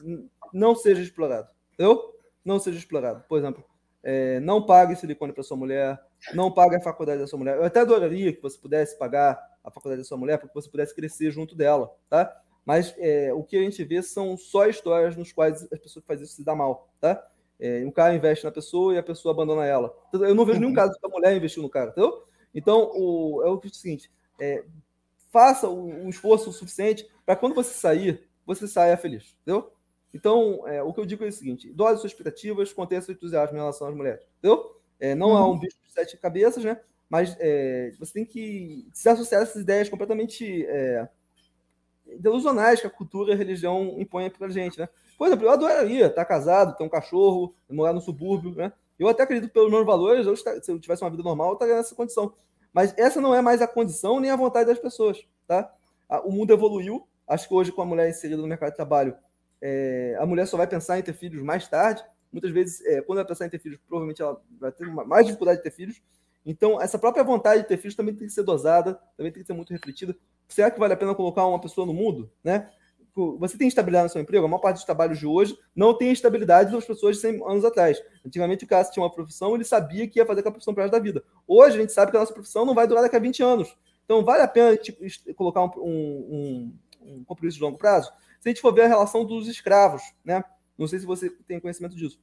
não seja explorado, entendeu? Não seja explorado. Por exemplo, é, não pague silicone para sua mulher, não pague a faculdade da sua mulher. Eu até adoraria que você pudesse pagar a faculdade da sua mulher para que você pudesse crescer junto dela, tá? Mas é, o que a gente vê são só histórias nos quais as pessoas fazem isso se dá mal, tá? É, um cara investe na pessoa e a pessoa abandona ela. Eu não vejo nenhum uhum. caso que a mulher investiu no cara, entendeu? Então, o, é o seguinte: é, faça um, um esforço suficiente para quando você sair, você saia feliz, entendeu? Então, é, o que eu digo é o seguinte: dose suas expectativas, contenha seu entusiasmo em relação às mulheres. Entendeu? É, não é um bicho de sete cabeças, né? Mas é, você tem que se associar a essas ideias completamente é, delusionais que a cultura e a religião impõem para a gente, né? Por exemplo, eu adoraria estar casado, ter um cachorro, morar no subúrbio, né? Eu até acredito pelos meus valores, eu, se eu tivesse uma vida normal, eu estaria nessa condição. Mas essa não é mais a condição nem a vontade das pessoas, tá? O mundo evoluiu. Acho que hoje, com a mulher inserida no mercado de trabalho, é, a mulher só vai pensar em ter filhos mais tarde. Muitas vezes, é, quando ela pensar em ter filhos, provavelmente ela vai ter uma, mais dificuldade de ter filhos. Então, essa própria vontade de ter filhos também tem que ser dosada, também tem que ser muito refletida. Será que vale a pena colocar uma pessoa no mundo, né? Você tem estabilidade no seu emprego? A maior parte dos trabalhos de hoje não tem estabilidade das pessoas de 100 anos atrás. Antigamente, o cara tinha uma profissão, ele sabia que ia fazer aquela profissão para da vida. Hoje, a gente sabe que a nossa profissão não vai durar daqui a 20 anos. Então, vale a pena tipo, colocar um, um, um, um compromisso de longo prazo? Se a gente for ver a relação dos escravos, né? Não sei se você tem conhecimento disso.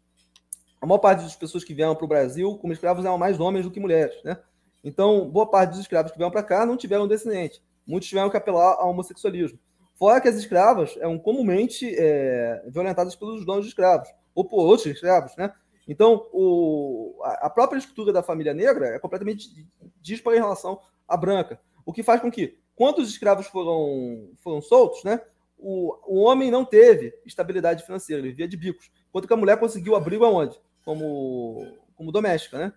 A maior parte das pessoas que vieram para o Brasil como escravos eram mais homens do que mulheres, né? Então, boa parte dos escravos que vieram para cá não tiveram descendente. Muitos tiveram que apelar ao homossexualismo. Fora que as escravas eram comumente é, violentadas pelos donos de escravos, ou por outros escravos, né? Então, o, a própria estrutura da família negra é completamente dispara em relação à branca. O que faz com que, quando os escravos foram, foram soltos, né, o, o homem não teve estabilidade financeira, ele vivia de bicos. Enquanto que a mulher conseguiu abrigo aonde? Como, como doméstica, né?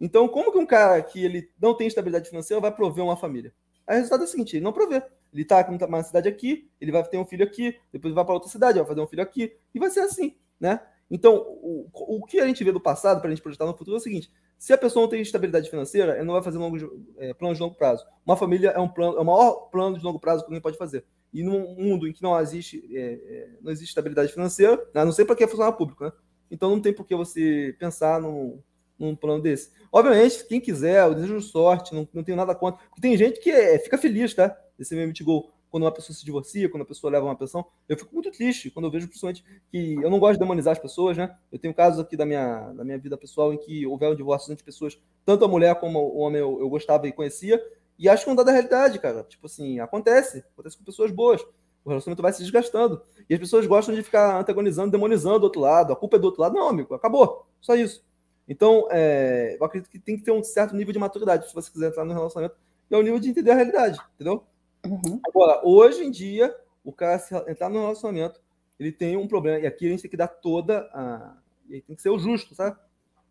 Então, como que um cara que ele não tem estabilidade financeira vai prover uma família? O resultado é o seguinte, ele não provê. Ele está numa cidade aqui, ele vai ter um filho aqui, depois vai para outra cidade, vai fazer um filho aqui, e vai ser assim, né? Então, o, o que a gente vê do passado para a gente projetar no futuro é o seguinte: se a pessoa não tem estabilidade financeira, ela não vai fazer longo, é, plano de longo prazo. Uma família é um plano, é o maior plano de longo prazo que alguém pode fazer. E num mundo em que não existe, é, é, não existe estabilidade financeira, né, não sei para que é funcionário público, né? Então não tem por que você pensar num, num plano desse. Obviamente, quem quiser, eu desejo sorte, não, não tenho nada contra. Porque tem gente que é, fica feliz, tá? Esse mesmo gol quando uma pessoa se divorcia, quando a pessoa leva uma pensão. Eu fico muito triste quando eu vejo, principalmente, que eu não gosto de demonizar as pessoas, né? Eu tenho casos aqui da minha, da minha vida pessoal em que houveram divórcios entre pessoas, tanto a mulher como o homem eu, eu gostava e conhecia, e acho que não dá da realidade, cara. Tipo assim, acontece. Acontece com pessoas boas. O relacionamento vai se desgastando. E as pessoas gostam de ficar antagonizando, demonizando do outro lado. A culpa é do outro lado. Não, amigo, acabou. Só isso. Então, é, eu acredito que tem que ter um certo nível de maturidade se você quiser entrar no relacionamento. E é o nível de entender a realidade, entendeu? Uhum. Agora, hoje em dia, o cara se entrar no relacionamento, ele tem um problema. E aqui a gente tem que dar toda a. E tem que ser o justo, tá?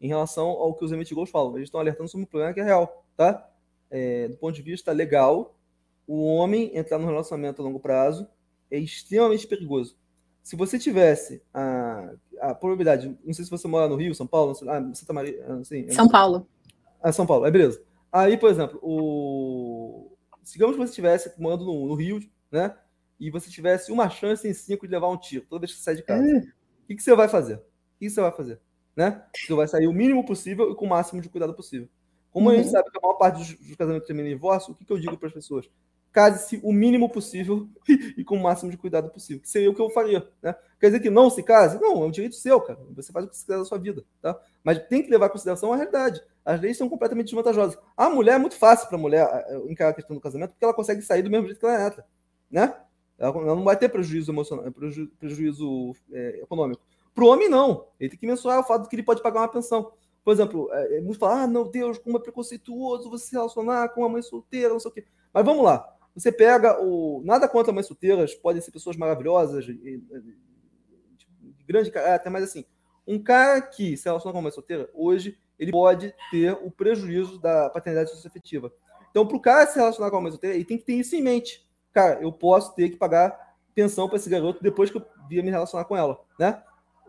Em relação ao que os emitigos falam. Eles estão alertando sobre um problema que é real, tá? É, do ponto de vista legal, o homem entrar no relacionamento a longo prazo é extremamente perigoso. Se você tivesse a, a probabilidade, não sei se você mora no Rio, São Paulo, ah, Santa Maria, assim, São Paulo. Ah, São Paulo, é beleza. Aí, por exemplo, o digamos que você estivesse morando no, no, Rio, né? E você tivesse uma chance em cinco de levar um tiro toda vez que você sai de casa. Hum. O que, que, você vai fazer? O que, você vai fazer? Né? Você vai sair o mínimo possível e com o máximo de cuidado possível. Como uhum. a gente uhum. sabe que a maior parte dos, dos casamentos termina em divórcio, o que, que eu digo para as pessoas? Case-se o mínimo possível <laughs> e com o máximo de cuidado possível. Que seria o que eu faria. Né? Quer dizer que não se case? Não, é um direito seu, cara. Você faz o que você quiser da sua vida. Tá? Mas tem que levar em consideração a realidade. As leis são completamente desvantajosas. A mulher é muito fácil para a mulher encarar a questão do casamento, porque ela consegue sair do mesmo jeito que ela entra. Né? Ela, não vai ter prejuízo emocional, preju, prejuízo é, econômico. Para o homem, não. Ele tem que mensurar o fato de que ele pode pagar uma pensão. Por exemplo, é, muitos falam, ah, meu Deus, como é preconceituoso você se relacionar com uma mãe solteira, não sei o quê. Mas vamos lá. Você pega o. Nada contra mães solteiras, podem ser pessoas maravilhosas, de, de, de grande caráter, mas assim, um cara que se relaciona com uma mãe solteira, hoje, ele pode ter o prejuízo da paternidade socioafetiva. Então, para o cara se relacionar com uma mãe solteira, ele tem que ter isso em mente. Cara, eu posso ter que pagar pensão para esse garoto depois que eu vir me relacionar com ela, né?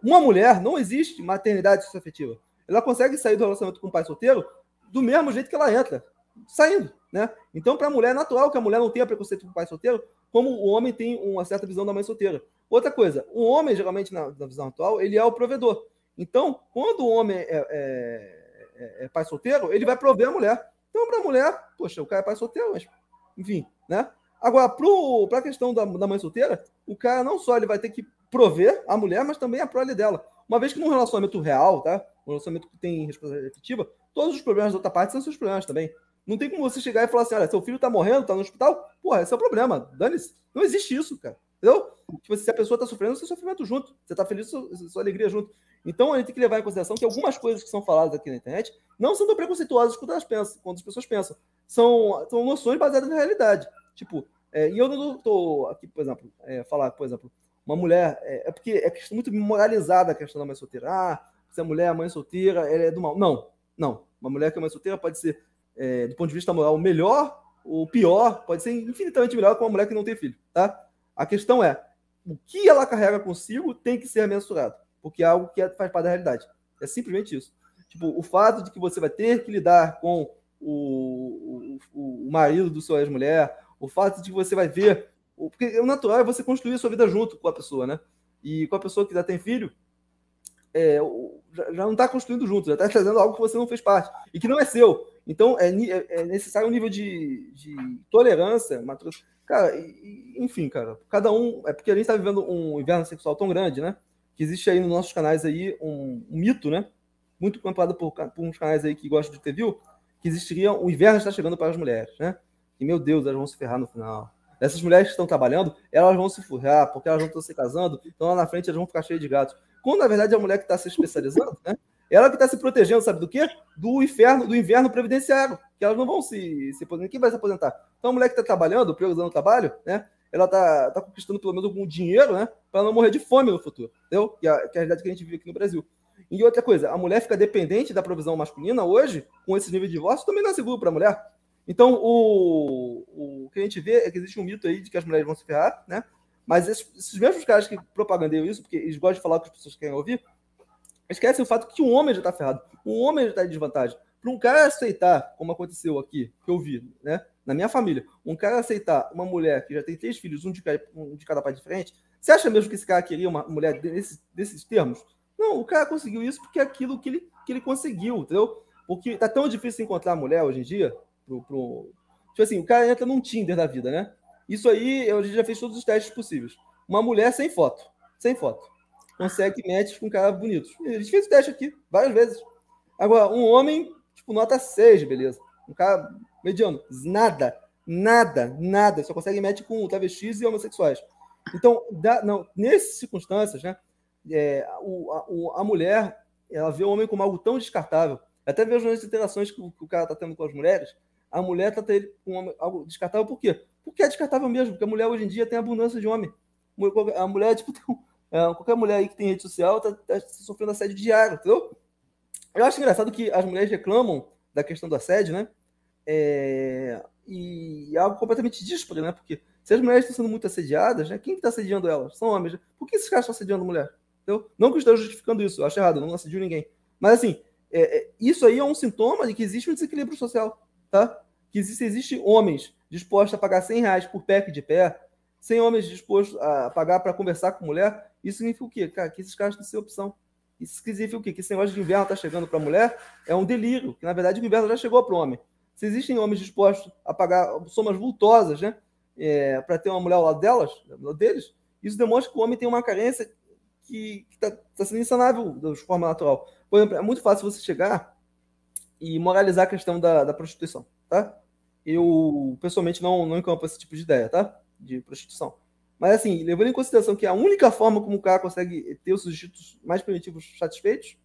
Uma mulher, não existe maternidade socioafetiva. Ela consegue sair do relacionamento com o pai solteiro do mesmo jeito que ela entra, saindo, né? Então, para a mulher, é natural que a mulher não tenha preconceito com o pai solteiro, como o homem tem uma certa visão da mãe solteira. Outra coisa, o homem, geralmente, na, na visão atual, ele é o provedor. Então, quando o homem é, é, é, é pai solteiro, ele vai prover a mulher. Então, para a mulher, poxa, o cara é pai solteiro, mas, enfim, né? Agora, para a questão da, da, mãe solteira, o cara não só ele vai ter que prover a mulher, mas também a prole dela. Uma vez que num relacionamento real, tá? Um relacionamento que tem responsabilidade efetiva, todos os problemas da outra parte são seus problemas também. Não tem como você chegar e falar assim: olha, seu filho tá morrendo, tá no hospital. Porra, esse é o problema. Dane-se. Não existe isso, cara. Entendeu? Tipo, se a pessoa tá sofrendo, seu sofrimento junto. Você tá feliz, sua, sua alegria junto. Então a gente tem que levar em consideração que algumas coisas que são faladas aqui na internet não são tão preconceituosas quanto, elas pensam, quando as pessoas pensam. São, são noções baseadas na realidade. Tipo, é, e eu não estou aqui, por exemplo, é, falar, por exemplo, uma mulher. É, é porque é muito moralizada a questão da mãe solteira. Ah, se a mulher é mãe solteira, ela é do mal. Não, não. Uma mulher que é mãe solteira pode ser é, do ponto de vista moral, melhor ou pior, pode ser infinitamente melhor com uma mulher que não tem filho, tá? A questão é, o que ela carrega consigo tem que ser mensurado, porque é algo que é, faz parte da realidade. É simplesmente isso. Tipo, o fato de que você vai ter que lidar com o, o, o marido do seu ex-mulher, o fato de que você vai ver. Porque o natural é você construir a sua vida junto com a pessoa, né? E com a pessoa que já tem filho, é, já, não está construindo junto, já está trazendo algo que você não fez parte e que não é seu. Então é, é, é necessário um nível de, de tolerância. Cara, enfim, cara, cada um. É porque a gente está vivendo um inverno sexual tão grande, né? Que existe aí nos nossos canais aí um, um mito, né? Muito comprado por, por uns canais aí que gostam de ter viu, que existiria o inverno está chegando para as mulheres, né? E meu Deus, elas vão se ferrar no final. Essas mulheres que estão trabalhando, elas vão se ferrar, porque elas vão estar se casando, então lá na frente elas vão ficar cheias de gatos. Quando na verdade a mulher que está se especializando, né? Ela que está se protegendo, sabe do quê? Do inferno, do inverno previdenciário, que elas não vão se, se aposentar. Quem vai se aposentar? Então a mulher que está trabalhando, priorizando o trabalho, né? Ela está tá conquistando pelo menos algum dinheiro, né? Para não morrer de fome no futuro, entendeu? Que é, a, que é a realidade que a gente vive aqui no Brasil. E outra coisa, a mulher fica dependente da provisão masculina hoje, com esse nível de divórcio, também não é seguro para a mulher. Então, o, o que a gente vê é que existe um mito aí de que as mulheres vão se ferrar, né? Mas esses, esses mesmos caras que propagandeiam isso, porque eles gostam de falar o que as pessoas querem ouvir, esquecem o fato que um homem já está ferrado. Um homem já está em desvantagem. Para um cara aceitar, como aconteceu aqui, que eu vi, né? Na minha família, um cara aceitar uma mulher que já tem três filhos, um de cada, um de cada pai de frente, você acha mesmo que esse cara queria uma mulher desses, desses termos? Não, o cara conseguiu isso porque é aquilo que ele, que ele conseguiu, entendeu? Porque tá tão difícil encontrar mulher hoje em dia. Pro, pro... Tipo assim, o cara entra num Tinder da vida, né? Isso aí, eu já fiz todos os testes possíveis. Uma mulher sem foto. Sem foto. Consegue match com um cara bonito. A gente fez o teste aqui, várias vezes. Agora, um homem, tipo, nota 6, beleza. Um cara mediano. Nada. Nada, nada. Só consegue match com travestis e homossexuais. Então, não, nessas circunstâncias, né? É, o, a, a, mulher, ela vê o homem como algo tão descartável. Até vejo nas interações que o, que o cara está tendo com as mulheres, a mulher trata ele como algo descartável por quê? Porque é descartável mesmo, porque a mulher hoje em dia tem abundância de homem. A mulher, tipo, <laughs> tem, é, qualquer mulher aí que tem rede social está tá sofrendo assédio diário, entendeu? Eu acho engraçado que as mulheres reclamam da questão do assédio, né? É, e é algo completamente dísparo, né? Porque se as mulheres estão sendo muito assediadas, né? Quem está assediando elas? São homens. Né? Por que esses caras estão assediando mulher? Entendeu? Não que eu esteja justificando isso, eu acho errado, eu não assedio ninguém. Mas assim, é, é, isso aí é um sintoma de que existe um desequilíbrio social, tá? Que existe, existe homens dispostos a pagar 100 reais por pack de pé, sem homens dispostos a pagar para conversar com mulher, isso significa o quê? Cara, que esses caras têm ser opção. Isso significa o quê? Que esse negócio de inverno está chegando para a mulher é um delírio, que na verdade o inverno já chegou para o homem. Se existem homens dispostos a pagar somas vultosas, né? É, para ter uma mulher ao lado delas, deles, isso demonstra que o homem tem uma carência que está tá sendo insanável de forma natural. Por exemplo, é muito fácil você chegar e moralizar a questão da, da prostituição, tá? Eu, pessoalmente, não, não encampo esse tipo de ideia, tá? De prostituição. Mas, assim, levando em consideração que a única forma como o cara consegue ter os sujeitos mais primitivos satisfeitos,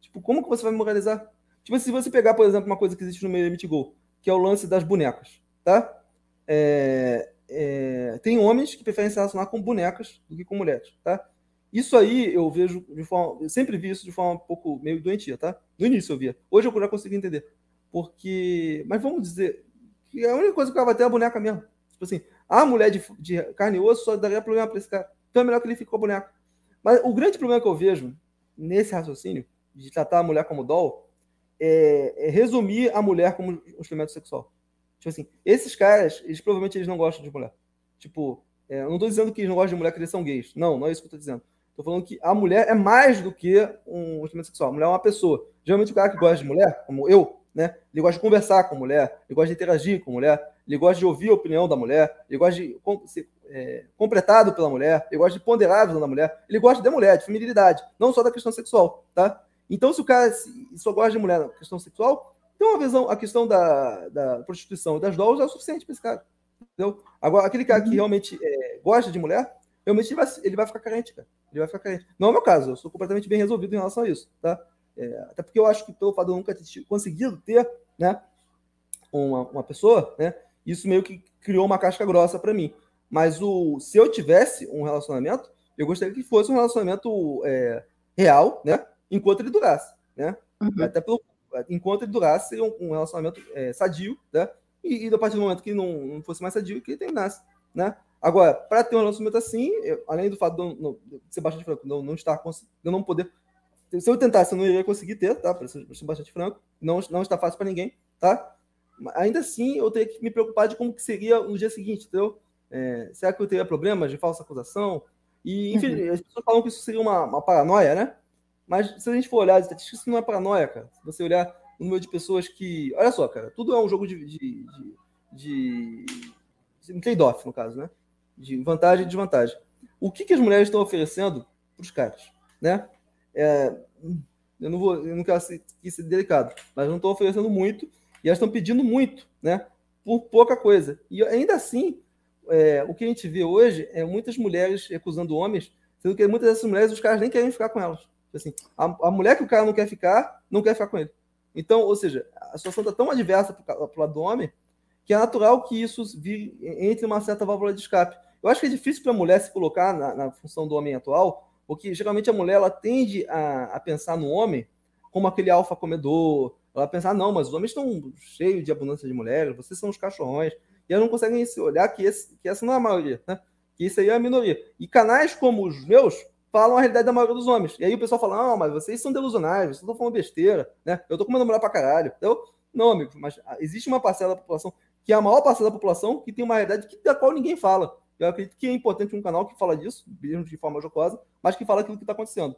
tipo, como que você vai moralizar? Tipo, se você pegar, por exemplo, uma coisa que existe no meio Go, que é o lance das bonecas, tá? É, é, tem homens que preferem se relacionar com bonecas do que com mulheres, tá? Isso aí eu vejo de forma. Eu sempre vi isso de forma um pouco meio doentia, tá? No início eu via. Hoje eu já consigo entender. Porque. Mas vamos dizer que a única coisa que cara vai ter é a boneca mesmo. Tipo assim, a mulher de, de carne e osso só daria problema para esse cara. Então é melhor que ele fique com a boneca. Mas o grande problema que eu vejo nesse raciocínio, de tratar a mulher como doll, é, é resumir a mulher como um instrumento sexual. Tipo assim, esses caras, eles provavelmente eles não gostam de mulher. Tipo, é, eu não estou dizendo que eles não gostam de mulher, que eles são gays. Não, não é isso que eu estou dizendo. Estou falando que a mulher é mais do que um instrumento sexual. A mulher é uma pessoa. Geralmente o cara que gosta de mulher, como eu, né? Ele gosta de conversar com a mulher, ele gosta de interagir com a mulher, ele gosta de ouvir a opinião da mulher, ele gosta de ser é, completado pela mulher, ele gosta de ponderar a visão da mulher, ele gosta de mulher, de feminilidade, não só da questão sexual, tá? Então, se o cara só gosta de mulher na questão sexual, então a visão, a questão da, da prostituição e das dolls é o suficiente para esse cara. Entendeu? Agora, aquele cara que uhum. realmente é, gosta de mulher, realmente ele vai, ele vai ficar carente, cara. Ele vai ficar carente. Não é o meu caso, eu sou completamente bem resolvido em relação a isso, tá? É, até porque eu acho que pelo fato de eu nunca ter conseguido ter, né, uma, uma pessoa, né, isso meio que criou uma casca grossa para mim. Mas o, se eu tivesse um relacionamento, eu gostaria que fosse um relacionamento é, real, né, enquanto ele durasse, né? Uhum. Até pelo, enquanto ele durasse, seria um, um relacionamento é, sadio, né? E, e a partir do momento que não, não fosse mais sadio, que ele terminasse, né? Agora, para ter um relacionamento assim, eu, além do fato de, não, de ser bastante franco, não, não estar, de não poder. Se eu tentasse, eu não iria conseguir ter, tá? Para ser bastante franco. Não, não está fácil para ninguém. tá? Ainda assim, eu teria que me preocupar de como que seria no dia seguinte, entendeu? É, será que eu teria problemas de falsa acusação? E, enfim, uhum. as pessoas falam que isso seria uma, uma, paranoia, né? Mas se a gente for olhar as estatísticas, isso não é paranoia, cara. Se você olhar o número de pessoas que. Olha só, cara, tudo é um jogo de. de, de, de um trade-off, no caso, né? De vantagem e desvantagem. O que, que as mulheres estão oferecendo para os caras, né? É, eu não vou, eu não quero ser, ser delicado, mas não estão oferecendo muito e elas estão pedindo muito, né? Por pouca coisa. E ainda assim, é, o que a gente vê hoje é muitas mulheres recusando homens, sendo que muitas dessas mulheres os caras nem querem ficar com elas. Assim, a, a mulher que o cara não quer ficar, não quer ficar com ele. Então, ou seja, a situação está tão adversa para o lado do homem que é natural que isso entre uma certa válvula de escape. Eu acho que é difícil para a mulher se colocar na, na, função do homem atual, porque geralmente a mulher ela tende a, a pensar no homem como aquele alfa comedor. Ela pensa, ah, não, mas os homens estão cheios de abundância de mulheres, vocês são os cachorrões. E elas não conseguem olhar que, esse, que essa não é a maioria, né? que isso aí é a minoria. E canais como os meus falam a realidade da maioria dos homens. E aí o pessoal fala, não, mas vocês são delusionais, vocês estão falando besteira, né? Eu tô comendo mulher pra caralho. Então, não, amigo, mas existe uma parcela da população, que é a maior parcela da população, que tem uma realidade que, da qual ninguém fala. Eu acredito que é importante um canal que fala disso, mesmo de forma jocosa, mas que fala aquilo que está acontecendo.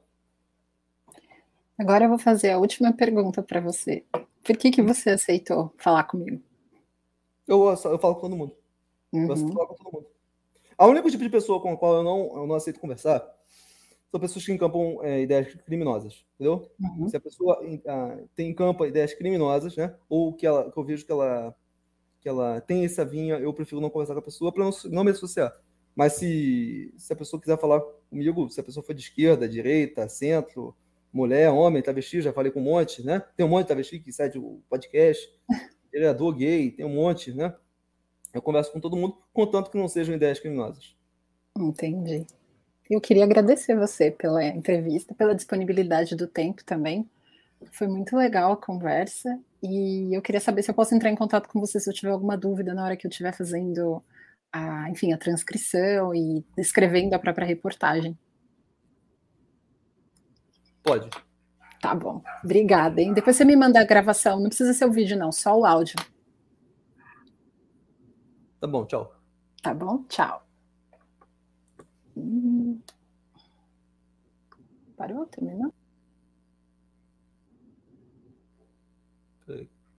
Agora eu vou fazer a última pergunta para você. Por que, que você aceitou falar comigo? Eu, eu falo com todo mundo. Uhum. Eu falar com todo mundo. A única tipo de pessoa com a qual eu não, eu não aceito conversar são pessoas que encampam é, ideias criminosas, entendeu? Uhum. Se a pessoa uh, tem em campo ideias criminosas, né? Ou que, ela, que eu vejo que ela, que ela tem essa vinha, eu prefiro não conversar com a pessoa para não, não me associar. Mas se, se a pessoa quiser falar comigo, se a pessoa for de esquerda, direita, centro, mulher, homem, travesti, já falei com um monte, né? Tem um monte de travesti que sai do podcast, <laughs> vereador gay, tem um monte, né? Eu converso com todo mundo, contanto que não sejam ideias criminosas. Entendi. Eu queria agradecer você pela entrevista, pela disponibilidade do tempo também. Foi muito legal a conversa e eu queria saber se eu posso entrar em contato com você se eu tiver alguma dúvida na hora que eu estiver fazendo a, enfim, a transcrição e escrevendo a própria reportagem. Pode. Tá bom. Obrigada, hein? Depois você me manda a gravação, não precisa ser o vídeo não, só o áudio. Tá bom, tchau. Tá bom, tchau. Hum. Parou? Terminou?